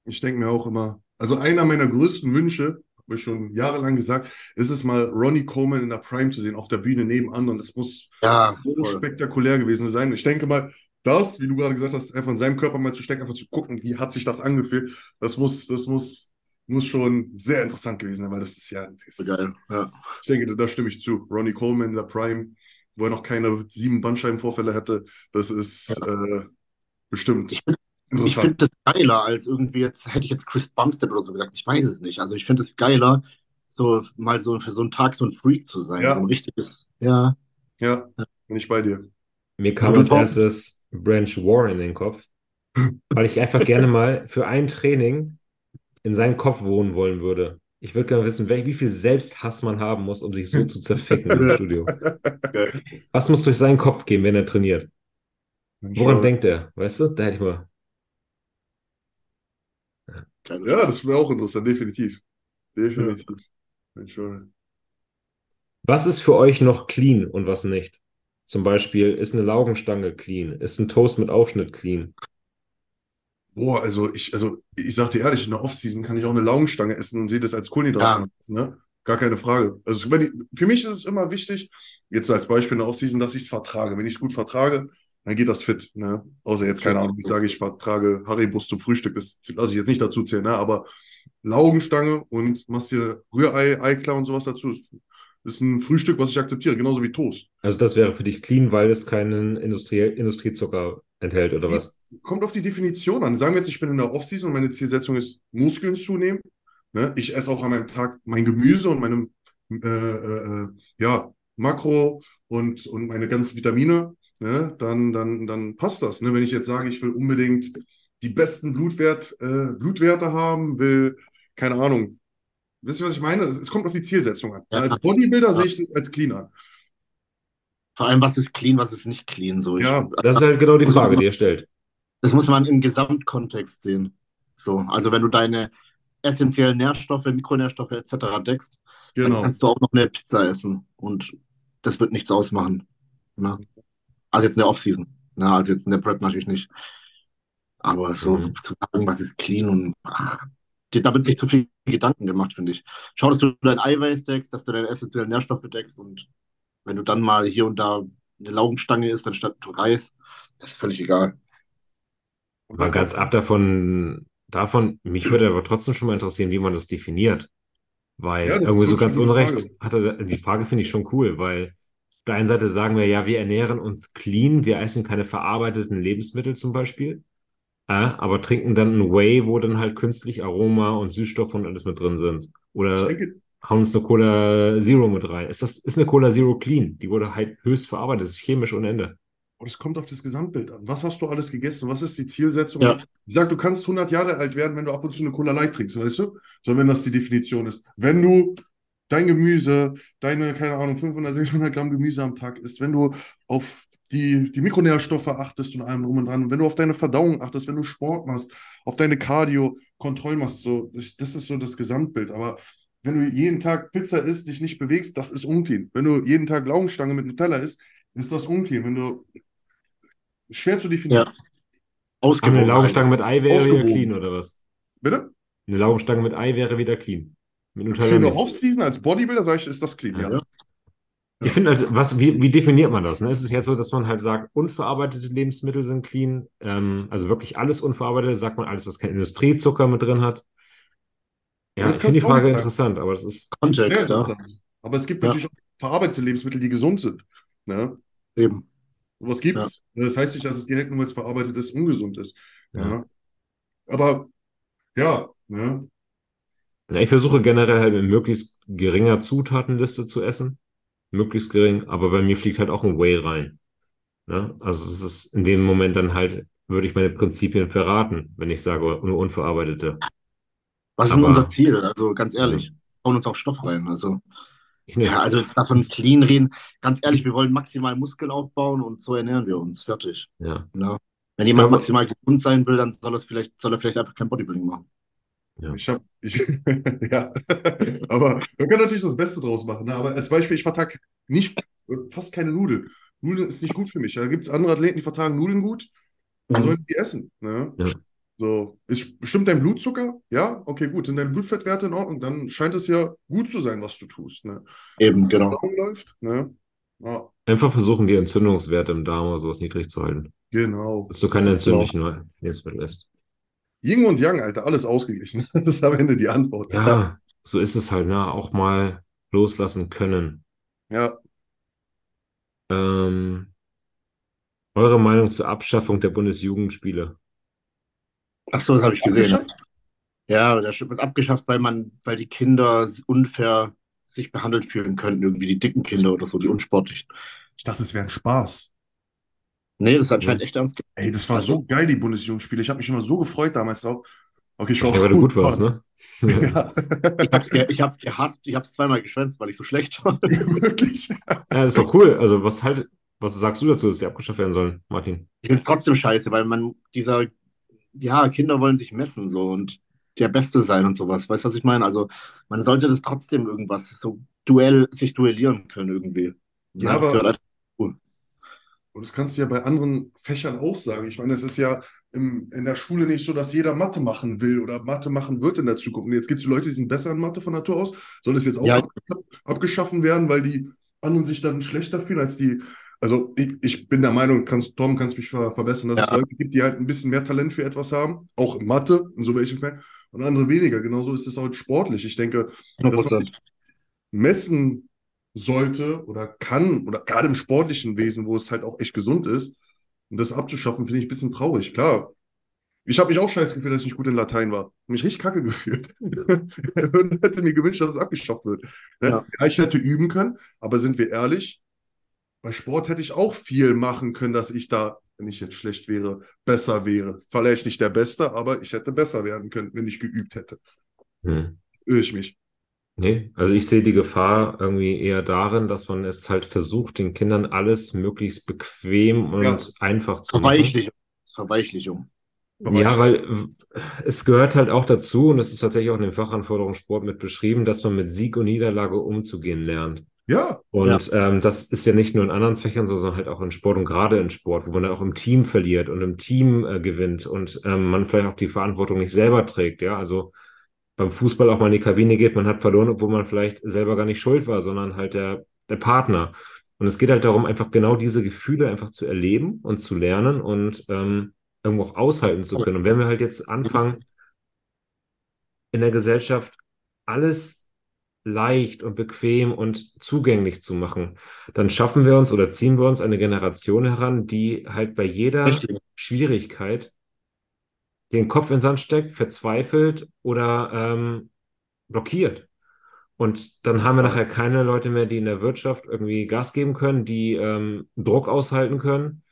Ich denke mir auch immer, also einer meiner größten Wünsche, habe ich schon jahrelang gesagt, ist es mal Ronnie Coleman in der Prime zu sehen, auf der Bühne nebenan. Und das muss ja so spektakulär gewesen sein. Ich denke mal, das, wie du gerade gesagt hast, einfach in seinem Körper mal zu stecken, einfach zu gucken, wie hat sich das angefühlt, das muss, das muss, muss schon sehr interessant gewesen sein, weil das ist ja, das ist, geil. Ja. ich denke, da stimme ich zu. Ronnie Coleman in der Prime wo er noch keine sieben Bandscheibenvorfälle hatte. Das ist äh, bestimmt Ich ich interessant. find das geiler als irgendwie jetzt, hätte ich jetzt Chris Bumstead oder so gesagt. Ich weiß es nicht. Also ich finde es geiler, so mal so für so einen Tag so ein Freak zu sein. Ja. So ein richtiges, ja. Ja, bin ich bei dir. Mir kam als erstes Branch Warren in den Kopf, weil ich einfach gerne mal für ein Training in seinen Kopf wohnen wollen würde. Ich würde gerne wissen, wie viel Selbsthass man haben muss, um sich so zu zerficken im Studio. Was muss durch seinen Kopf gehen, wenn er trainiert? Woran denkt er? Weißt du? Da hätte ich mal. Geil. Ja, das wäre auch interessant, definitiv. Definitiv. Schon. Was ist für euch noch clean und was nicht? Zum Beispiel, ist eine Laugenstange clean? Ist ein Toast mit Aufschnitt clean? Boah, also ich, also ich sag dir ehrlich, in der Offseason kann ich auch eine Laugenstange essen und sehe das als Kohlenhydrate, ne? Gar keine Frage. Also wenn ich, für mich ist es immer wichtig, jetzt als Beispiel in der Offseason, dass ich es vertrage. Wenn ich es gut vertrage, dann geht das fit, ne? Außer jetzt, keine Ahnung, ich sage, ich vertrage Haribus zum Frühstück, das lasse ich jetzt nicht dazu zählen, ne? Aber Laugenstange und machst dir Rührei, Eiklar und sowas dazu. Das ist ein Frühstück, was ich akzeptiere, genauso wie Toast. Also das wäre für dich clean, weil es keinen Industrie Industriezucker enthält, oder was? Kommt auf die Definition an. Sagen wir jetzt, ich bin in der Offseason und meine Zielsetzung ist, Muskeln zunehmen. Ne? Ich esse auch an meinem Tag mein Gemüse und meine äh, äh, ja, Makro und, und meine ganzen Vitamine. Ne? Dann, dann, dann passt das. Ne? Wenn ich jetzt sage, ich will unbedingt die besten Blutwert, äh, Blutwerte haben, will, keine Ahnung. Wisst ihr, was ich meine? Es, es kommt auf die Zielsetzung an. Ja. Als Bodybuilder Ja. sehe ich das als clean an. Vor allem, was ist clean, was ist nicht clean. So, ich, Ja. Das ist halt genau die Frage, die ihr stellt. Das muss man im Gesamtkontext sehen. So, also wenn du deine essentiellen Nährstoffe, Mikronährstoffe etc. deckst, dann Genau. kannst du auch noch eine Pizza essen und das wird nichts ausmachen. Ne? Also jetzt in der Offseason. Ne? Also jetzt in der Prep natürlich nicht. Aber so Mhm. zu sagen, was ist clean und die- da wird sich zu viel Gedanken gemacht, finde ich. Schau, dass du dein Eiweiß deckst, dass du deine essentiellen Nährstoffe deckst und wenn du dann mal hier und da eine Laugenstange isst, anstatt Reis, das ist völlig egal. Mal ganz ab davon, davon, mich würde aber trotzdem schon mal interessieren, wie man das definiert. Weil Ja, das irgendwie so ganz unrecht hat er, die Frage finde ich schon cool, weil der einen Seite sagen wir ja, wir ernähren uns clean, wir essen keine verarbeiteten Lebensmittel zum Beispiel, äh, aber trinken dann ein Whey, wo dann halt künstlich Aroma und Süßstoff und alles mit drin sind. Oder denke, hauen uns eine Cola Zero mit rein. Ist das, ist eine Cola Zero clean? Die wurde halt höchst verarbeitet, das ist chemisch ohne Ende. Und es kommt auf das Gesamtbild an. Was hast du alles gegessen? Was ist die Zielsetzung? Ja. Ich sag, du kannst 100 Jahre alt werden, wenn du ab und zu eine Cola Light trinkst, weißt du? So, wenn das die Definition ist. Wenn du dein Gemüse, deine, keine Ahnung, 500, 600 Gramm Gemüse am Tag isst, wenn du auf die, die Mikronährstoffe achtest und allem drum und dran, wenn du auf deine Verdauung achtest, wenn du Sport machst, auf deine Cardio-Kontrollen machst, so, das ist so das Gesamtbild. Aber wenn du jeden Tag Pizza isst, dich nicht bewegst, das ist unclean. Wenn du jeden Tag Laugenstange mit Nutella isst, ist das unclean. Wenn du Schwer zu definieren. Ja. Aber eine Ausgewogen. Laugenstange mit Ei wäre wieder Ausgewogen. clean, oder was? Bitte? Eine Laugenstange mit Ei wäre wieder clean. Für eine. Offseason als Bodybuilder, sage ich, ist das clean, ja. Ja. Ich finde, also, was, wie, wie definiert man das? Ne? Ist es jetzt so, dass man halt sagt, unverarbeitete Lebensmittel sind clean? Ähm, also wirklich alles unverarbeitet? Sagt man alles, was kein Industriezucker mit drin hat? Ja, Das ich finde die Frage sein. interessant, aber das ist, Sehr Kontext, ja. interessant. Aber es gibt Ja. natürlich auch verarbeitete Lebensmittel, die gesund sind. Ne? Eben. Was gibt's? Das heißt nicht, dass es direkt nur, weil es verarbeitet ist, ungesund ist. Ja. Ja. Aber ja, ne? Ja, ich versuche generell halt mit möglichst geringer Zutatenliste zu essen. Möglichst gering, aber bei mir fliegt halt auch ein Whey rein. Ne? Also es ist in dem Moment dann halt, würde ich meine Prinzipien verraten, wenn ich sage, nur unverarbeitete. Was ist Aber- denn unser Ziel? Also ganz ehrlich, hauen uns auch Stoff rein. Also, ja, also jetzt davon clean reden. Ganz ehrlich, wir wollen maximal Muskeln aufbauen und so ernähren wir uns. Fertig. ja, Ne? Wenn jemand glaube- maximal gesund sein will, dann soll, vielleicht, soll er vielleicht einfach kein Bodybuilding machen. Ja. Ich habe, ja, aber man kann natürlich das Beste draus machen. Ne? Aber als Beispiel, ich vertrage nicht, äh, fast keine Nudeln. Nudeln ist nicht gut für mich. Da gibt es andere Athleten, die vertragen Nudeln gut. Dann sollen die essen. Ne? Ja. So, ist bestimmt dein Blutzucker? Ja, okay, gut. Sind deine Blutfettwerte in Ordnung? Dann scheint es ja gut zu sein, was du tust. Ne? Eben, genau. Läuft, ne? Ja, einfach versuchen, die Entzündungswerte im Darm oder sowas niedrig zu halten. genau. Dass du keine entzündlichen Lebensmittel isst. Yin und Yang, Alter, alles ausgeglichen. Das ist am Ende die Antwort. Ja, so ist es halt, ne? Auch mal loslassen können. Ja, Ähm, eure Meinung zur Abschaffung der Bundesjugendspiele? Ach so, das habe ich gesehen. Ja, das wird abgeschafft, weil man, weil die Kinder unfair sich behandelt fühlen könnten, irgendwie die dicken Kinder oder so, die unsportlichen. Ich dachte, es wäre ein Spaß. Nee, das ist anscheinend echt ernst. Ey, das war Also- so geil, die Bundesjugendspiele. Ich habe mich immer so gefreut damals drauf. Okay, ich war Ja, weil du gut warst, ne? Ja, Ich hab's, ich hab's gehasst, ich hab's zweimal geschwänzt, weil ich so schlecht war. wirklich. Ja, das ist doch cool. Also, was halt, was sagst du dazu, dass die abgeschafft werden sollen, Martin? Ich finde es trotzdem scheiße, weil man dieser, ja, Kinder wollen sich messen so und der Beste sein und sowas. Weißt du, was ich meine? Also man sollte das trotzdem irgendwas, so Duell, sich duellieren können irgendwie. Ja, aber-. Und das kannst du ja bei anderen Fächern auch sagen. Ich meine, es ist ja im, in der Schule nicht so, dass jeder Mathe machen will oder Mathe machen wird in der Zukunft. Und jetzt gibt es Leute, die sind besser in Mathe von Natur aus. Soll es jetzt auch Ja. abgesch- abgeschaffen werden, weil die anderen sich dann schlechter fühlen als die. Also ich, ich bin der Meinung, kannst, Tom, kannst mich ver verbessern, dass es Ja. Leute gibt, die halt ein bisschen mehr Talent für etwas haben, auch in Mathe, in so welchen Fällen, und andere weniger. Genauso ist es auch sportlich. Ich denke, dass man 100%. sich messen sollte oder kann, oder gerade im sportlichen Wesen, wo es halt auch echt gesund ist, und das abzuschaffen, finde ich ein bisschen traurig. Klar, ich habe mich auch scheiß gefühlt, dass ich nicht gut in Latein war. Mich richtig kacke gefühlt. Hätte mir gewünscht, dass es abgeschafft wird. Ne? Ja. Ja, ich hätte üben können, aber sind wir ehrlich, bei Sport hätte ich auch viel machen können, dass ich da, wenn ich jetzt schlecht wäre, besser wäre. Vielleicht nicht der Beste, aber ich hätte besser werden können, wenn ich geübt hätte. Hm. Irre ich mich. Nee, also ich sehe die Gefahr irgendwie eher darin, dass man es halt versucht, den Kindern alles möglichst bequem und Ja. einfach zu machen. Verweichlichung. Das ist Verweichlichung. Ja, weil es gehört halt auch dazu, und es ist tatsächlich auch in den Fachanforderungen Sport mit beschrieben, dass man mit Sieg und Niederlage umzugehen lernt. Ja, Und ähm, das ist ja nicht nur in anderen Fächern so, sondern halt auch in Sport und gerade in Sport, wo man dann auch im Team verliert und im Team äh, gewinnt und ähm, man vielleicht auch die Verantwortung nicht selber trägt. Ja, also beim Fußball auch mal in die Kabine geht, man hat verloren, obwohl man vielleicht selber gar nicht schuld war, sondern halt der, der Partner. Und es geht halt darum, einfach genau diese Gefühle einfach zu erleben und zu lernen und ähm, irgendwo auch aushalten zu können. Und wenn wir halt jetzt anfangen, in der Gesellschaft alles leicht und bequem und zugänglich zu machen, dann schaffen wir uns oder ziehen wir uns eine Generation heran, die halt bei jeder Richtig. Schwierigkeit den Kopf in den Sand steckt, verzweifelt oder ähm, blockiert. Und dann haben wir nachher keine Leute mehr, die in der Wirtschaft irgendwie Gas geben können, die ähm, Druck aushalten können,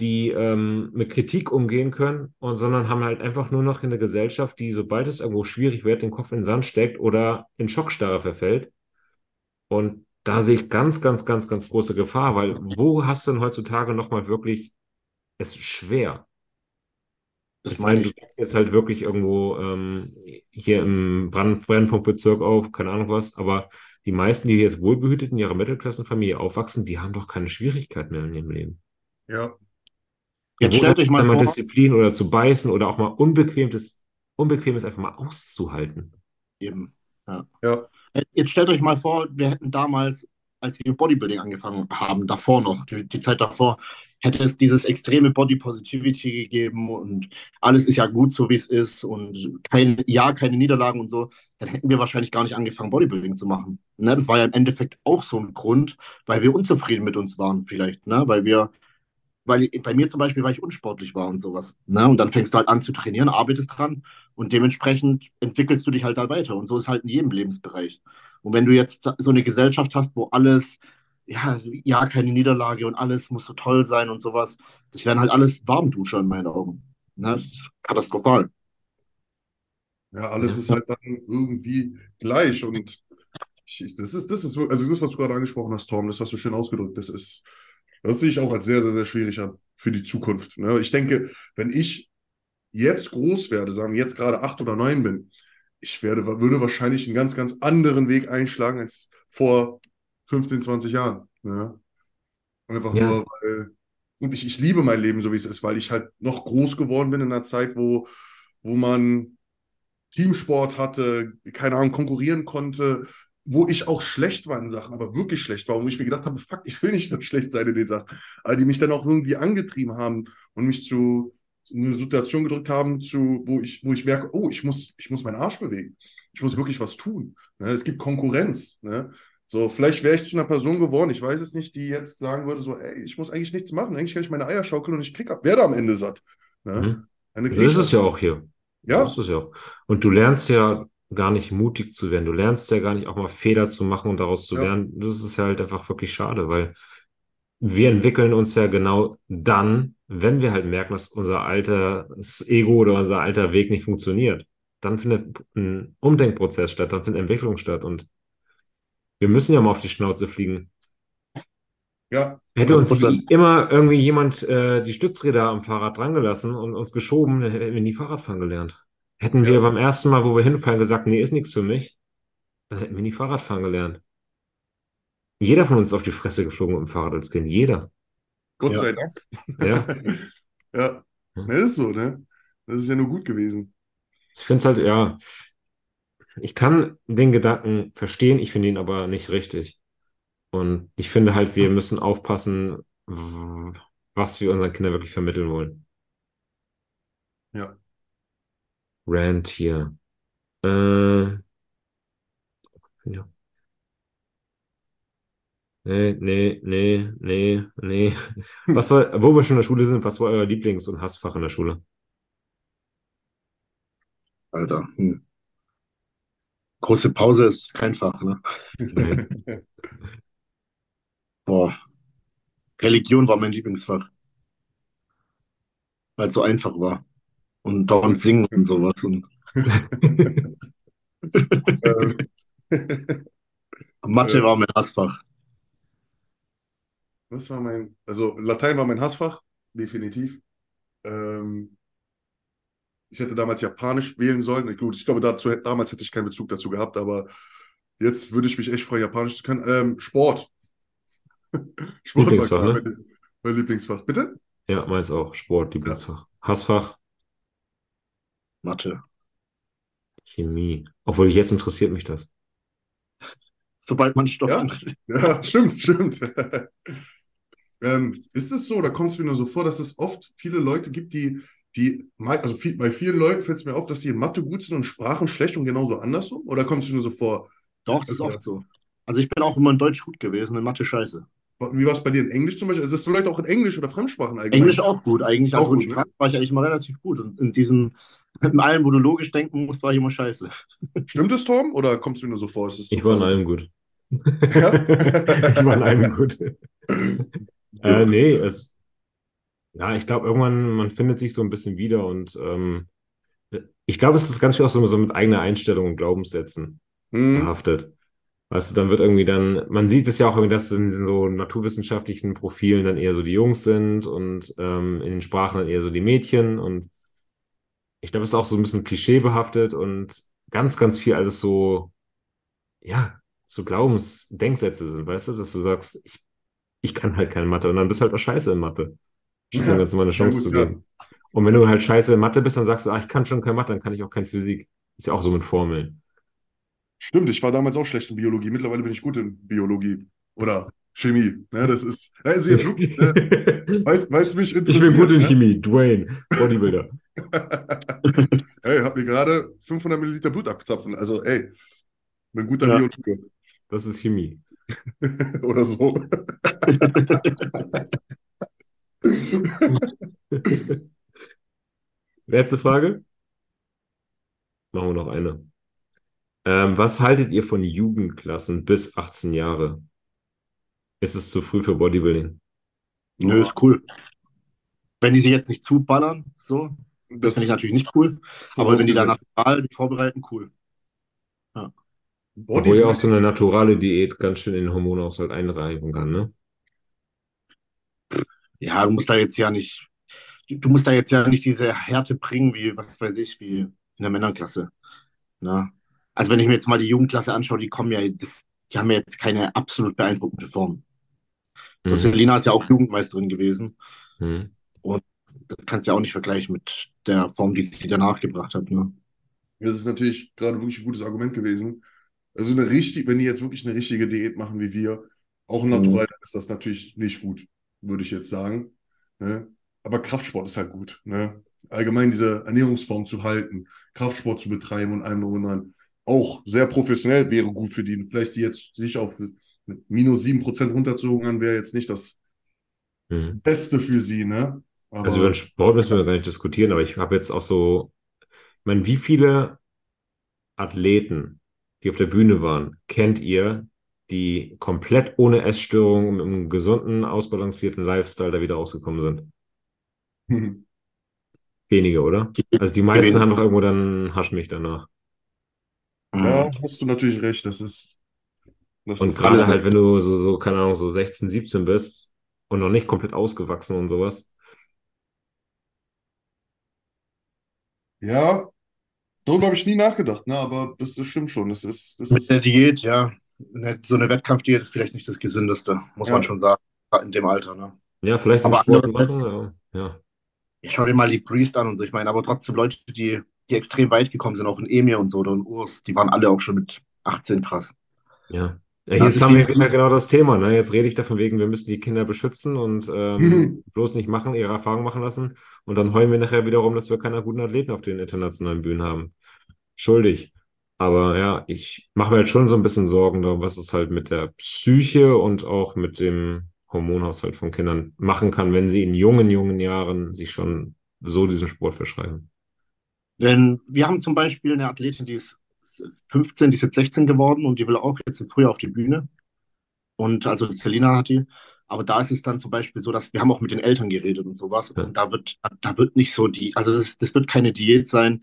die ähm, mit Kritik umgehen können, und sondern haben halt einfach nur noch eine Gesellschaft, die, sobald es irgendwo schwierig wird, den Kopf in den Sand steckt oder in Schockstarre verfällt. Und da sehe ich ganz, ganz, ganz, ganz große Gefahr, weil wo hast du denn heutzutage nochmal wirklich es schwer? Das Es meine ich. du wächst jetzt halt wirklich irgendwo ähm, hier im Brand Brennpunktbezirk auf, keine Ahnung was, aber die meisten, die jetzt wohlbehütet in ihrer Mittelklassenfamilie aufwachsen, die haben doch keine Schwierigkeiten mehr in ihrem Leben. ja. Jetzt stellt euch ist mal mal vor, Disziplin oder zu beißen oder auch mal Unbequemes, Unbequemes einfach mal auszuhalten. eben. Ja, Jetzt stellt euch mal vor, wir hätten damals, als wir Bodybuilding angefangen haben, davor noch, die, die Zeit davor, hätte es dieses extreme Body Positivity gegeben und alles ist ja gut, so wie es ist und kein, ja, keine Niederlagen und so, dann hätten wir wahrscheinlich gar nicht angefangen, Bodybuilding zu machen. Ne? Das war ja im Endeffekt auch so ein Grund, weil wir unzufrieden mit uns waren, vielleicht, ne? Weil wir, weil bei mir zum Beispiel, weil ich unsportlich war und sowas. Ne? Und dann fängst du halt an zu trainieren, arbeitest dran und dementsprechend entwickelst du dich halt da weiter. Und so ist halt in jedem Lebensbereich. Und wenn du jetzt so eine Gesellschaft hast, wo alles, ja, ja, keine Niederlage und alles muss so toll sein und sowas, das wären halt alles Warmduscher in meinen Augen. Ne? Das ist katastrophal. ja, alles ist halt dann irgendwie gleich und ich, das ist, das ist, so- also das, was du gerade angesprochen hast, Tom, das hast du schön ausgedrückt, das ist, das sehe ich auch als sehr, sehr, sehr schwierig an für die Zukunft. Ne? Ich denke, wenn ich jetzt groß werde, sagen wir jetzt gerade acht oder neun bin, ich werde, würde wahrscheinlich einen ganz, ganz anderen Weg einschlagen als vor 15, 20 Jahren. Ne? Einfach Ja. nur, weil, und ich, ich liebe mein Leben so, wie es ist, weil ich halt noch groß geworden bin in einer Zeit, wo, wo man Teamsport hatte, keine Ahnung, konkurrieren konnte, wo ich auch schlecht war in Sachen, aber wirklich schlecht war, wo ich mir gedacht habe, fuck, ich will nicht so schlecht sein in den Sachen, aber die mich dann auch irgendwie angetrieben haben und mich zu zu eine Situation gedrückt haben, zu, wo ich, wo ich merke, oh, ich muss, ich muss meinen Arsch bewegen. Ich muss wirklich was tun. Ne? Es gibt Konkurrenz. Ne? So, vielleicht wäre ich zu einer Person geworden, ich weiß es nicht, die jetzt sagen würde, so, ey, ich muss eigentlich nichts machen, eigentlich kann ich meine Eier schaukeln und ich krieg ab, werde am Ende satt. Ne? Mhm. Das ist es ja auch hier. Ja, Das ist es ja auch. Und du lernst ja gar nicht mutig zu werden. Du lernst ja gar nicht auch mal Fehler zu machen und daraus zu Ja. lernen. Das ist ja halt einfach wirklich schade, weil wir entwickeln uns ja genau dann, wenn wir halt merken, dass unser altes Ego oder unser alter Weg nicht funktioniert. Dann findet ein Umdenkprozess statt, dann findet Entwicklung statt und wir müssen ja mal auf die Schnauze fliegen. ja, Hätte uns 100%. immer irgendwie jemand äh, die Stützräder am Fahrrad drangelassen und uns geschoben, dann hätten wir nie Fahrradfahren gelernt. Hätten wir Ja. beim ersten Mal, wo wir hinfallen, gesagt, nee, ist nichts für mich, dann hätten wir nie Fahrradfahren gelernt. Jeder von uns ist auf die Fresse geflogen mit dem Fahrrad als Kind. Jeder. Gott Ja. sei Dank. Ja. Ja, ne, ist so, ne? Das ist ja nur gut gewesen. Ich finde es halt, ja, ich kann den Gedanken verstehen, ich finde ihn aber nicht richtig. Und ich finde halt, wir müssen aufpassen, was wir unseren Kindern wirklich vermitteln wollen. Ja. Rant hier. Äh, ja. Nee, nee, nee, nee, nee. Was war, wo wir schon in der Schule sind, was war euer Lieblings- und Hassfach in der Schule? Alter. Hm. Große Pause ist kein Fach, ne? Boah. Religion war mein Lieblingsfach. Weil es so einfach war. Und dauernd singen und sowas. Und Mathe war mein Hassfach. Was war mein, also Latein war mein Hassfach, definitiv. Ähm, ich hätte damals Japanisch wählen sollen. Gut, ich glaube, dazu, damals hätte ich keinen Bezug dazu gehabt, aber jetzt würde ich mich echt freuen, Japanisch zu können. Ähm, Sport. Sport war Lieblingsfach, klar ne? mein, Lieblingsfach. Bitte? Ja, meins auch. Sport, Lieblingsfach. Hassfach, Mathe. Chemie. Obwohl, jetzt interessiert mich das. Sobald man Stoff Ja. Ja, stimmt, stimmt. ähm, ist es so, oder kommt es mir nur so vor, dass es oft viele Leute gibt, die, die, also viel, bei vielen Leuten fällt es mir auf, dass sie in Mathe gut sind und Sprachen schlecht und genauso andersrum? Oder kommt es mir nur so vor? Doch, das ist oft so. Also ich bin auch immer in Deutsch gut gewesen, in Mathe scheiße. Wie war es bei dir in Englisch zum Beispiel? Also, dass du Leute auch in Englisch oder Fremdsprachen allgemein? Englisch auch gut, eigentlich. Auch Also in gut, ne? Sprachen war ich eigentlich immer relativ gut. Und in diesen, in allem, wo du logisch denken musst, war ich immer scheiße. Stimmt es, Torben? Oder kommt es mir nur so vor? Ist es Ich war in allem gut. Ja? Ich war in allem gut. Äh, nee, es, ja, ich glaube, irgendwann, man findet sich so ein bisschen wieder und ähm, ich glaube, es ist ganz viel auch so, so mit eigener Einstellung und Glaubenssätzen Hm, behaftet. Weißt du, dann wird irgendwie dann, man sieht es ja auch irgendwie, dass in diesen so naturwissenschaftlichen Profilen dann eher so die Jungs sind und ähm, in den Sprachen dann eher so die Mädchen und ich glaube, es ist auch so ein bisschen klischeebehaftet und ganz, ganz viel alles so, ja, so Glaubensdenksätze sind, weißt du, dass du sagst, ich, ich kann halt keine Mathe und dann bist du halt auch scheiße in Mathe. Dem Ganzen mal eine Chance zu geben. Und wenn du halt scheiße in Mathe bist, dann sagst du, ah, ich kann schon keine Mathe, dann kann ich auch keine Physik. Ist ja auch so mit Formeln. Stimmt, ich war damals auch schlecht in Biologie. Mittlerweile bin ich gut in Biologie oder Chemie. Ne, das ist, also jetzt wirklich, ne, weil es mich Ich interessiert. bin gut in ne? Chemie, Dwayne, Bodybuilder. Ey, hab mir gerade 500 Milliliter Blut abgezapfen. Also, ey, bin guter Ja. Biologe Das ist Chemie. oder so. Letzte Frage? Machen wir noch eine. Ähm, was haltet ihr von Jugendklassen bis 18 Jahre? Ist es zu früh für Bodybuilding? Nö, ist cool. Wenn die sich jetzt nicht zuballern, so, das Das finde ich natürlich nicht cool. Aber wenn die dann vorausgesetzt. natural sich vorbereiten, cool. Obwohl ja auch so eine naturale Diät ganz schön in den Hormonaushalt einreiben kann, ne? Ja, du musst da jetzt ja nicht, du musst da jetzt ja nicht diese Härte bringen, wie, was weiß ich, wie in der Männerklasse. Na? Also wenn ich mir jetzt mal die Jugendklasse anschaue, die kommen ja, das, die haben ja jetzt keine absolut beeindruckende Form. So, Mhm. Selina ist ja auch Jugendmeisterin gewesen. Mhm. Das kannst du ja auch nicht vergleichen mit der Form, die sie danach gebracht hat. Ne? Das ist natürlich gerade wirklich ein gutes Argument gewesen. Also eine richtig, wenn die jetzt wirklich eine richtige Diät machen wie wir, auch Mhm. natural, dann ist das natürlich nicht gut, würde ich jetzt sagen. Ne? Aber Kraftsport ist halt gut. Ne? Allgemein diese Ernährungsform zu halten, Kraftsport zu betreiben und allem drum und dran. auch sehr professionell, wäre gut für die. Vielleicht die jetzt sich auf minus 7% runterzogen haben, wäre jetzt nicht das Mhm. Beste für sie, ne? Aber Also über den Sport müssen wir gar nicht diskutieren, aber ich habe jetzt auch so, ich meine, wie viele Athleten, die auf der Bühne waren, kennt ihr, die komplett ohne Essstörung mit einem gesunden, ausbalancierten Lifestyle da wieder rausgekommen sind? Wenige, oder? Also die meisten Wenige. haben doch irgendwo dann Haschmilch danach. ja, hast du natürlich recht. Das ist. Das Und ist gerade so- halt, wenn du so, so, keine Ahnung, so 16, 17 bist und noch nicht komplett ausgewachsen und sowas. Ja, darüber habe ich nie nachgedacht, ne? Aber das, das stimmt schon. Das ist, das Mit ist, der Diät, ja. Ne- So eine Wettkampfdiät ist vielleicht nicht das Gesündeste, muss Ja. man schon sagen, in dem Alter. Ne? Ja, vielleicht Aber Sport machen, ja. ja. Ich schau dir mal die Priest an und so. Ich meine, aber trotzdem Leute, die, die extrem weit gekommen sind, auch in Emir und so oder in Urs, die waren alle auch schon mit 18 krass. Ja. Ja, jetzt haben wir wieder genau das Thema. Ne? Jetzt rede ich davon wegen, wir müssen die Kinder beschützen und ähm, Mhm. bloß nicht machen, ihre Erfahrungen machen lassen. Und dann heulen wir nachher wiederum, dass wir keine guten Athleten auf den internationalen Bühnen haben. Schuldig. Aber ja, ich mache mir halt schon so ein bisschen Sorgen darum, was es halt mit der Psyche und auch mit dem Hormonhaushalt von Kindern machen kann, wenn sie in jungen, jungen Jahren sich schon so diesen Sport verschreiben. Denn wir haben zum Beispiel eine Athletin, die ist 15, die ist jetzt 16 geworden und die will auch jetzt im Frühjahr auf die Bühne. Und also Selina hat die. Aber da ist es dann zum Beispiel so, dass wir haben auch mit den Eltern geredet und sowas. Ja. Und da wird, da wird nicht so die, also das, das wird keine Diät sein,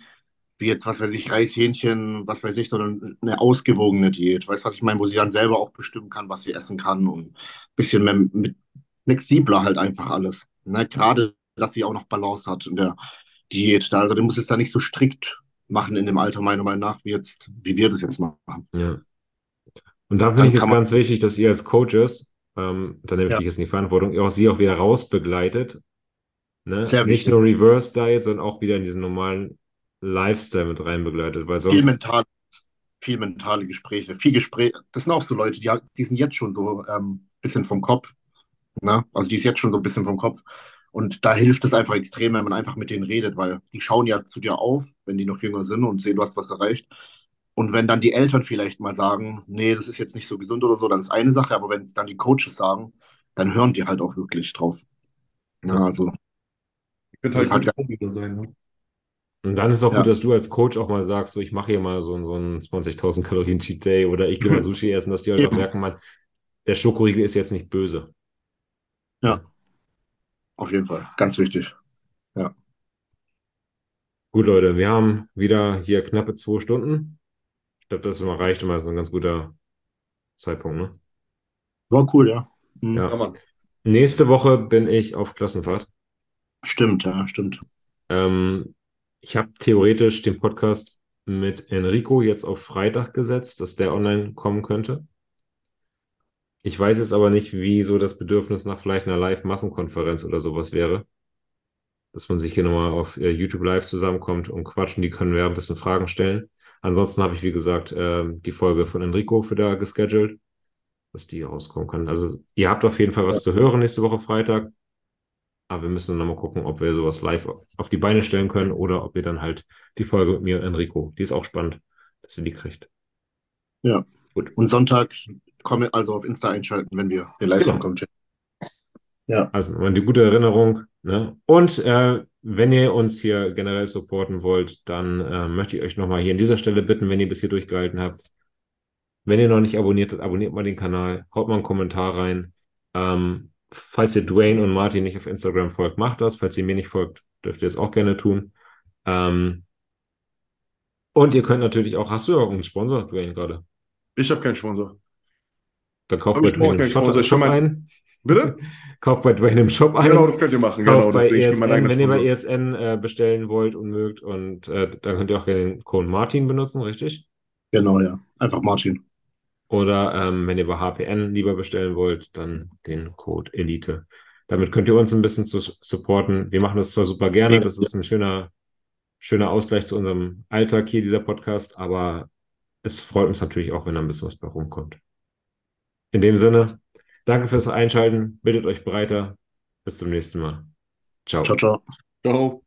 wie jetzt, was weiß ich, Reishähnchen, was weiß ich, sondern eine ausgewogene Diät. Weißt du, was ich meine, wo sie dann selber auch bestimmen kann, was sie essen kann und ein bisschen mehr mit flexibler halt einfach alles. Ne? Gerade, dass sie auch noch Balance hat in der Diät. Da, also du musst es da nicht so strikt machen in dem Alter, meiner Meinung nach, wie jetzt, wie wir das jetzt machen. Ja. Und da finde ich es ganz wichtig, dass ihr als Coaches, ähm, da nehme ich Ja. dich jetzt in die Verantwortung, ihr auch sie auch wieder rausbegleitet. Ne? Nicht nur Reverse Diet, sondern auch wieder in diesen normalen Lifestyle mit rein begleitet, weil Viel sonst, mental, viel mentale Gespräche, viel Gespräch. Das sind auch so Leute, die, die sind jetzt schon so ähm, bisschen vom Kopf. Ne? Also die ist jetzt schon so ein bisschen vom Kopf. Und da hilft es einfach extrem, wenn man einfach mit denen redet, weil die schauen ja zu dir auf, wenn die noch jünger sind und sehen, du hast was erreicht. Und wenn dann die Eltern vielleicht mal sagen, nee, das ist jetzt nicht so gesund oder so, dann ist eine Sache, aber wenn es dann die Coaches sagen, dann hören die halt auch wirklich drauf. Ja, also Ich könnte halt gute Vorbilder sein, ne? Und dann ist es auch Ja. gut, dass du als Coach auch mal sagst, so ich mache hier mal so, so einen 20.000 Kalorien Cheat Day oder ich gehe mal Sushi essen, dass die halt auch merken, man, der Schokoriegel ist jetzt nicht böse. auf jeden Fall, ganz wichtig. Gut, Leute, wir haben wieder hier knappe zwei Stunden. Ich glaube, das immer reicht immer so ein ganz guter Zeitpunkt, ne? War cool, ja. Mhm. Ja. Ja. Nächste Woche bin ich auf Klassenfahrt. Stimmt, ja, stimmt. Ähm, ich habe theoretisch den Podcast mit Enrico jetzt auf Freitag gesetzt, dass der online kommen könnte. Ich weiß jetzt aber nicht, wie so das Bedürfnis nach vielleicht einer Live-Massenkonferenz oder sowas wäre. Dass man sich hier nochmal auf äh, YouTube Live zusammenkommt und quatschen. Die können währenddessen Fragen stellen. Ansonsten habe ich, wie gesagt, ähm, die Folge von Enrico für da gescheduled, dass die rauskommen kann. Also ihr habt auf jeden Fall was zu hören nächste Woche Freitag. Aber wir müssen dann mal gucken, ob wir sowas live auf die Beine stellen können oder ob ihr dann halt die Folge mit mir, Enrico, die ist auch spannend, dass ihr die kriegt. Und Sonntag komme also auf Insta einschalten, wenn wir den Livestream Genau. kommen. Ja, Also nochmal die gute Erinnerung. Ne? Und äh, wenn ihr uns hier generell supporten wollt, dann äh, möchte ich euch nochmal hier an dieser Stelle bitten, wenn ihr bis hier durchgehalten habt. Wenn ihr noch nicht abonniert habt, abonniert mal den Kanal, haut mal einen Kommentar rein. Ähm, falls ihr Dwayne und Martin nicht auf Instagram folgt, macht das. Falls ihr mir nicht folgt, dürft ihr es auch gerne tun. Ähm, und ihr könnt natürlich auch, hast du ja auch einen Sponsor, Dwayne, gerade? Ich habe keinen Sponsor. Dann kauft bei Dwayne im Shop, Shop mein- ein. Bitte? Kauft bei Dwayne im Shop ein. Genau, das könnt ihr machen. Genau, Kauft bei ESN, eigener wenn ihr bei. ESN äh, bestellen wollt und mögt und äh, dann könnt ihr auch gerne den Code Martin benutzen, richtig? genau, ja. Einfach Martin. Oder ähm, wenn ihr bei HPN lieber bestellen wollt, dann den Code Elite. Damit könnt ihr uns ein bisschen zu supporten. Wir machen das zwar super gerne, das ist ein schöner, schöner Ausgleich zu unserem Alltag hier, dieser Podcast, aber es freut uns natürlich auch, wenn da ein bisschen was bei rumkommt. In dem Sinne, danke fürs Einschalten, bildet euch breiter. Bis zum nächsten Mal. Ciao. Ciao, ciao. Ciao.